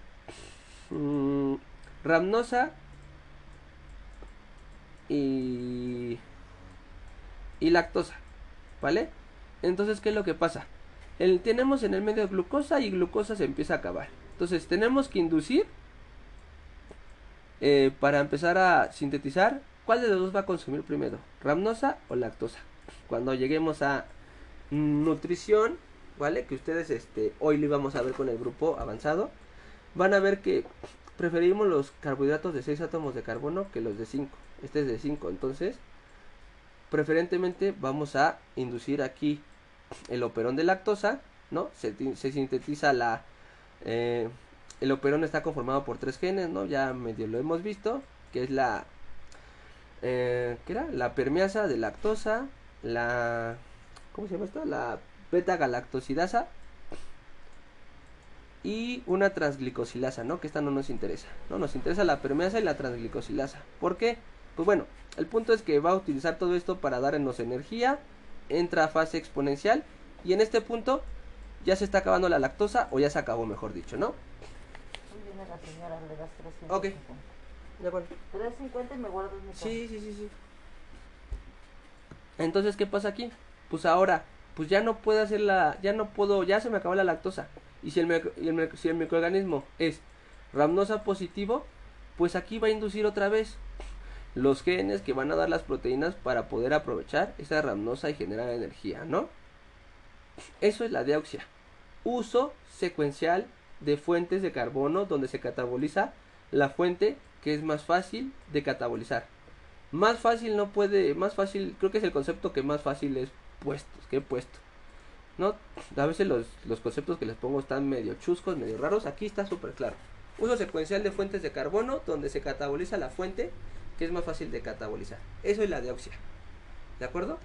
mmm, ramnosa y, y lactosa, ¿vale? Entonces, ¿qué es lo que pasa? El, tenemos en el medio glucosa y glucosa se empieza a acabar. Entonces, tenemos que inducir eh, para empezar a sintetizar cuál de los dos va a consumir primero, ramnosa o lactosa. Cuando lleguemos a nutrición, ¿vale? Que ustedes este, hoy lo íbamos a ver con el grupo avanzado, van a ver que preferimos los carbohidratos de 6 átomos de carbono que los de 5 este es de 5 entonces preferentemente vamos a inducir aquí el operón de lactosa no se, sintetiza la eh, el operón está conformado por tres genes no ya medio lo hemos visto que es la eh, ¿qué era? la permeasa de lactosa la ¿cómo se llama esto? la beta galactosidasa y una transglicosilasa, ¿no? Que esta no nos interesa, ¿no? Nos interesa la permeasa y la transglicosilasa. ¿Por qué? Pues bueno, el punto es que va a utilizar todo esto para darnos energía, entra a fase exponencial y en este punto ya se está acabando la lactosa o ya se acabó, mejor dicho, ¿no? Viene la señora, le das 350. Ok, de acuerdo. 350 y me guardas mi Sí, sí, sí, sí. Entonces, ¿qué pasa aquí? Pues ahora, pues ya no puedo hacer la, ya no puedo, ya se me acabó la lactosa. Y si el, el, si el microorganismo es ramnosa positivo, pues aquí va a inducir otra vez los genes que van a dar las proteínas para poder aprovechar esa ramnosa y generar energía, ¿no? Eso es la deoxia. Uso secuencial de fuentes de carbono donde se cataboliza la fuente que es más fácil de catabolizar. Más fácil no puede, más fácil, creo que es el concepto que más fácil es puestos, que he puesto. ¿No? A veces los, los conceptos que les pongo están medio chuscos, medio raros. Aquí está súper claro. Uso secuencial de fuentes de carbono donde se cataboliza la fuente que es más fácil de catabolizar. Eso es la deoxia. ¿De acuerdo?